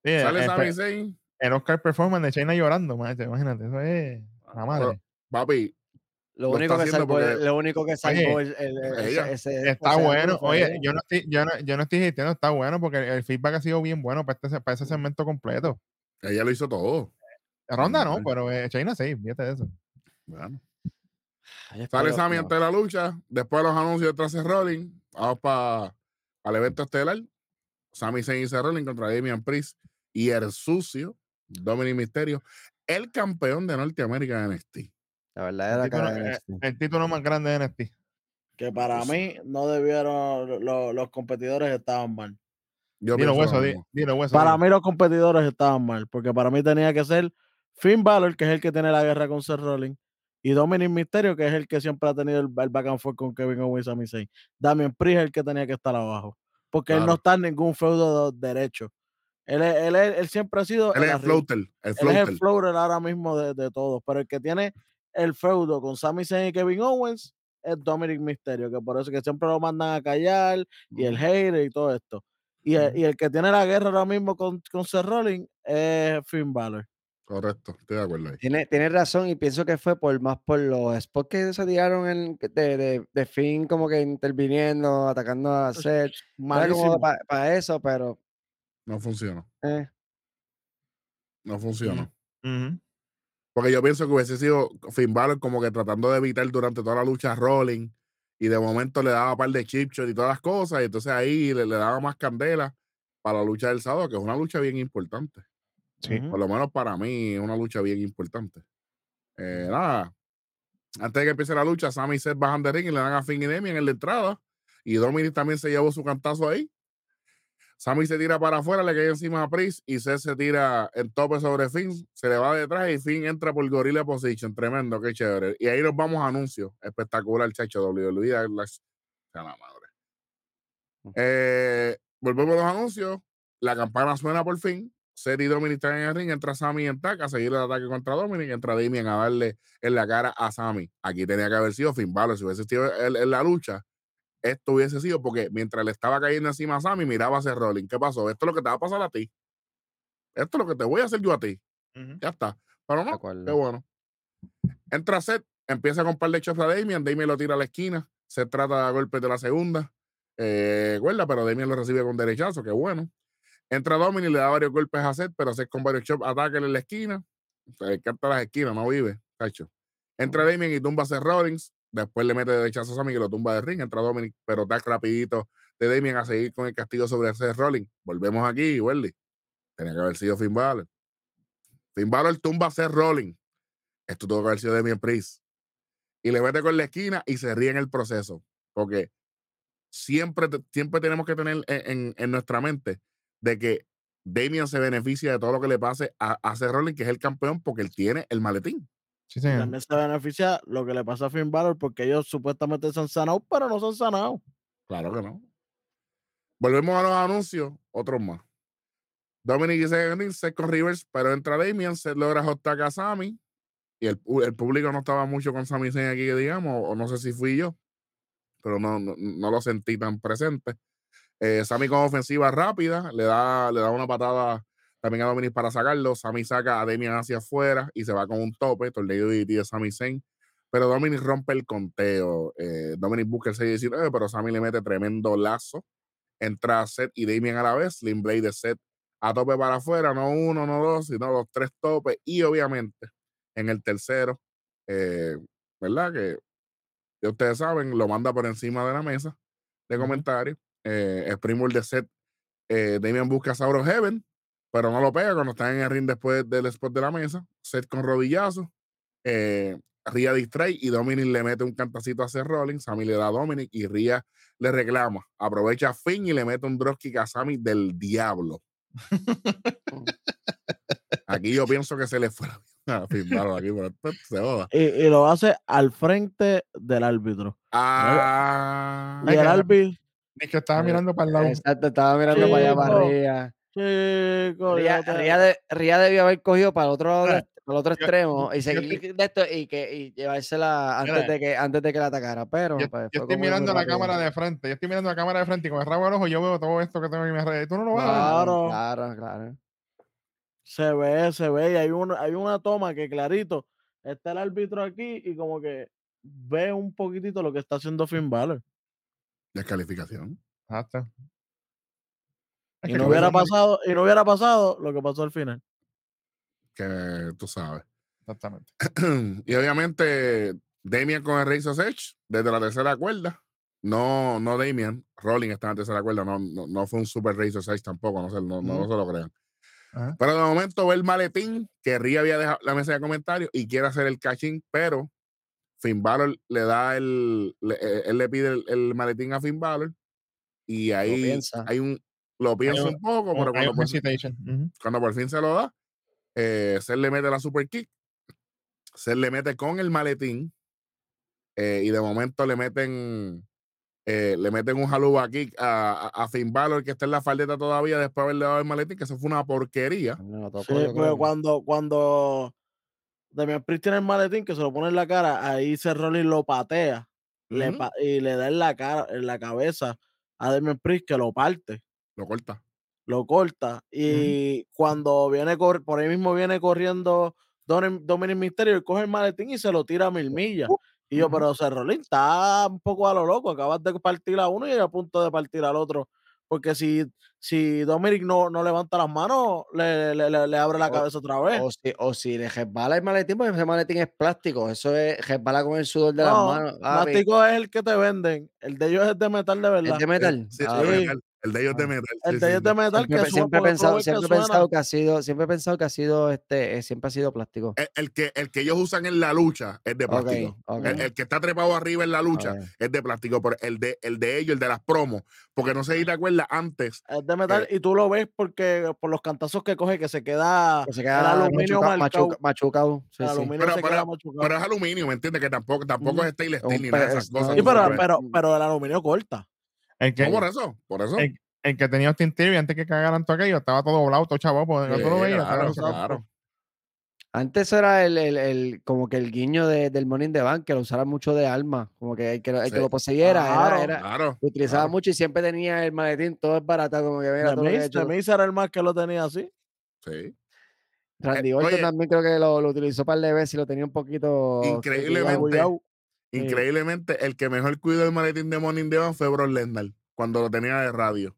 Sí, Sale el, Sami el, Zayn, el Oscar Performance de China llorando, macho, imagínate, eso es la madre. papi, Lo lo único, salvó, porque- lo único que salvó el, el- el- Ella. ese, Está ese bueno, oye, ella. yo no estoy, yo no, yo no estoy diciendo, está bueno porque el, el feedback ha sido bien bueno para, este, para ese segmento completo. ella lo hizo todo. Ronda no, pero eh, China sí, fíjate de eso. Bueno. Sale Sammy ante la lucha. Después de los anuncios de Trace Rolling. Vamos para el evento estelar. Sami Zayn y Seth Rollins contra Damian Priest y el sucio Dominic Mysterio, el campeón de Norteamérica de NXT. La verdadera El título, cara de eh, NXT. el título más grande de NXT. Que para mí no debieron, lo- los competidores estaban mal. Yo Dilo pienso hueso, lo di- mismo. dilo hueso. Para dilo. mí los competidores estaban mal, porque para mí tenía que ser Finn Balor, que es el que tiene la guerra con Seth Rollins, y Dominic Mysterio, que es el que siempre ha tenido el, el back and forth con Kevin Owens y Sami Zayn. Damian Priest es el que tenía que estar abajo, porque él no está en ningún feudo de- derecho. Él, es- él, es- él siempre ha sido Él es el floater. El Él es el floater ahora mismo de, de todos, pero el que tiene el feudo con Sami Zayn y Kevin Owens es Dominic Mysterio, que por eso que siempre lo mandan a callar y el hater y todo esto. Y el, y el que tiene la guerra ahora mismo con, con Seth Rollins es Finn Balor. Correcto, estoy de acuerdo ahí. Tiene, tiene razón y pienso que fue por más por los spots que se tiraron en- de, de, de Finn como que interviniendo, atacando a Seth. Malísimo. para eso, pero No funcionó. eh, No funcionó. Porque yo pienso que hubiese sido Finn Balor como que tratando de evitar durante toda la lucha a Rolling y de momento le daba un par de chip y todas las cosas y entonces ahí le, le daba más candela para la lucha del sábado, que es una lucha bien importante. Sí. Por lo menos para mí es una lucha bien importante. Eh, nada, antes de que empiece la lucha, Sammy y Seth bajan de ring y le dan a Finn y Demian en la entrada y Dominic también se llevó su cantazo ahí. Sammy se tira para afuera, le cae encima a Priest y Seth se tira en tope sobre Finn, se le va detrás y Finn entra por Gorilla Position. Tremendo, qué chévere. Y ahí nos vamos a anuncios. Espectacular, chacho. WWE. la- madre. Eh, volvemos a los anuncios. La campana suena por fin. Seth y Dominic están en el ring. Entra Sammy en taca a seguir el ataque contra Dominic. Entra Damien a darle en la cara a Sammy. Aquí tenía que haber sido Finn Balor. Si hubiese sido en la lucha, esto hubiese sido porque mientras le estaba cayendo encima a Sammy, miraba a ese Rolling. ¿Qué pasó? Esto es lo que te va a pasar a ti. Esto es lo que te voy a hacer yo a ti. Ya está. Pero no, qué bueno. Entra Seth, empieza par de chops a Damien. Damien lo tira a la esquina. Se trata de golpes de la segunda. Eh, pero Damien lo recibe con derechazo. Qué bueno. Entra Dominic, le da varios golpes a Seth, pero Seth con varios chops ataca en la esquina. Se encanta las esquinas, no vive. Cacho. Entra Damien y tumba a Seth Rollins. Después le mete derechazo a Sammy que lo tumba de ring. Entra Dominic, pero está rapidito de Damien a seguir con el castigo sobre Seth Rollins. Volvemos aquí, Welly. Tenía que haber sido Finn Balor. Finn Balor tumba a Seth Rollins. Esto tuvo que haber sido Damien Priest. Y le mete con la esquina y se ríe en el proceso. Porque siempre, siempre tenemos que tener en, en- nuestra mente de que Damien se beneficia de todo lo que le pase a, a Seth Rollins, que es el campeón, porque él tiene el maletín. Sí, señor. También se beneficia lo que le pasa a Finn Balor porque ellos supuestamente se han sanado, pero no se han sanado. Claro que no. Volvemos a los anuncios, otros más. Dominic Rollins, Seth con Rivers, pero entra Damien, se logra hot tag a Sammy. Y el, el público no estaba mucho con Sami Zayn aquí, digamos, o no sé si fui yo, pero no, no, no lo sentí tan presente. Eh, Sammy con ofensiva rápida, le da, le da una patada también a Dominic para sacarlo. Sammy saca a Damian hacia afuera y se va con un tope, torneo DDT de Sami Zayn. Pero Dominic rompe el conteo. Eh, Dominic busca el 6-19, pero Sammy le mete tremendo lazo. Entra Seth y Damien a la vez. Slim Blade de Seth a tope para afuera, no uno, no dos, sino los tres topes. Y obviamente en el tercero, eh, ¿verdad? Que ya ustedes saben, lo manda por encima de la mesa de comentarios. Eh, Springboard de Seth, eh, Damian busca a Sauro Heaven pero no lo pega cuando están en el ring después del spot de la mesa. Set con rodillazo. Eh, Ria distrae y Dominic le mete un cantacito a Seth Rollins. Sammy le da a Dominic y Ria le reclama. Aprovecha a Finn y le mete un dropkick a Sammy del diablo. aquí yo pienso que se le fue a Finn Balor aquí, pero se joda. Y, y lo hace al frente del árbitro. Ah, Y el árbitro, Ni que estaba Eh, mirando para el lado. Exacto, estaba mirando para allá, para arriba. Chico, Ría, Ría de- Ría debió haber cogido para el otro, Mira, para el otro yo- extremo y yo seguir de esto y, que, y llevársela antes de, que, antes de que la atacara. Pero Yo, pues, yo estoy mirando la cámara de frente. Yo estoy mirando la cámara de frente y con el rabo del ojo yo veo todo esto que tengo en mi red. Tú no lo vas a ver. Claro. Claro, claro. se ve, se ve, y hay una, hay una toma que clarito está el árbitro aquí y como que ve un poquitito lo que está haciendo Finn Balor. descalificación. Exacto. Es Y no hubiera pasado, y no hubiera pasado lo que pasó al final. Que tú sabes. Exactamente. y obviamente, Damian con el Razor's Edge desde la tercera cuerda. No, no Damian. Rolling está en la tercera cuerda. No, no, no fue un super Razor's Edge tampoco. No se, no, no, no se lo crean. Ajá. Pero de momento ve el maletín que Ria había dejado la mesa de comentarios y quiere hacer el cachín, pero Finn Balor le da el. le- eh, él le pide el, el maletín a Finn Balor y ahí hay un. Lo piensa un- poco, pero cuando por. Ujú. cuando por fin se lo da, eh, Seth le mete la super kick, Seth le mete con el maletín eh, y de momento le meten eh, le meten un haluba kick a, a, a Finn Balor que está en la faldeta todavía después de haberle dado el maletín, que eso fue una porquería. No, Sí, porque cuando, cuando Damian Priest tiene el maletín que se lo pone en la cara, ahí Seth Rollins lo patea le Ujú, pa- y le da en la cara, en la cabeza a Damian Priest que lo parte. Lo corta. lo corta y cuando viene por ahí mismo viene corriendo Dominic Mysterio y coge el maletín y se lo tira a mil millas. Y yo, pero Cerrolín está un poco a lo loco, acabas de partir a uno y a punto de partir al otro. Porque si, si Dominic no, no levanta las manos, le, le- le- le abre la O- cabeza otra vez. O si, o si le resbala el maletín, porque ese maletín es plástico. Eso es resbala con el sudor de las No, manos. plástico es el que te venden. El de ellos es de metal de verdad. ¿Es de metal? Sí, Ah, de sí. El de ellos de metal. El sí, de ellos de metal Siempre, que siempre he pensado, que siempre he suena. pensado que ha sido, siempre he pensado que ha sido este, eh, siempre ha sido plástico. El, el que, el que ellos usan en la lucha es de plástico. El, el que está trepado arriba en la lucha es de plástico, pero el de, el de ellos, el de las promos, porque no sé si te acuerdas antes, Es de metal y tú lo ves porque por los cantazos que coge que se queda Que se el aluminio machuca- marcado. machuca- machucado. Sí, el sí. aluminio Pero- se pero- queda machucado. pero es aluminio, ¿me entiendes? Que tampoco, tampoco Mm. es stainless steel ni nada de esas cosas. Sí, pero, pero, pero el aluminio corta. El que, No, por eso, por eso. el, el que tenía Austin Theory antes que cagaran todo aquello, estaba todo doblado, todo chavo, porque Sí, tú lo veías. claro, estaba- claro. Antes era el, el, el- como que el guiño de, del Morning the Bank, que lo usara mucho de arma, como que el que, el que lo poseyera Claro. era, era- Claro. lo utilizaba claro. mucho y siempre tenía el maletín todo es barata, como que mira todo lo que he era el más que lo tenía así. Sí. Randy Eh, Orton oye. también creo que lo, lo utilizó para el veces y lo tenía un poquito Increíblemente. Increíblemente, el que mejor cuidó el maletín de Morning Devon fue Brock Lesnar, cuando lo tenía de radio.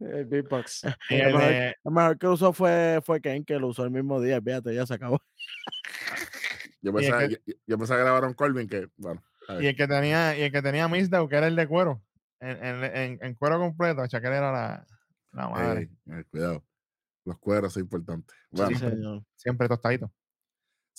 El beatbox. El el mejor, de- el mejor que usó fue, fue Ken, que lo usó el mismo día. Fíjate, ya se acabó. Yo pensaba, que- yo, yo pensaba que Corbin, que, bueno. Y el que tenía, y el que tenía Mizdow, que era el de cuero, en, en, en, en cuero completo, Shaquille era la, la madre. Ey, eh, cuidado. Los cueros son importantes. Bueno, Sí, siempre. señor. Siempre tostadito.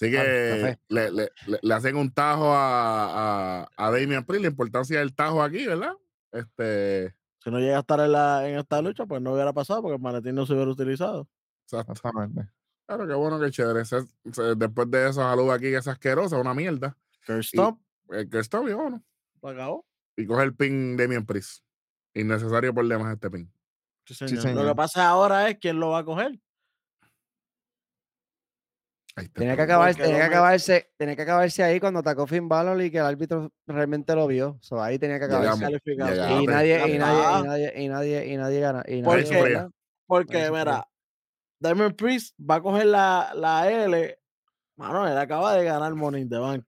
Así que le, le- le- le hacen un tajo a, a, a Damian Priest, la importancia del tajo aquí, ¿verdad? Este, Si no llega a estar en, la, en esta lucha, pues no hubiera pasado porque el maletín no se hubiera utilizado. Exactamente. Claro, qué bueno, qué chévere. Se- se- después de eso, Salud aquí, que es asquerosa, una mierda. Kurt Stomp, El que está bien, bueno. lo acabó. Y coge el pin Damian Priest. Innecesario por demás este pin. Sí, señor. Lo señor. que pasa ahora es quién lo va a coger. Tenía que, Porque- acabar, Porque tenía, que acabarse, tenía que acabarse ahí cuando atacó Finn Balor y que el árbitro realmente lo vio. So, ahí tenía que acabarse. Llegamos, Calificación. llegamos. Y nadie, y nadie, y nadie, y nadie, y nadie gana. Y ¿Por nadie gana. Porque, fue. mira, Diamond Priest va a coger la, la L. Mano, él acaba de ganar Money in the Bank.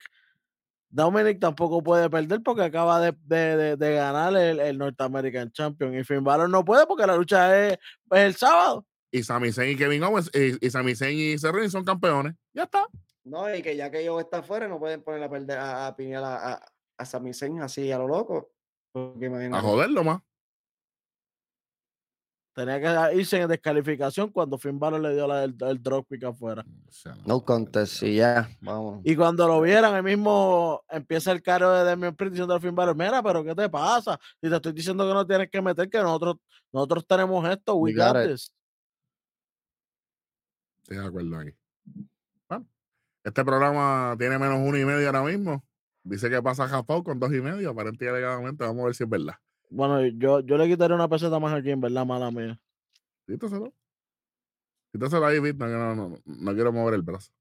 Dominic tampoco puede perder porque acaba de, de- de- de ganar el, el North American Champion. Y Finn Balor no puede porque la lucha es, es el sábado. Y Sami Zayn y Kevin Owens, y, y Sami Zayn y Rollins son campeones. Ya está. No, y que ya que ellos están fuera, no pueden poner a perder a, a piñar a, a, a Sami Zayn así a lo loco. Porque imagínate. A joderlo más. Tenía que irse en descalificación cuando Finn Balor le dio la, el, el dropkick afuera. O sea, no, No contest y ya, vamos. Y cuando lo vieran, el mismo empieza el caro de Damian Priest diciendo al Finn Balor, mira, pero ¿qué te pasa? Si te estoy diciendo que no tienes que meter, que nosotros, nosotros tenemos esto, we We got this. Estoy de acuerdo aquí. Este programa tiene menos uno y medio ahora mismo. Dice que pasa Japón con dos y medio, aparentemente alegadamente. Vamos a ver si es verdad. Bueno, yo, yo le quitaré una peseta más aquí, en verdad, mala mía. Quítaselo. Quítaselo ahí, Pete, No, no, no, no quiero mover el brazo.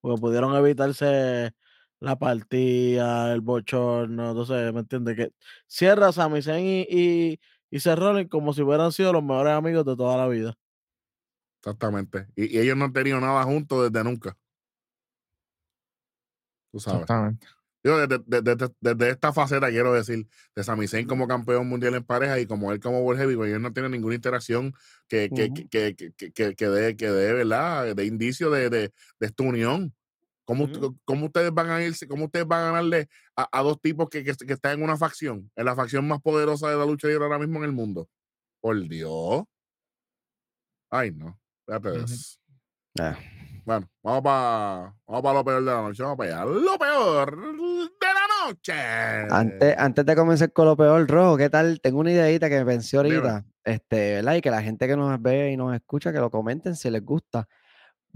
Porque pudieron evitarse la partida, el bochorno, entonces, ¿me entiendes? Que cierra Sami Zayn y, y, y Seth Rollins como si hubieran sido los mejores amigos de toda la vida. Exactamente. Y, y ellos no han tenido nada juntos desde nunca. Tú sabes. Exactamente. Digo, desde, desde- desde- desde esta faceta quiero decir, de Sami Zayn como campeón mundial en pareja y como él como World Heavyweight, ellos no tienen ninguna interacción que, que, Ujú. que, que, que, que, que dé, que dé, ¿verdad? De indicio de, de, de esta unión. ¿Cómo, cómo ustedes van a irse, cómo ustedes van a ganarle a, a dos tipos que, que, que están en una facción, en la facción más poderosa de la lucha libre ahora mismo en el mundo? Por Dios. Ay, no. Fíjate eso. Ah, Bueno, vamos para vamos pa lo peor de la noche. Vamos para allá. Lo peor de la noche. Antes, antes de comenzar con lo peor, Rojo, ¿qué tal? Tengo una ideita que me pensé Dime. ahorita, este, ¿verdad? Y que la gente que nos ve y nos escucha, que lo comenten si les gusta.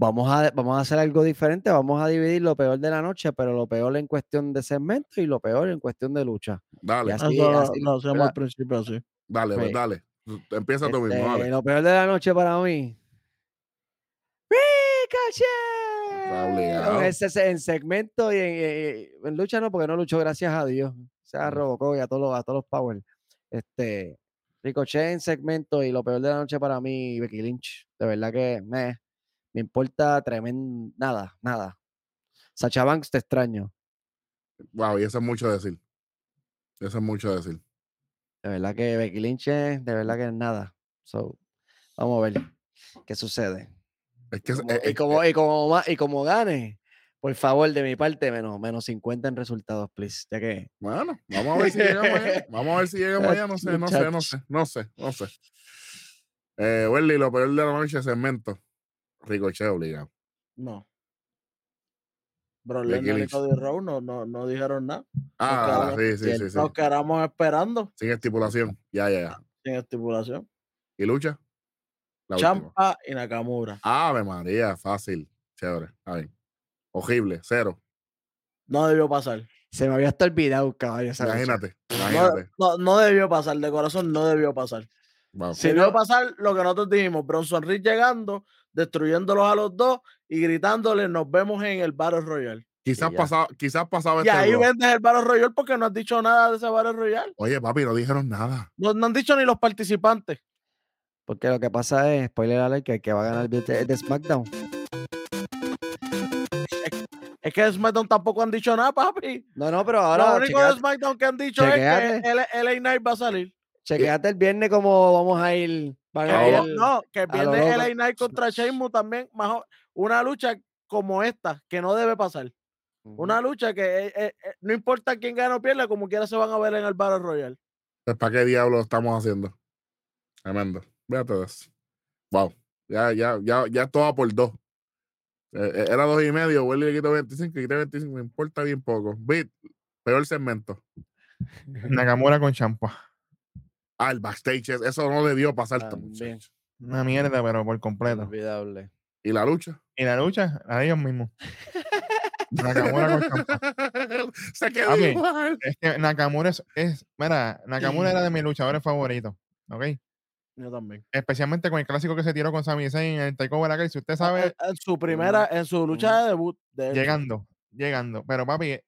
Vamos a, vamos a hacer algo diferente, vamos a dividir lo peor de la noche, pero lo peor en cuestión de segmento y lo peor en cuestión de lucha. Dale, así- así, lo ¿verdad? al principio así. dale, pues dale. Empieza tú mismo, Este, dale. lo peor de la noche para mí. ¡Ricochet! Ese en segmento y en, eh, en lucha no, porque no luchó, gracias a Dios. O sea, Mm. Robocop y a todos los, a todos los Power. Este, Ricochet en segmento y lo peor de la noche para mí, Becky Lynch. De verdad que me, me importa tremendo. Nada, nada. Sacha Banks, te extraño. Wow, y eso es mucho decir. Eso es mucho decir. De verdad que Becky Lynch, de verdad que es nada. So, vamos a ver qué sucede. Es que es- Como- es- y, como, y, como, y como gane, por favor, de mi parte, menos, menos 50 en resultados, please. Ya que bueno, vamos a ver si llegamos allá. Vamos a ver si llegamos allá. No sé, no sé, no sé, no sé, no sé. Eh, Welly, lo peor de la noche, segmento. Ricochet obligado. No. Bro Becky Lesnar y. Cody Rhodes no, no, no dijeron nada. Ah, quedamos- sí, sí, sí. Nos quedamos esperando Sin estipulación. Ya, ya, ya. sin estipulación. ¿Y lucha? La última. Champa y Nakamura. Ave María, fácil. Chévere. Está bien. Horrible, cero. No debió pasar. se me había hasta olvidado, caballo. Imagínate, No, imagínate. no, no debió pasar, de corazón no debió pasar. Wow. Sí, debió no. pasar lo que nosotros dijimos, Bronson Reed llegando, destruyéndolos a los dos y gritándole, nos vemos en el Battle Royale. Quizás pasaba, quizás pasaba Y este ahí vendes el Battle Royale porque no has dicho nada de ese Battle Royale. Oye, papi, no dijeron nada. No, no han dicho ni los participantes. Porque lo que pasa es, spoiler alert, que el que va a ganar el de, de SmackDown. Es que de SmackDown tampoco han dicho nada, papi. No, no, pero ahora Lo único de SmackDown que han dicho es que LA Knight va a salir. chequeate el viernes como vamos a ir. Van a ir- no, que loco. LA Knight contra Sheamus también. Más o- una lucha como esta, que no debe pasar. Una lucha que eh, eh, eh, no importa quién gane o pierda, como quiera se van a ver en el Battle Royale. Pues, ¿Para qué diablo lo estamos haciendo? Tremendo. De eso. Wow. Ya, ya, ya, ya todo va por dos. Eh, era dos y medio, Welly le quitó 25, quité 25, me importa bien poco. Bit, peor segmento. Nakamura con champa. Ah, el backstage, es- eso no debió pasar. También. muchachos. Una mierda, pero por completo. Inolvidable. ¿Y la lucha? Y la lucha, a ellos mismos. Nakamura con champa. Se quedó Papi, igual. Es que Nakamura es, es mira, Nakamura era de mis luchadores favoritos, ¿ok? Yo también. Especialmente con el clásico que se tiró con Sami Zayn en el Takeover Aquel. Si usted En, sabe, en su primera, en su lucha de debut. de llegando, llegando. Pero papi,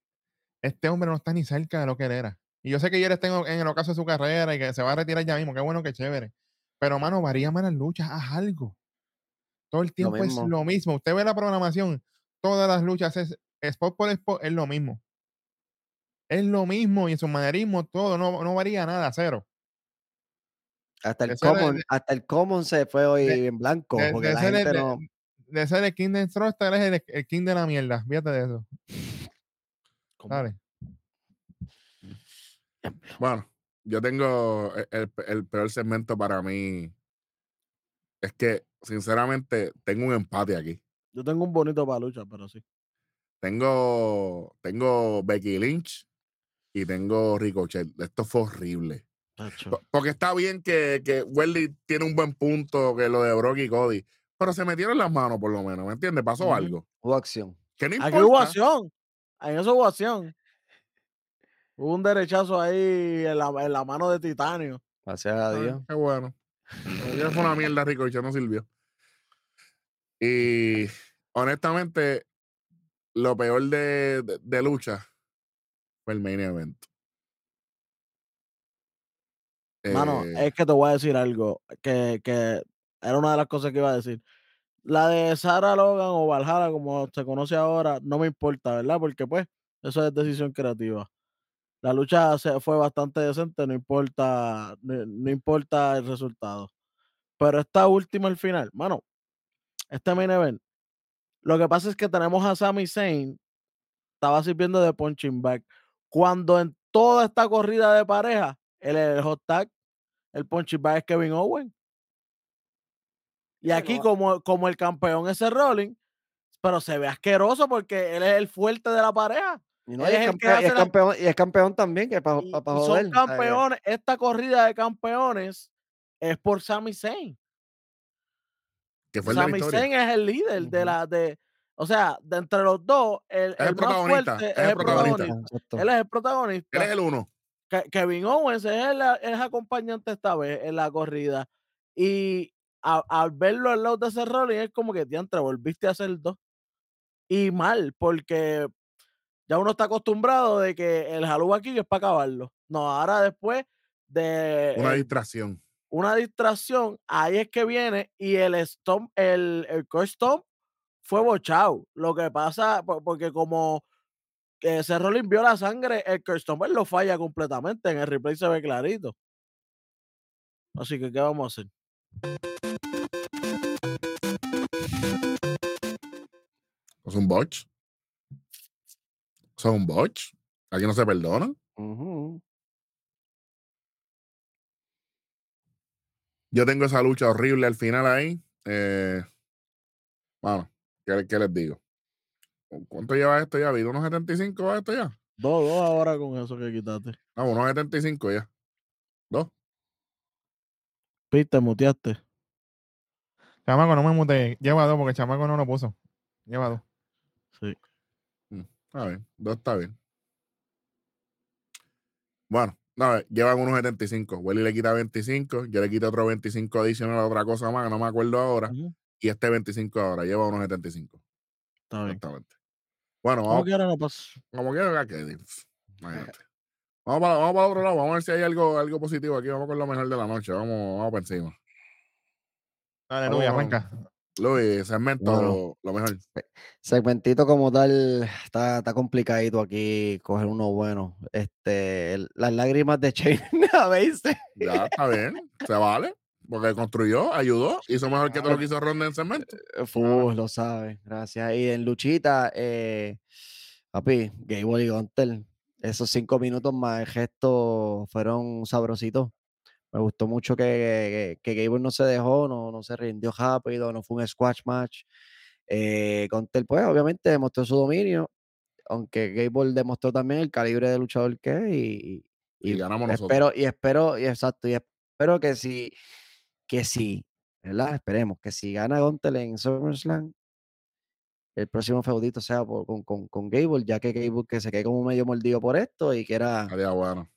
este hombre no está ni cerca de lo que él era. Y yo sé que ya está en, en el ocaso de su carrera y que se va a retirar ya mismo. Qué bueno, qué chévere. Pero, mano, varía más las luchas, haz algo. Todo el tiempo es lo mismo. Usted ve la programación, todas las luchas es spot por spot, es lo mismo. Es lo mismo y en su manerismo, todo, no, no varía nada, cero. Hasta el, de common, hasta el common se fue hoy de- en blanco. de- porque de la ser el- gente de- no. De ser el King de Strostar es el, el King de la mierda. Fíjate de eso. ¿Cómo? Bueno, yo tengo e, el, el peor segmento para mí. Es que, sinceramente, tengo un empate aquí. Yo tengo un bonito para lucha, pero sí. Tengo, tengo Becky Lynch y tengo Ricochet. Esto fue horrible. Tacho. Porque está bien que, que Welly tiene un buen punto, que lo de Brock y Cody, pero se metieron las manos por lo menos, ¿me entiendes? Pasó algo. Hubo acción. Que no Aquí hubo importa. acción. En eso hubo acción. Hubo un derechazo ahí en la, en la mano de titanio. Gracias a Ay, Dios. qué bueno. Ayer fue una mierda, Ricochet no sirvió. Y honestamente, lo peor de, de- de lucha fue el main event. Mano, Eh, es que te voy a decir algo que, que era una de las cosas que iba a decir. La de Sarah Logan o Valhalla, como se conoce ahora, no me importa, ¿verdad? Porque pues eso es decisión creativa. La lucha se- fue bastante decente, no importa, no, no importa el resultado. Pero esta última, el final, mano, este main event, lo que pasa es que tenemos a Sami Zayn, estaba sirviendo de punching bag. Cuando en toda esta corrida de pareja, el, el hot tag, el punching bag es Kevin Owen. Y aquí, como, como el campeón es el Rolling, pero se ve asqueroso porque él es el fuerte de la pareja. Y, no, y es es, el que campe- y es campeón, y es campeón también, que para joder. son campeones. Esta corrida de campeones es por Sami Zayn. que fue de Sami. Zayn es el líder de Ujú. la de, o sea, de entre los dos, el, el el más fuerte es es el el protagonista. protagonista. Él es el protagonista. Él es el uno. Ke- Kevin Owens es el, es acompañante esta vez en la corrida. Y a- al verlo al lado de ese Rolling es como que diantre, volviste a hacer dos. Y mal, porque ya uno está acostumbrado de que el jalú aquí es para acabarlo. No, ahora después de Una distracción. una distracción, ahí es que viene y el stomp, el, el coach stomp fue bochado. Lo que pasa, po- porque como ese Rolling vio la sangre, el coach stomp él lo falla completamente. En el replay se ve clarito. Así que, ¿qué vamos a hacer? Es un botch. Es un botch. Aquí no se perdona. Yo tengo esa lucha horrible al final ahí. Eh, bueno, ¿qué, qué les digo? ¿Cuánto lleva esto ya? ¿Vido unos 75 va esto ya? Dos, dos ahora con eso que quitaste. No, unos 75 ya. Dos. Pete, te muteaste. Chamaco, no me mute. Lleva dos porque el chamaco no lo puso. Lleva dos. Sí. Está bien. Dos está bien. Bueno, no, llevan unos 75. Welly le quita 25. Yo le quito otro 25 adicional a otra cosa más que no me acuerdo ahora. Ujú, Y este 25 ahora. Lleva unos 75. Está bien. Exactamente. Bueno, Como vamos, quiera no pasa. como quiera que. Imagínate. Vamos para, vamos para otro lado. Vamos a ver si hay algo, algo positivo aquí. Vamos con lo mejor de la noche. Vamos, vamos para encima. Aleluya, Vamos. arranca. Luis, segmento, Bueno. lo, lo mejor. Segmentito como tal, está, está complicadito aquí coger uno bueno. Este, el- las lágrimas de Shane a veces. Ya, está bien. Se vale. Porque construyó, ayudó, hizo mejor que todo lo que hizo Ronda en segmento. Uh, lo sabe, gracias. Y en Luchita, eh, papi, Gable y Gunter, esos cinco minutos más el gesto fueron sabrositos. Me gustó mucho que, que, que Gable no se dejó, no, no se rindió rápido, no fue un squash match. Eh, Gunter, pues, obviamente demostró su dominio, aunque Gable demostró también el calibre de luchador que es y, Y ganamos nosotros. espero, y espero, y exacto, y espero que si, que si, ¿verdad? Esperemos que si gana Gunter en SummerSlam, el próximo feudito sea por- con, con, con Gable, ya que Gable que se quede como medio mordido por esto y que era, Estaría bueno.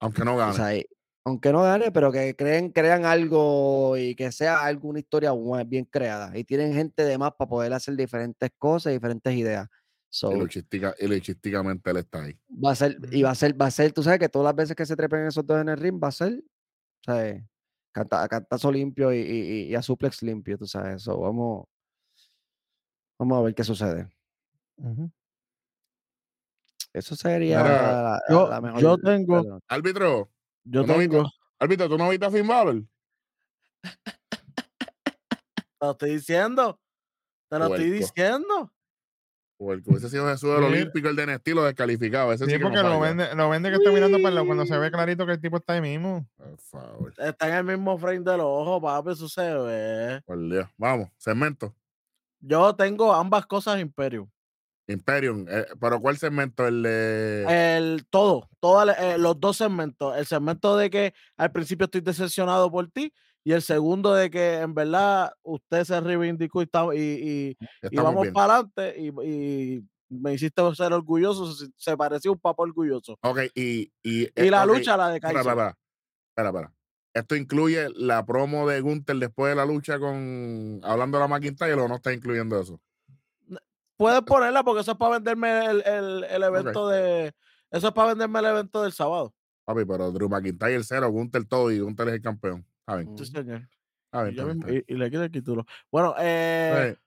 Aunque no o gane. sea, y- aunque no gane, pero que creen, crean algo y que sea alguna historia bien creada. Y tienen gente de más para poder hacer diferentes cosas, diferentes ideas. So, y, luchística, y luchísticamente él está ahí. va a ser, y va a ser, va a ser, tú sabes que todas las veces que se trepen esos dos en el ring, va a ser, ¿sabes? Canta, a cantazo limpio y, y- y a suplex limpio, tú sabes. So, vamos, vamos a ver qué sucede. Eso sería la, la- yo- la mejor. yo tengo- Árbitro, Yo ¿tú no tengo, ¿tú no viste a Finn Balor? te lo estoy diciendo. Te lo estoy Puerco. diciendo. Porque hubiese sido Jesús del Sí. Olímpico, el de Nestí lo descalificaba. Ese sí, Sí, que no porque lo vende, lo vende que está mirando para el lado, cuando se ve clarito que el tipo está ahí mismo. Por favor, Está en el mismo frame del ojo, papi, eso se ve. por Dios. Vamos, segmento. Yo tengo ambas cosas Imperium. Imperium. eh, pero ¿cuál segmento? El de. El todo, eh, los dos segmentos. El segmento de que al principio estoy decepcionado por ti y el segundo de que en verdad usted se reivindicó y, está- y, y- y Estamos vamos bien. para adelante y, me hiciste ser orgulloso. Se, se parecía un papá orgulloso. Ok, y. Y, Y eh, la ok, lucha, la de Kaiser. espera, espera, espera. Esto incluye la promo de Gunther después de la lucha con. Hablando de la McIntyre o no está incluyendo eso. Puedes ponerla porque eso es para venderme el, el- el evento de. Eso es para venderme el evento del sábado. Papi, pero Drew McIntyre el cero, Gunther todo y Gunther es el campeón. A ver, Sí, señor. a ver. Y, y- y le quito el título. Bueno, eh, Eh,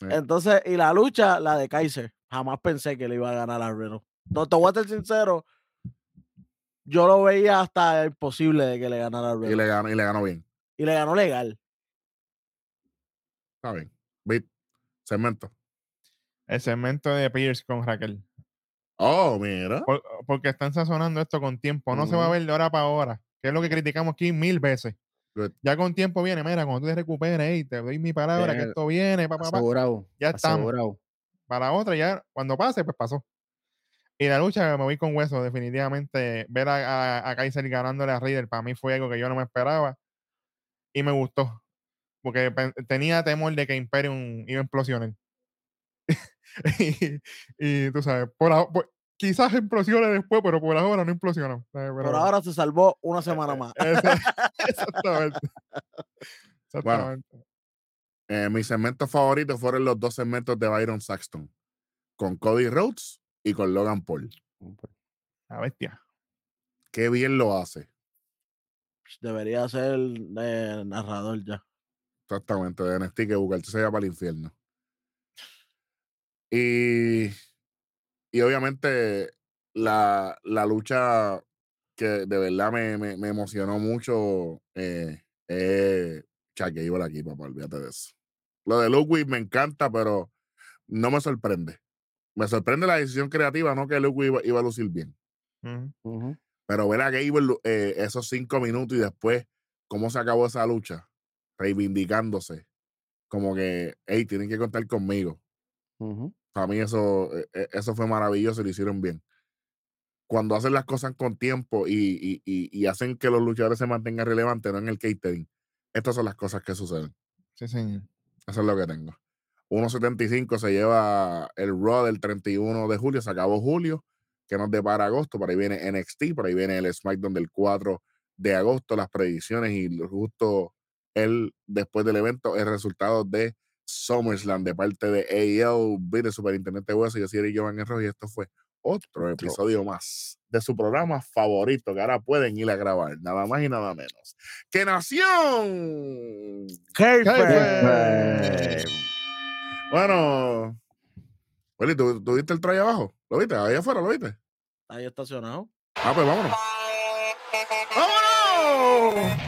eh. entonces, y la lucha, la de Kaiser. Jamás pensé que le iba a ganar a Riddle. No, te voy a ser sincero. Yo lo veía hasta imposible de que le ganara a y, Riddle. le ganó, y le ganó bien. Y le ganó legal. Está bien. Bit. Segmento. El segmento de Pierce con Raquel. Oh, mira. Por- porque están sazonando esto con tiempo. No se va a ver de hora para hora. Que es lo que criticamos aquí mil veces. Good. Ya con tiempo viene, mira, cuando tú te recuperes, ey, te doy mi palabra que esto viene, pa, pa. Ya estamos. asegurado. Para la otra, ya cuando pase, pues pasó. Y la lucha me voy con hueso, definitivamente. Ver a, a, a Kaiser ganándole a Riddle para mí fue algo que yo no me esperaba. Y me gustó. Porque tenía temor de que Imperium iba a implosionar. y, y tú sabes, por, quizás implosione después, pero por ahora no implosiona. ¿sabes? Por Pero- ahora se salvó una semana más. Esa- exactamente. Exactamente. Eh, mis segmentos favoritos fueron los dos segmentos de Byron Saxton. Con Cody Rhodes y con Logan Paul. La bestia. Qué bien lo hace. Debería ser el eh, narrador ya. Exactamente, de NXT que T se va para el infierno. Y, y obviamente la, la lucha que de verdad me, me- me emocionó mucho eh, es Chuck Gable aquí, papá, olvídate de eso. Lo de Ludwig me encanta, pero no me sorprende. Me sorprende la decisión creativa, no que Ludwig iba, iba a lucir bien. Pero ver a Gable eh, esos cinco minutos y después cómo se acabó esa lucha, reivindicándose, como que, hey, tienen que contar conmigo. Para mí eso, eh, eh, eso fue maravilloso y lo hicieron bien. Cuando hacen las cosas con tiempo y, y- y- y hacen que los luchadores se mantengan relevantes, no en el catering. Estas son las cosas que suceden. Sí, señor. Eso es lo que tengo. 1.75 se lleva el Raw del 31 de julio, se acabó julio, que nos depara agosto, por ahí viene NXT, por ahí viene el SmackDown del 4 de agosto, las predicciones y justo el después del evento, el resultado de SummerSlam de parte de AEL, de Superintendente Hueso, yo soy Eric Giovanni Rojo y esto fue otro episodio más de su programa favorito que ahora pueden ir a grabar, nada más y nada menos. ¡Que Nación! Kayfabe. Bueno, Willy, ¿tú, tú viste el traje abajo? ¿Lo viste? Ahí afuera, ¿lo viste? Ahí estacionado. Ah, pues vámonos. ¡Vámonos!